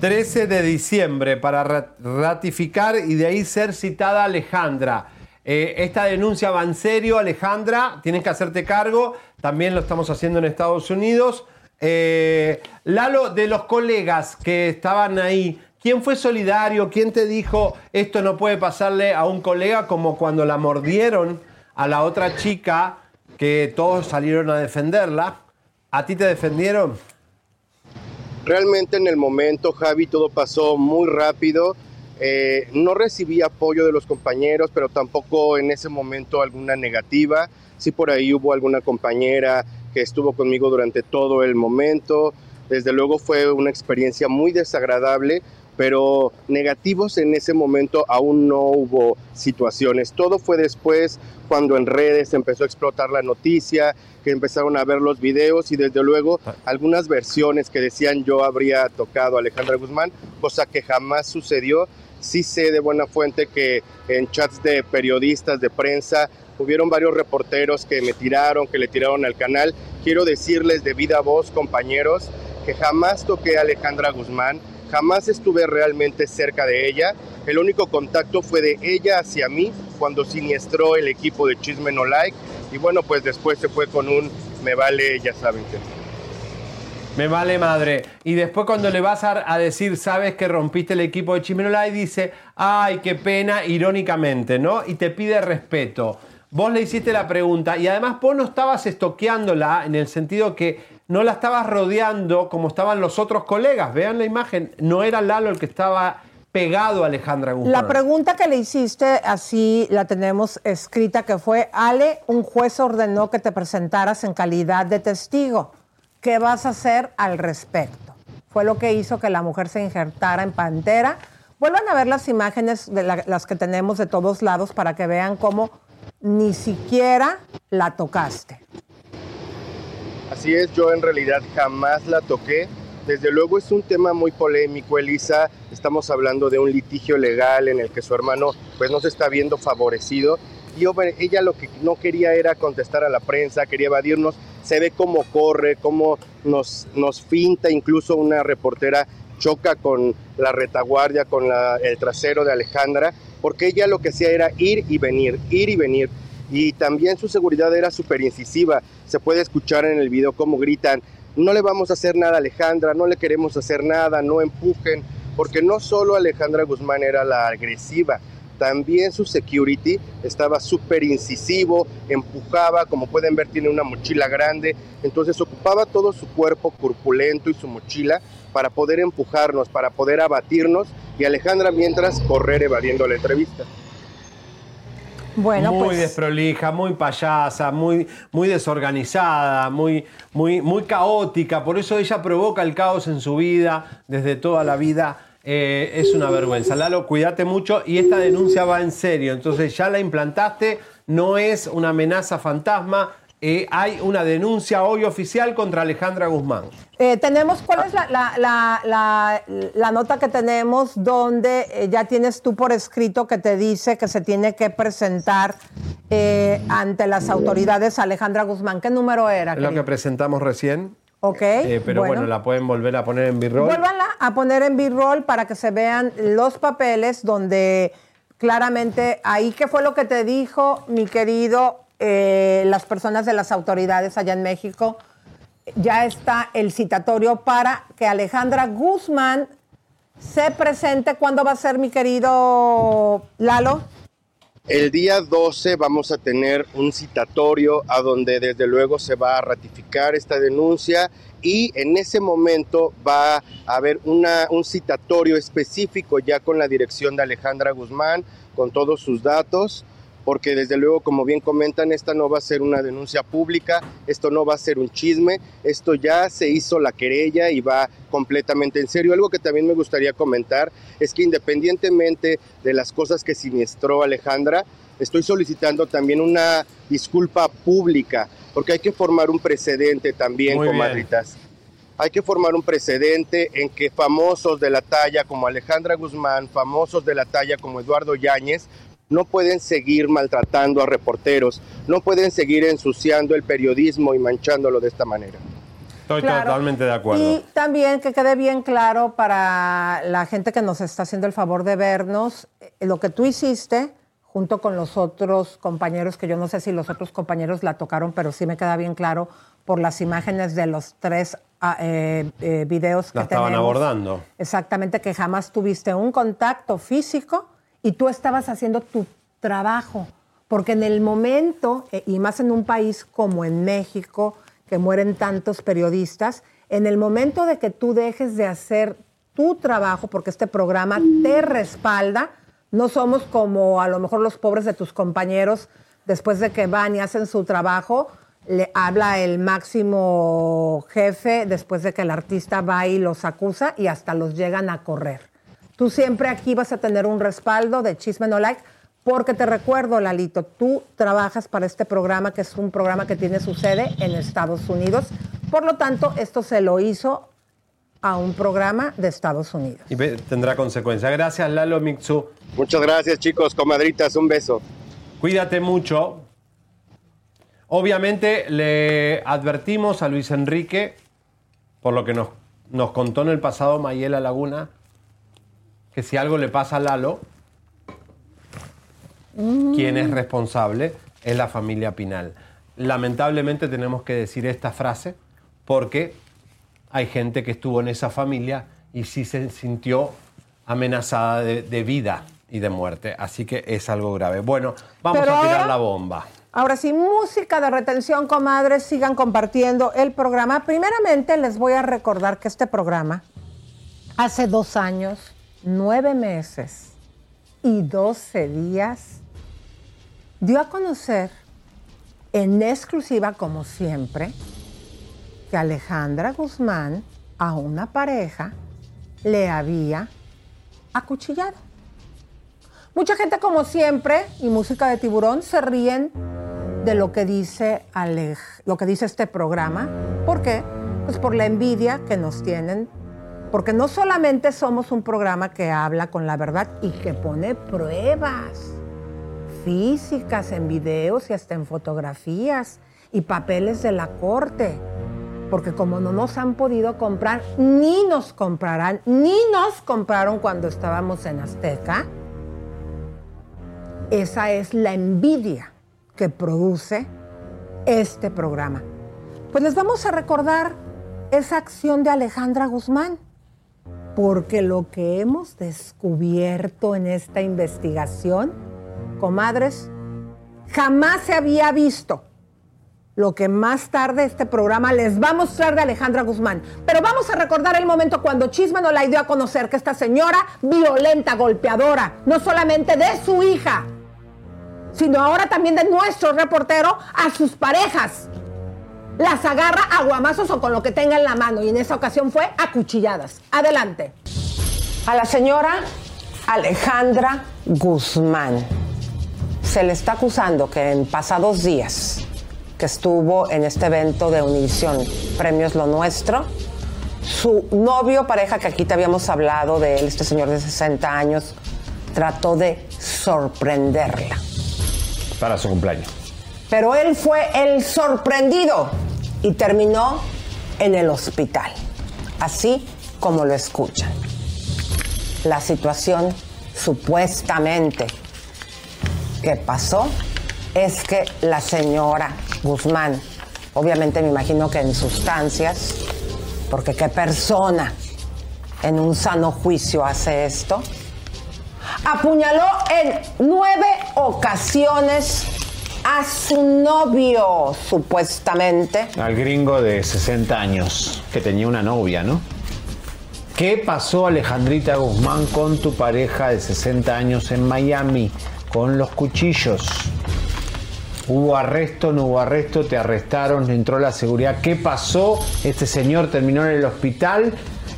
13 de diciembre para ra- ratificar y de ahí ser citada Alejandra. Eh, esta denuncia va en serio, Alejandra, tienes que hacerte cargo, también lo estamos haciendo en Estados Unidos. Eh, Lalo, de los colegas que estaban ahí, ¿quién fue solidario? ¿Quién te dijo esto no puede pasarle a un colega como cuando la mordieron a la otra chica que todos salieron a defenderla? ¿A ti te defendieron? Realmente en el momento, Javi, todo pasó muy rápido. Eh, no recibí apoyo de los compañeros, pero tampoco en ese momento alguna negativa. Sí por ahí hubo alguna compañera que estuvo conmigo durante todo el momento. Desde luego fue una experiencia muy desagradable pero negativos en ese momento aún no hubo situaciones. Todo fue después cuando en redes empezó a explotar la noticia, que empezaron a ver los videos y desde luego algunas versiones que decían yo habría tocado a Alejandra Guzmán, cosa que jamás sucedió. Sí sé de buena fuente que en chats de periodistas, de prensa, hubieron varios reporteros que me tiraron, que le tiraron al canal. Quiero decirles de viva voz, compañeros, que jamás toqué a Alejandra Guzmán, jamás estuve realmente cerca de ella. El único contacto fue de ella hacia mí cuando siniestró el equipo de Chisme No Like. Y bueno, pues después se fue con un me vale, ya saben que. Me vale madre. Y después cuando le vas a, a decir, sabes que rompiste el equipo de Chisme No Like, dice, ay, qué pena, irónicamente, ¿no? Y te pide respeto. Vos le hiciste la pregunta y además vos no estabas estoqueándola en el sentido que no la estabas rodeando como estaban los otros colegas. Vean la imagen, no era Lalo el que estaba pegado a Alejandra Guzmán. La pregunta que le hiciste, así la tenemos escrita, que fue, Ale, un juez ordenó que te presentaras en calidad de testigo. ¿Qué vas a hacer al respecto? Fue lo que hizo que la mujer se injertara en Pantera. Vuelvan a ver las imágenes de la- las que tenemos de todos lados para que vean cómo ni siquiera la tocaste. Así es, yo en realidad jamás la toqué. Desde luego es un tema muy polémico, Elisa. Estamos hablando de un litigio legal en el que su hermano pues no se está viendo favorecido. Y ella lo que no quería era contestar a la prensa, quería evadirnos. Se ve cómo corre, cómo nos, nos finta, incluso una reportera choca con la retaguardia, con el trasero de Alejandra, porque ella lo que hacía era ir y venir, ir y venir. Y también su seguridad era súper incisiva. Se puede escuchar en el video cómo gritan, no le vamos a hacer nada a Alejandra, no le queremos hacer nada, no empujen, porque no solo Alejandra Guzmán era la agresiva, también su security estaba súper incisivo, empujaba, como pueden ver tiene una mochila grande, entonces ocupaba todo su cuerpo corpulento y su mochila para poder empujarnos, para poder abatirnos y Alejandra mientras correr evadiendo la entrevista. Bueno, muy pues desprolija, muy payasa, muy, muy desorganizada, muy, muy, muy caótica. Por eso ella provoca el caos en su vida desde toda la vida. Eh, es una vergüenza. Lalo, cuídate mucho y esta denuncia va en serio. Entonces ya la implantaste, no es una amenaza fantasma. Eh, hay una denuncia hoy oficial contra Alejandra Guzmán. Eh, tenemos, ¿cuál es la, la- la- la- la nota que tenemos donde eh, ya tienes tú por escrito que te dice que se tiene que presentar eh, ante las autoridades Alejandra Guzmán? ¿Qué número era? Es lo que presentamos recién. Ok. eh, pero bueno. la pueden volver a poner en B-roll. Vuélvanla a poner en B-roll para que se vean los papeles donde claramente ahí qué fue lo que te dijo mi querido eh, las personas de las autoridades allá en México. Ya está el citatorio para que Alejandra Guzmán se presente. ¿Cuándo va a ser mi querido Lalo? El día 12 vamos a tener un citatorio a donde desde luego se va a ratificar esta denuncia y en ese momento va a haber una, un citatorio específico ya con la dirección de Alejandra Guzmán, con todos sus datos, porque desde luego, como bien comentan, esta no va a ser una denuncia pública, esto no va a ser un chisme, esto ya se hizo la querella y va completamente en serio. Algo que también me gustaría comentar es que independientemente de las cosas que siniestró Alejandra, estoy solicitando también una disculpa pública, porque hay que formar un precedente también, Muy bien. comadritas. Hay que formar un precedente en que famosos de la talla como Alejandra Guzmán, famosos de la talla como Eduardo Yáñez, no pueden seguir maltratando a reporteros, no pueden seguir ensuciando el periodismo y manchándolo de esta manera. Estoy Claro. totalmente de acuerdo. Y también que quede bien claro para la gente que nos está haciendo el favor de vernos, eh, lo que tú hiciste junto con los otros compañeros, que yo no sé si los otros compañeros la tocaron, pero sí me queda bien claro por las imágenes de los tres ah, eh, eh, videos que La estaban tenemos. abordando. Exactamente, que jamás tuviste un contacto físico y tú estabas haciendo tu trabajo. Porque en el momento, eh, y más en un país como en México, que mueren tantos periodistas, en el momento de que tú dejes de hacer tu trabajo, porque este programa te respalda, no somos como a lo mejor los pobres de tus compañeros, después de que van y hacen su trabajo, le habla el máximo jefe después de que el artista va y los acusa y hasta los llegan a correr. Tú siempre aquí vas a tener un respaldo de Chisme No Like, porque te recuerdo, Lalito, tú trabajas para este programa, que es un programa que tiene su sede en Estados Unidos. Por lo tanto, esto se lo hizo a un programa de Estados Unidos. Y tendrá consecuencias. Gracias, Lalo Mixu. Muchas gracias, chicos, comadritas, un beso. Cuídate mucho. Obviamente le advertimos a Luis Enrique, por lo que nos, nos contó en el pasado Mayela Laguna, que si algo le pasa a Lalo, quien es responsable es la familia Pinal. Lamentablemente tenemos que decir esta frase porque hay gente que estuvo en esa familia y sí se sintió amenazada de, de vida y de muerte. Así que es algo grave. Bueno, vamos Pero a tirar ahora- la bomba. Ahora sí, música de retención, comadres, sigan compartiendo el programa. Primeramente les voy a recordar que este programa, hace dos años, nueve meses y doce días, dio a conocer en exclusiva, como siempre, que Alejandra Guzmán a una pareja le había acuchillado. Mucha gente, como siempre, y música de tiburón, se ríen de lo que dice lo que dice este programa. ¿Por qué? Pues por la envidia que nos tienen. Porque no solamente somos un programa que habla con la verdad y que pone pruebas físicas en videos y hasta en fotografías y papeles de la corte. Porque como no nos han podido comprar, ni nos comprarán, ni nos compraron cuando estábamos en Azteca, esa es la envidia que produce este programa. Pues les vamos a recordar esa acción de Alejandra Guzmán, porque lo que hemos descubierto en esta investigación, comadres, jamás se había visto. Lo que más tarde este programa les va a mostrar de Alejandra Guzmán. Pero vamos a recordar el momento cuando Chisme nos la dio a conocer que esta señora violenta, golpeadora, no solamente de su hija, sino ahora también de nuestro reportero a sus parejas. Las agarra a guamazos o con lo que tenga en la mano y en esa ocasión fue a cuchilladas. Adelante. A la señora Alejandra Guzmán se le está acusando que en pasados días que estuvo en este evento de Univisión Premios Lo Nuestro, su novio, pareja que aquí te habíamos hablado de él, este señor de 60 años, trató de sorprenderla. Para su cumpleaños. Pero él fue el sorprendido y terminó en el hospital, así como lo escuchan. La situación supuestamente que pasó es que la señora Guzmán, obviamente me imagino que en sustancias, porque qué persona en un sano juicio hace esto, apuñaló en nueve ocasiones a su novio, supuestamente. Al gringo de 60 años, que tenía una novia, ¿no? ¿Qué pasó, Alejandrita Guzmán, con tu pareja de 60 años en Miami? Con los cuchillos. ¿Hubo arresto? ¿No hubo arresto? ¿Te arrestaron? ¿Entró la seguridad? ¿Qué pasó? Este señor terminó en el hospital.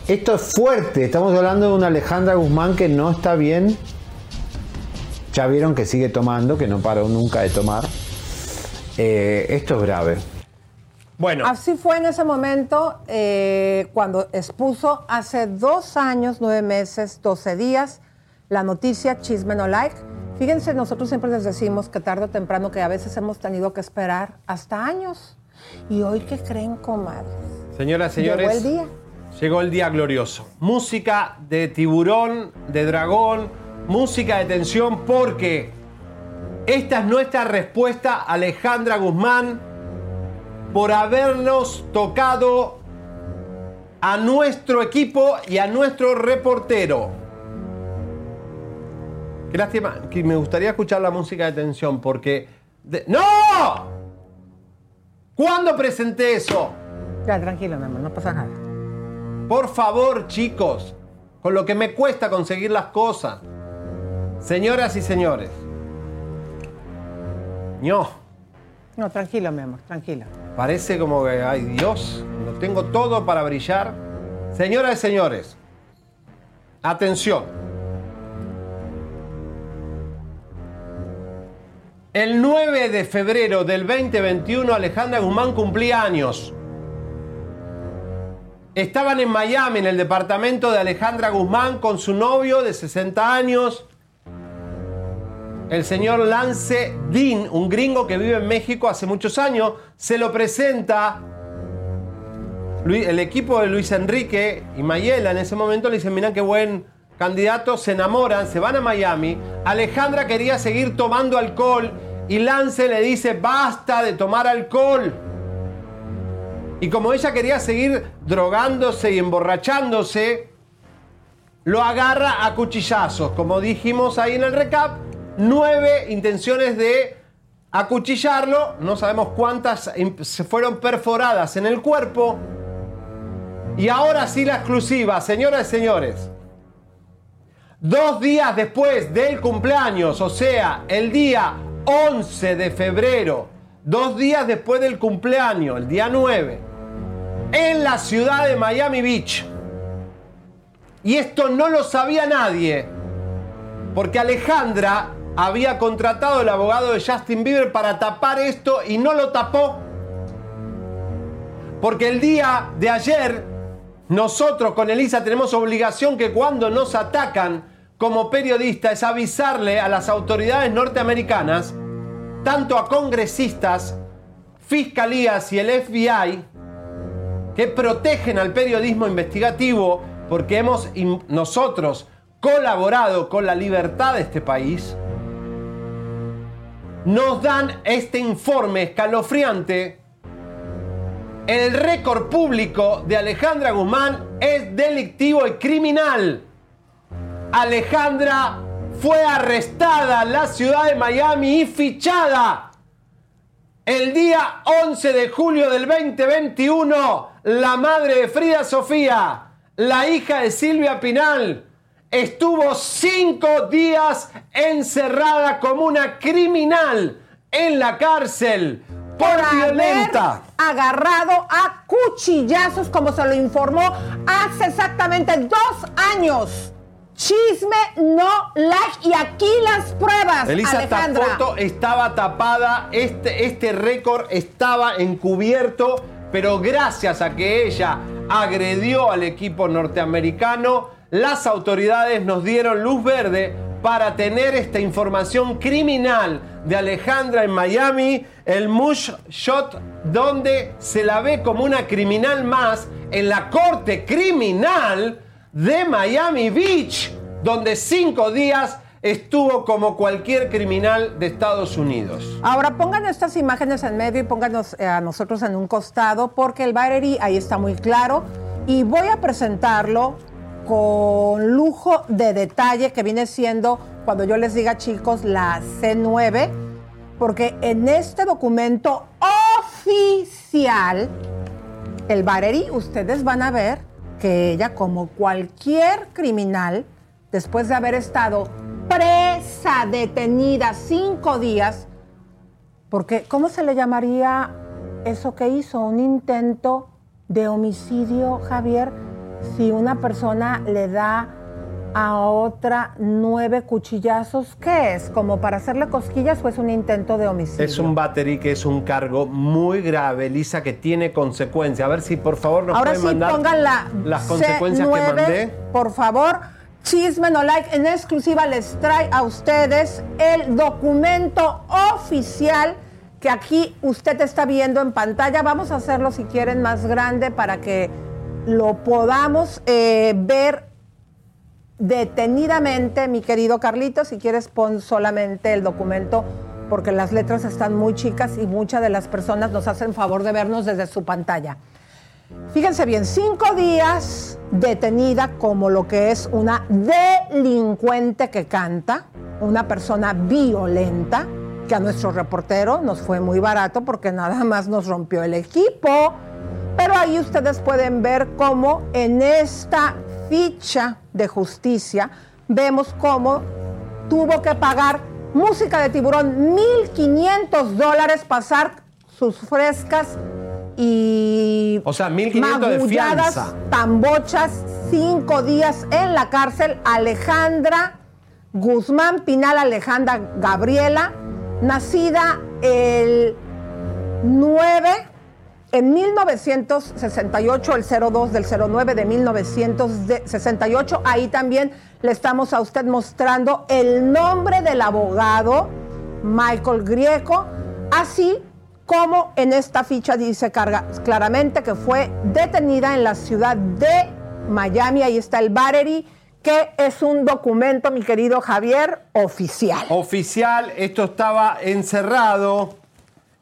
Esto es fuerte. Estamos hablando de una Alejandra Guzmán que no está bien. Ya vieron que sigue tomando, que no paró nunca de tomar. Eh, esto es grave. Bueno. Así fue en ese momento eh, cuando expuso hace dos años, nueve meses, doce días, la noticia Chisme No Like. Fíjense, nosotros siempre les decimos que tarde o temprano que a veces hemos tenido que esperar hasta años. Y hoy, ¿qué creen, comadres? Señoras, señores. Llegó el día. Llegó el día glorioso. Música de tiburón, de dragón, música de tensión, porque esta es nuestra respuesta a Alejandra Guzmán por habernos tocado a nuestro equipo y a nuestro reportero. Qué lástima, que me gustaría escuchar la música de tensión porque... de- ¡No! ¿Cuándo presenté eso? Ya, tranquilo, mi amor, no pasa nada. Por favor, chicos, con lo que me cuesta conseguir las cosas. Señoras y señores. No. No, tranquila, mi amor, tranquila. Parece como que, ay Dios, lo tengo todo para brillar. Señoras y señores, atención. El 9 de febrero del 2021 Alejandra Guzmán cumplía años. Estaban en Miami, en el departamento de Alejandra Guzmán, con su novio de 60 años el señor Lance Dean, un gringo que vive en México hace muchos años. Se lo presenta el equipo de Luis Enrique y Mayela en ese momento le dicen, mira qué buen candidato, se enamoran, se van a Miami. Alejandra quería seguir tomando alcohol y Lance le dice, basta de tomar alcohol. Y como ella quería seguir drogándose y emborrachándose, lo agarra a cuchillazos. Como dijimos ahí en el recap, nueve intenciones de acuchillarlo. No sabemos cuántas se fueron perforadas en el cuerpo. Y ahora sí la exclusiva, señoras y señores. Dos días después del cumpleaños, o sea, el día 11 de febrero, dos días después del cumpleaños, el día 9, en la ciudad de Miami Beach. Y esto no lo sabía nadie, porque Alejandra había contratado el abogado de Justin Bieber para tapar esto y no lo tapó. Porque el día de ayer, nosotros con Elisa tenemos obligación que cuando nos atacan como periodistas es avisarle a las autoridades norteamericanas, tanto a congresistas, fiscalías y el FBI, que protegen al periodismo investigativo porque hemos nosotros colaborado con la libertad de este país, nos dan este informe escalofriante. El récord público de Alejandra Guzmán es delictivo y criminal. Alejandra fue arrestada en la ciudad de Miami y fichada. El día 11 de julio del 2021, la madre de Frida Sofía, la hija de Silvia Pinal, estuvo cinco días encerrada como una criminal en la cárcel por, violenta. agarrado a cuchillazos, como se lo informó hace exactamente dos años. Chisme no like y aquí las pruebas, Elisa, Alejandra. foto estaba tapada, este, este récord estaba encubierto, pero gracias a que ella agredió al equipo norteamericano, las autoridades nos dieron luz verde para tener esta información criminal de Alejandra en Miami, el Mush Shot, donde se la ve como una criminal más en la corte criminal de Miami Beach, donde cinco días estuvo como cualquier criminal de Estados Unidos. Ahora pongan estas imágenes en medio y pónganos eh, a nosotros en un costado, porque el Battery ahí está muy claro. Y voy a presentarlo con lujo de detalle que viene siendo, cuando yo les diga chicos, la C9, porque en este documento oficial, el Battery, ustedes van a ver que ella, como cualquier criminal, después de haber estado presa, detenida cinco días, porque ¿cómo se le llamaría eso que hizo? Un intento de homicidio, Javier, si una persona le da a otra nueve cuchillazos, ¿qué es? ¿Como para hacerle cosquillas o es un intento de homicidio? Es un battery que es un cargo muy grave, Lisa, que tiene consecuencias. A ver si por favor nos Ahora pueden sí, mandar pongan la las consecuencias que C9, mandé. Por favor, Chisme No Like en exclusiva les trae a ustedes el documento oficial que aquí usted está viendo en pantalla. Vamos a hacerlo si quieren más grande para que lo podamos eh, ver detenidamente, mi querido Carlito. Si quieres, pon solamente el documento porque las letras están muy chicas y muchas de las personas nos hacen favor de vernos desde su pantalla. Fíjense bien, cinco días detenida como lo que es una delincuente que canta, una persona violenta, que a nuestro reportero nos fue muy barato porque nada más nos rompió el equipo. Pero ahí ustedes pueden ver cómo en esta ficha de justicia vemos cómo tuvo que pagar música de tiburón 1.500 dólares, pasar sus frescas y O sea, 1500 de magulladas, fianza. tambochas, cinco días en la cárcel. Alejandra Guzmán Pinal, Alejandra Gabriela, nacida el 9 en 1968, el 02 del 09 de 1968, ahí también le estamos a usted mostrando el nombre del abogado Michael Grieco, así como en esta ficha dice claramente que fue detenida en la ciudad de Miami, ahí está el Battery, que es un documento, mi querido Javier, oficial. Oficial, esto estaba encerrado.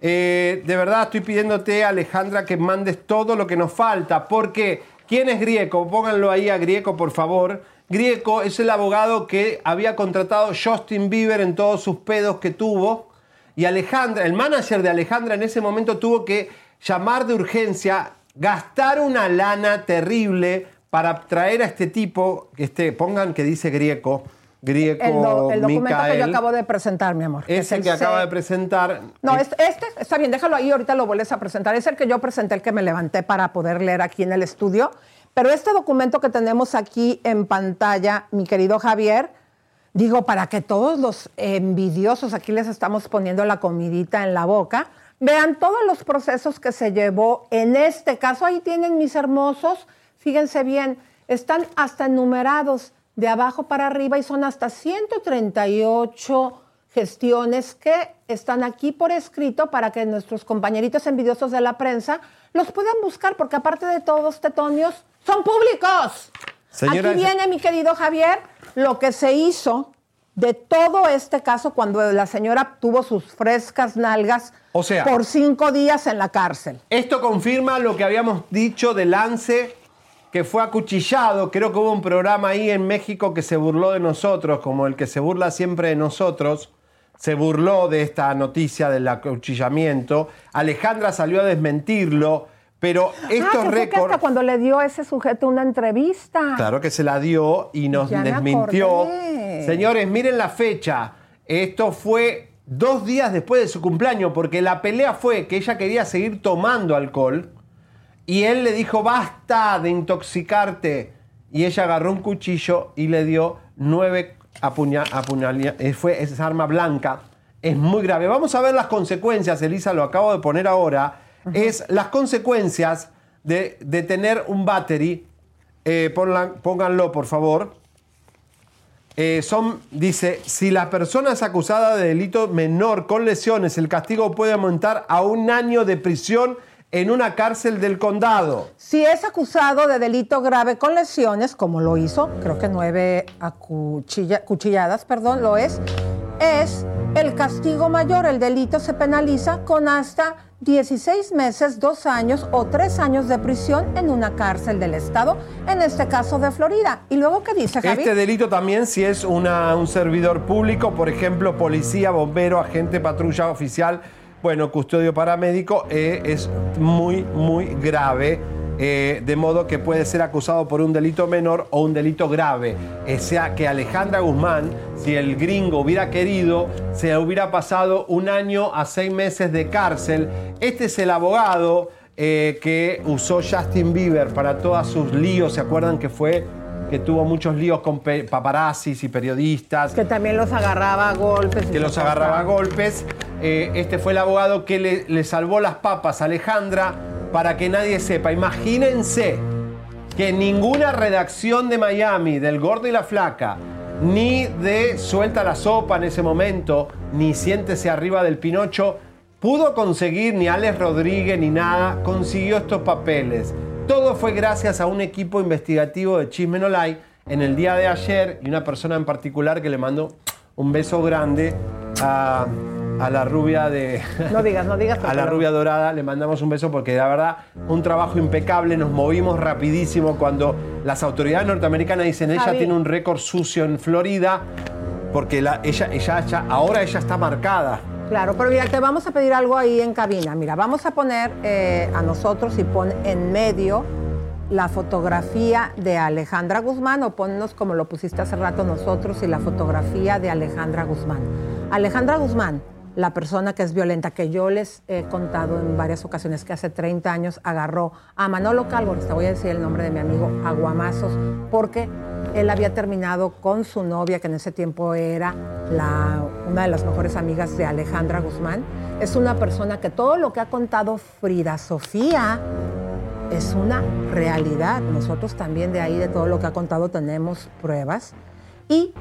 Eh, de verdad estoy pidiéndote, Alejandra, que mandes todo lo que nos falta. Porque, ¿quién es Grieco? Pónganlo ahí a Grieco, por favor. Grieco es el abogado que había contratado Justin Bieber en todos sus pedos que tuvo. Y Alejandra, el manager de Alejandra en ese momento tuvo que llamar de urgencia, gastar una lana terrible para traer a este tipo, este, pongan que dice Grieco, Grieco El, do- el documento que yo acabo de presentar, mi amor. Ese Es que el acaba C- de presentar. No, es- este está bien, déjalo ahí, ahorita lo vuelves a presentar. Es el que yo presenté, el que me levanté para poder leer aquí en el estudio. Pero este documento que tenemos aquí en pantalla, mi querido Javier, digo, para que todos los envidiosos, aquí les estamos poniendo la comidita en la boca, vean todos los procesos que se llevó en este caso. Ahí tienen mis hermosos, fíjense bien, están hasta enumerados de abajo para arriba y son hasta 138 gestiones que están aquí por escrito para que nuestros compañeritos envidiosos de la prensa los puedan buscar, porque aparte de todos, tetonios, son públicos. Señora- aquí viene, mi querido Javier, lo que se hizo de todo este caso cuando la señora tuvo sus frescas nalgas O sea- por cinco días en la cárcel. Esto confirma lo que habíamos dicho de Lance, que fue acuchillado. Creo que hubo un programa ahí en México que se burló de nosotros, como el que se burla siempre de nosotros. Se burló de esta noticia del acuchillamiento. Alejandra salió a desmentirlo, pero ah, estos que récords. hasta cuando le dio a ese sujeto una entrevista. Claro que se la dio y nos Ya desmintió. Señores, miren la fecha. Esto fue dos días después de su cumpleaños, porque la pelea fue que ella quería seguir tomando alcohol y él le dijo, basta de intoxicarte. Y ella agarró un cuchillo y le dio nueve apuña- apuñalía- eh, Fue esa arma blanca. Es muy grave. Vamos a ver las consecuencias, Elisa, lo acabo de poner ahora. Es las consecuencias de, de tener un battery. Eh, ponla- pónganlo, por favor. Eh, son, dice, si la persona es acusada de delito menor con lesiones, el castigo puede aumentar a un año de prisión en una cárcel del condado. Si es acusado de delito grave con lesiones, como lo hizo, creo que nueve acuchilla- cuchilladas, perdón, lo es, es el castigo mayor. El delito se penaliza con hasta 16 meses, dos años o tres años de prisión en una cárcel del estado, en este caso de Florida. ¿Y luego qué dice, Javi? Este delito también, si es una- un servidor público, por ejemplo, policía, bombero, agente, patrulla, oficial, bueno, custodio paramédico, eh, es muy, muy grave. eh, de modo que puede ser acusado por un delito menor o un delito grave. O sea que Alejandra Guzmán, si el gringo hubiera querido, se hubiera pasado un año a seis meses de cárcel. Este es el abogado eh, que usó Justin Bieber para todos sus líos. ¿Se acuerdan que fue que tuvo muchos líos con paparazzis y periodistas? Que también los agarraba a golpes. que los agarraba a golpes. Eh, este fue el abogado que le, le salvó las papas a Alejandra para que nadie sepa. Imagínense que ninguna redacción de Miami, del Gordo y la Flaca, ni de Suelta la Sopa en ese momento, ni Siéntese arriba del Pinocho, pudo conseguir, ni Alex Rodríguez, ni nada, consiguió estos papeles. Todo fue gracias a un equipo investigativo de Chisme No en el día de ayer y una persona en particular que le mandó un beso grande a, a la rubia de... No digas, no digas. A la rubia dorada le mandamos un beso porque la verdad un trabajo impecable, nos movimos rapidísimo cuando las autoridades norteamericanas dicen ella Javi. tiene un récord sucio en Florida porque la- ella, ella, ahora ella está marcada. Claro, pero mira, te vamos a pedir algo ahí en cabina. Mira, vamos a poner eh, a nosotros y pon en medio la fotografía de Alejandra Guzmán o ponnos como lo pusiste hace rato nosotros y la fotografía de Alejandra Guzmán. Alejandra Guzmán, la persona que es violenta, que yo les he contado en varias ocasiones que hace 30 años agarró a Manolo Calvo, te voy a decir el nombre de mi amigo, Aguamazos, porque él había terminado con su novia, que en ese tiempo era una de las mejores amigas de Alejandra Guzmán. Es una persona que todo lo que ha contado Frida Sofía es una realidad. Nosotros también de ahí, de todo lo que ha contado, tenemos pruebas. Y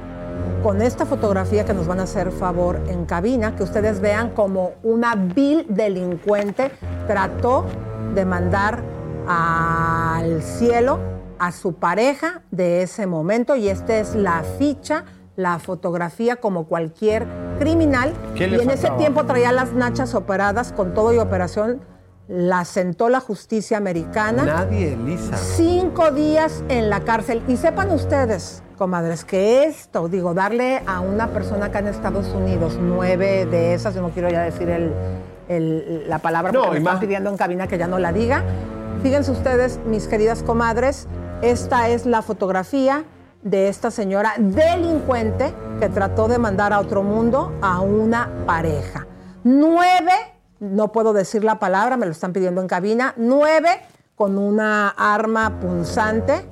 con esta fotografía que nos van a hacer favor en cabina, que ustedes vean como una vil delincuente trató de mandar al cielo a su pareja de ese momento y esta es la ficha, la fotografía como cualquier criminal. ¿Qué y en ese tiempo traía las nachas operadas con todo y operación. La sentó la justicia americana. Nadie, Elisa. Cinco días en la cárcel. Y sepan ustedes, comadres, que esto, digo, darle a una persona acá en Estados Unidos nueve de esas, yo no quiero ya decir el- el- la palabra No, porque me están pidiendo en cabina que ya no la diga. Fíjense ustedes, mis queridas comadres, esta es la fotografía de esta señora delincuente que trató de mandar a otro mundo a una pareja. Nueve, no puedo decir la palabra, me lo están pidiendo en cabina, nueve con una arma punzante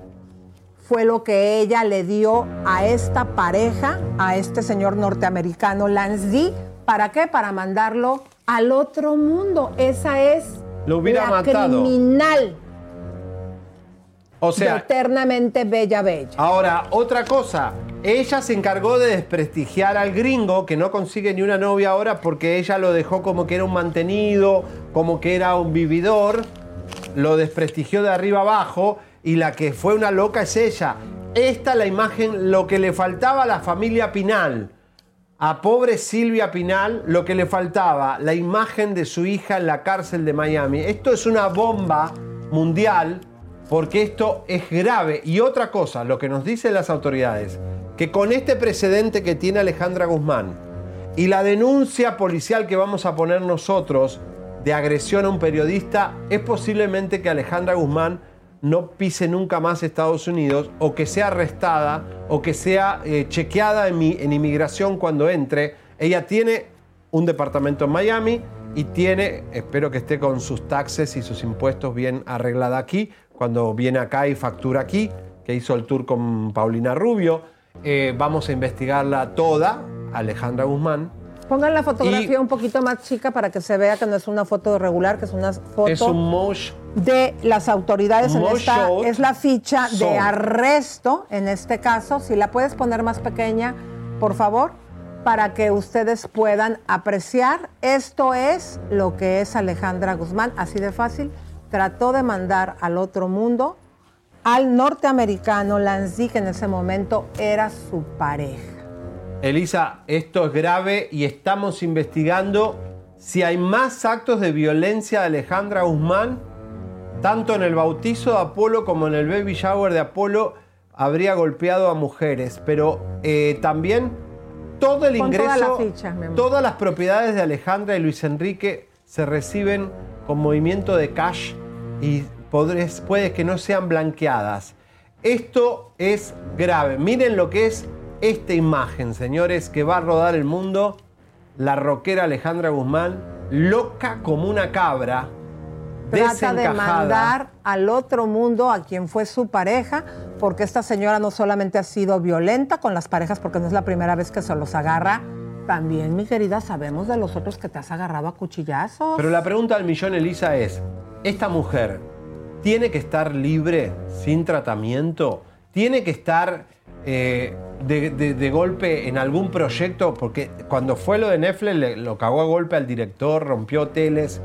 fue lo que ella le dio a esta pareja, a este señor norteamericano Lance D. ¿Para qué? Para mandarlo al otro mundo. Esa es Lo hubiera la matado. criminal O sea, eternamente bella bella. Ahora, otra cosa. Ella se encargó de desprestigiar al gringo que no consigue ni una novia ahora porque ella lo dejó como que era un mantenido, como que era un vividor. Lo desprestigió de arriba abajo y la que fue una loca es ella. Esta la imagen, lo que le faltaba a la familia Pinal. A pobre Silvia Pinal, lo que le faltaba, la imagen de su hija en la cárcel de Miami. Esto es una bomba mundial porque esto es grave. Y otra cosa, lo que nos dicen las autoridades, que con este precedente que tiene Alejandra Guzmán y la denuncia policial que vamos a poner nosotros de agresión a un periodista, es posiblemente que Alejandra Guzmán no pise nunca más Estados Unidos o que sea arrestada o que sea eh, chequeada en, en inmigración cuando entre. Ella tiene un departamento en Miami y tiene, espero que esté con sus taxes y sus impuestos bien arreglada aquí, cuando viene acá y factura aquí, que hizo el tour con Paulina Rubio. Eh, vamos a investigarla toda, Alejandra Guzmán. Pongan la fotografía un poquito más chica para que se vea que no es una foto regular, que es una foto Es un mosh de las autoridades en esta es la ficha son. de arresto en este caso si la puedes poner más pequeña por favor para que ustedes puedan apreciar esto es lo que es Alejandra Guzmán así de fácil trató de mandar al otro mundo. Al norteamericano Lance D, que en ese momento era su pareja. Elisa, esto es grave y estamos investigando si hay más actos de violencia de Alejandra Guzmán, tanto en el bautizo de Apolo como en el baby shower de Apolo, habría golpeado a mujeres, pero eh, también todo el ingreso, todas las propiedades de Alejandra y Luis Enrique se reciben con movimiento de cash y podres- puede que no sean blanqueadas. Esto es grave. Miren lo que es esta imagen, señores, que va a rodar el mundo. La rockera Alejandra Guzmán, loca como una cabra, trata de mandar al otro mundo a quien fue su pareja, porque esta señora no solamente ha sido violenta con las parejas, porque no es la primera vez que se los agarra, también, mi querida, sabemos de los otros que te has agarrado a cuchillazos. Pero la pregunta del millón, Elisa, es, ¿esta mujer tiene que estar libre, sin tratamiento? ¿Tiene que estar eh, de, de- de golpe en algún proyecto? Porque cuando fue lo de Netflix, le- lo cagó a golpe al director, rompió hoteles.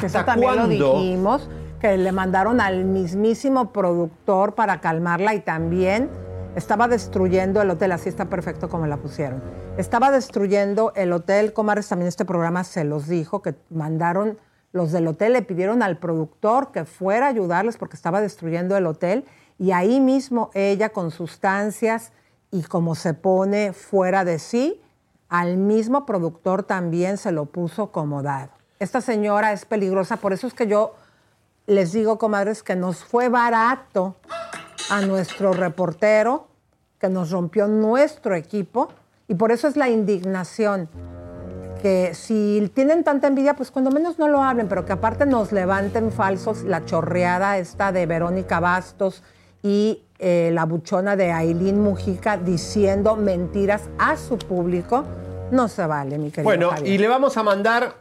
Que eso ¿Hasta también cuándo? lo dijimos, que le mandaron al mismísimo productor para calmarla y también estaba destruyendo el hotel, así está perfecto como la pusieron. Estaba destruyendo el hotel, comadres, también este programa se los dijo, que mandaron los del hotel, le pidieron al productor que fuera a ayudarles porque estaba destruyendo el hotel y ahí mismo ella con sustancias y como se pone fuera de sí, al mismo productor también se lo puso como dado. Esta señora es peligrosa, por eso es que yo les digo, comadres, que nos fue barato a nuestro reportero, que nos rompió nuestro equipo, y por eso es la indignación. Que si tienen tanta envidia, pues cuando menos no lo hablen, pero que aparte nos levanten falsos la chorreada esta de Verónica Bastos y eh, la buchona de Aileen Mujica diciendo mentiras a su público, no se vale, mi querido Bueno, Javier. y le vamos a mandar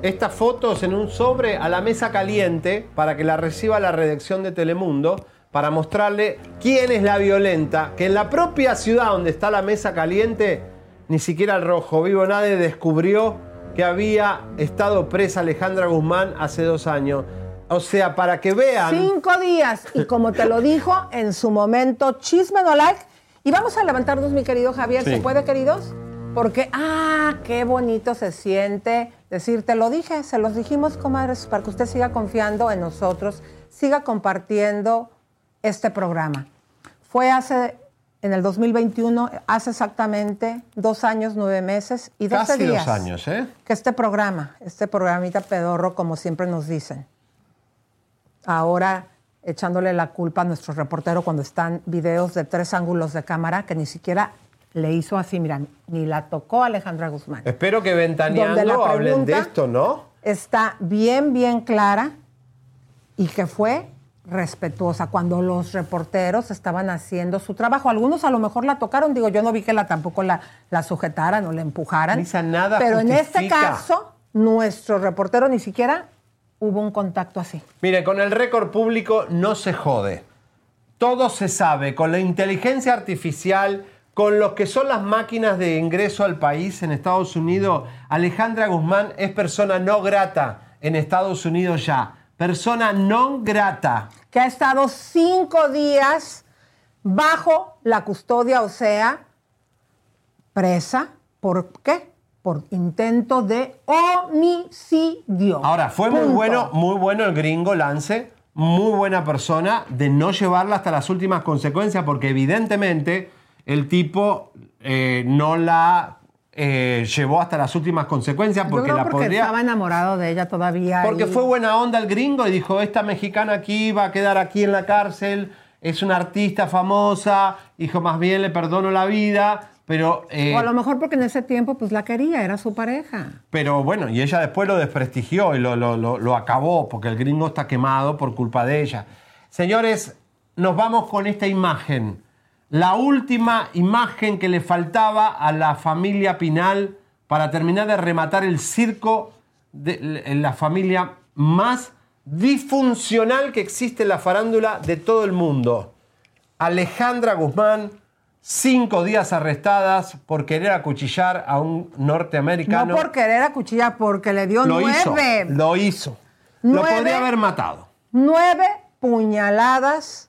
estas fotos en un sobre a la mesa caliente para que la reciba la redacción de Telemundo para mostrarle quién es la violenta, que en la propia ciudad donde está la mesa caliente, ni siquiera el rojo vivo nadie descubrió que había estado presa Alejandra Guzmán hace dos años. O sea, para que vean... Cinco días. Y como te lo dijo en su momento, chisme no like. Y vamos a levantarnos, mi querido Javier. Sí. ¿Se puede, queridos? Porque, ah, qué bonito se siente decir, te lo dije, se los dijimos, comadres, para que usted siga confiando en nosotros, siga compartiendo este programa. Fue hace, en el 2021, hace exactamente dos años, nueve meses y doce Casi días dos años, ¿eh? que este programa, este programita pedorro, como siempre nos dicen, ahora echándole la culpa a nuestro reportero cuando están videos de tres ángulos de cámara que ni siquiera le hizo así, mira, ni la tocó Alejandra Guzmán. Espero que ventaneando hablen de esto, ¿no? Está bien, bien clara y que fue respetuosa cuando los reporteros estaban haciendo su trabajo. Algunos a lo mejor la tocaron, digo, yo no vi que la tampoco la, la sujetaran o la empujaran. Lisa, nada Pero en este caso, nuestro reportero ni siquiera hubo un contacto así. Mire, con el récord público no se jode. Todo se sabe, con la inteligencia artificial, con lo que son las máquinas de ingreso al país en Estados Unidos, Alejandra Guzmán es persona no grata en Estados Unidos ya. Persona no grata. que ha estado cinco días bajo la custodia, o sea, presa. ¿Por qué? Por intento de homicidio. Ahora, fue muy bueno, muy bueno el gringo Lance, muy buena persona de no llevarla hasta las últimas consecuencias, porque evidentemente el tipo eh, no la eh, llevó hasta las últimas consecuencias Yo porque creo la porque podría. estaba enamorado de ella todavía. Porque y- fue buena onda el gringo y dijo, esta mexicana aquí va a quedar aquí en la cárcel, es una artista famosa, dijo, más bien le perdono la vida, pero... eh, O a lo mejor porque en ese tiempo pues la quería, era su pareja. pero bueno, y ella después lo desprestigió y lo, lo- lo- lo acabó, porque el gringo está quemado por culpa de ella. Señores, nos vamos con esta imagen. La última imagen que le faltaba a la familia Pinal para terminar de rematar el circo de la familia más disfuncional que existe en la farándula de todo el mundo. Alejandra Guzmán, cinco días arrestadas por querer acuchillar a un norteamericano. No por querer acuchillar, porque le dio lo hizo, nueve. lo hizo. Lo podría haber matado. Nueve puñaladas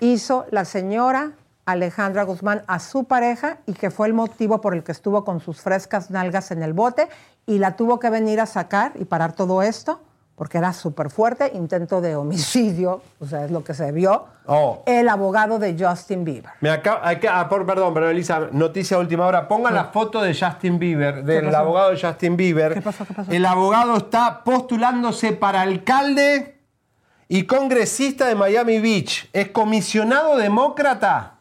hizo la señora Alejandra Guzmán a su pareja y que fue el motivo por el que estuvo con sus frescas nalgas en el bote y la tuvo que venir a sacar y parar todo esto porque era súper fuerte, intento de homicidio, o sea, es lo que se vio, Oh. el abogado de Justin Bieber. Me acaba, hay que- ah, por- perdón, pero Elisa, noticia última hora. Ponga la foto de Justin Bieber, del abogado de Justin Bieber. ¿Qué pasó? ¿Qué pasó? El abogado está postulándose para alcalde y congresista de Miami Beach. Es comisionado demócrata.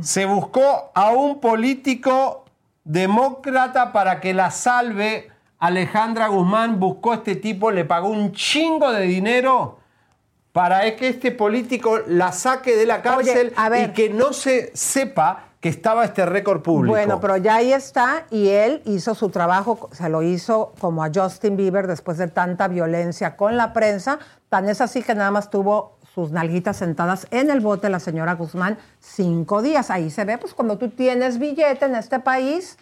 Se buscó a un político demócrata para que la salve. Alejandra Guzmán buscó a este tipo, le pagó un chingo de dinero para que este político la saque de la cárcel a ver. y que no se sepa que estaba este récord público. Bueno, pero ya ahí está y él hizo su trabajo, se lo hizo como a Justin Bieber después de tanta violencia con la prensa. Tan es así que nada más tuvo sus nalguitas sentadas en el bote la señora Guzmán cinco días. Ahí se ve, pues cuando tú tienes billete en este país,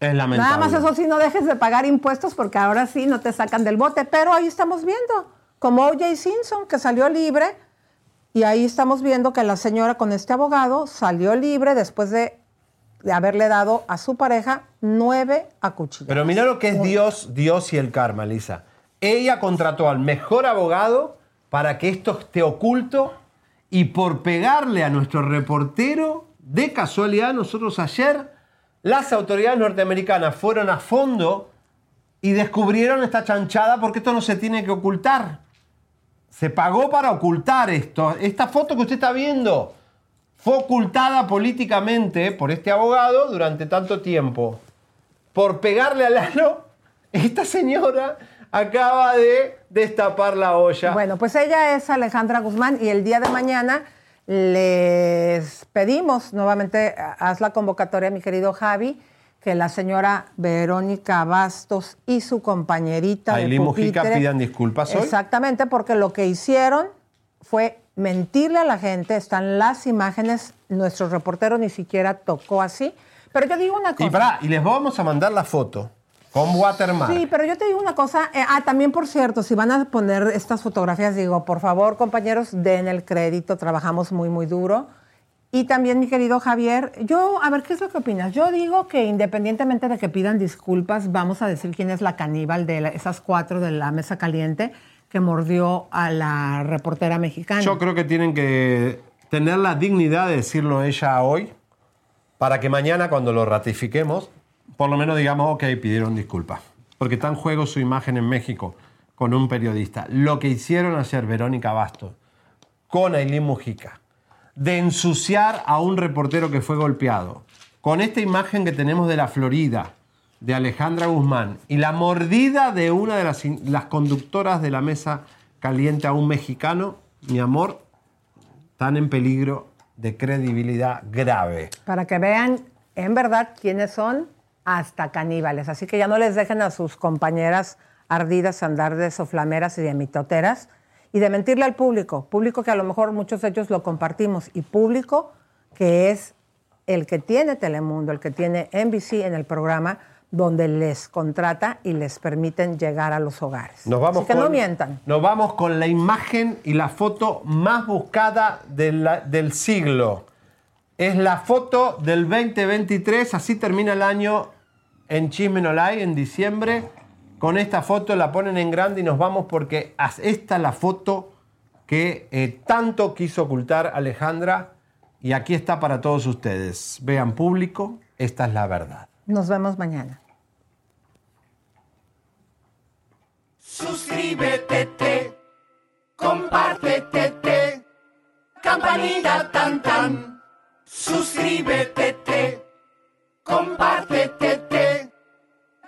es lamentable. nada más eso sí, no dejes de pagar impuestos porque ahora sí no te sacan del bote. Pero ahí estamos viendo, como O.J. Simpson, que salió libre. Y ahí estamos viendo que la señora con este abogado salió libre después de, de haberle dado a su pareja nueve acuchilladas. Pero mira lo que es Dios, Dios y el karma, Lisa. Ella contrató al mejor abogado para que esto esté oculto y por pegarle a nuestro reportero, de casualidad, nosotros ayer, las autoridades norteamericanas fueron a fondo y descubrieron esta chanchada porque esto no se tiene que ocultar. Se pagó para ocultar esto. Esta foto que usted está viendo fue ocultada políticamente por este abogado durante tanto tiempo. Por pegarle al ano, esta señora acaba de destapar la olla. Bueno, pues ella es Alejandra Guzmán y el día de mañana les pedimos nuevamente, haz la convocatoria, mi querido Javi, que la señora Verónica Bastos y su compañerita Ailín Mujica pidan disculpas hoy. Exactamente, porque lo que hicieron fue mentirle a la gente, están las imágenes, nuestro reportero ni siquiera tocó así. Pero yo digo una cosa. Y pará, y les vamos a mandar la foto con Watermark. Sí, pero yo te digo una cosa. eh, ah, también, por cierto, si van a poner estas fotografías, digo, por favor, compañeros, den el crédito. Trabajamos muy, muy duro. Y también, mi querido Javier, yo, a ver, ¿qué es lo que opinas? Yo digo que independientemente de que pidan disculpas, vamos a decir quién es la caníbal de esas cuatro de la mesa caliente que mordió a la reportera mexicana. Yo creo que tienen que tener la dignidad de decirlo ella hoy para que mañana cuando lo ratifiquemos, por lo menos digamos, ok, pidieron disculpas. Porque está en juego su imagen en México con un periodista. Lo que hicieron ayer Verónica Bastos con Ailín Mujica, de ensuciar a un reportero que fue golpeado, con esta imagen que tenemos de la Florida, de Alejandra Guzmán, y la mordida de una de las, las conductoras de la mesa caliente a un mexicano, mi amor, están en peligro de credibilidad grave. Para que vean en verdad quiénes son hasta caníbales. Así que ya no les dejen a sus compañeras ardidas andar de soflameras y de mitoteras y de mentirle al público. Público que a lo mejor muchos de ellos lo compartimos y público que es el que tiene Telemundo, el que tiene NBC en el programa donde les contrata y les permiten llegar a los hogares. Nos vamos Así que con, no mientan. Nos vamos con la imagen y la foto más buscada de la- del siglo. Es la foto del 2023, así termina el año en Chismenolay en diciembre. Con esta foto la ponen en grande y nos vamos porque esta es la foto que eh, tanto quiso ocultar Alejandra y aquí está para todos ustedes. Vean público, esta es la verdad. Nos vemos mañana. Suscríbete, te, compártete, te, campanita tan tan. Suscríbete, te, compártete, te,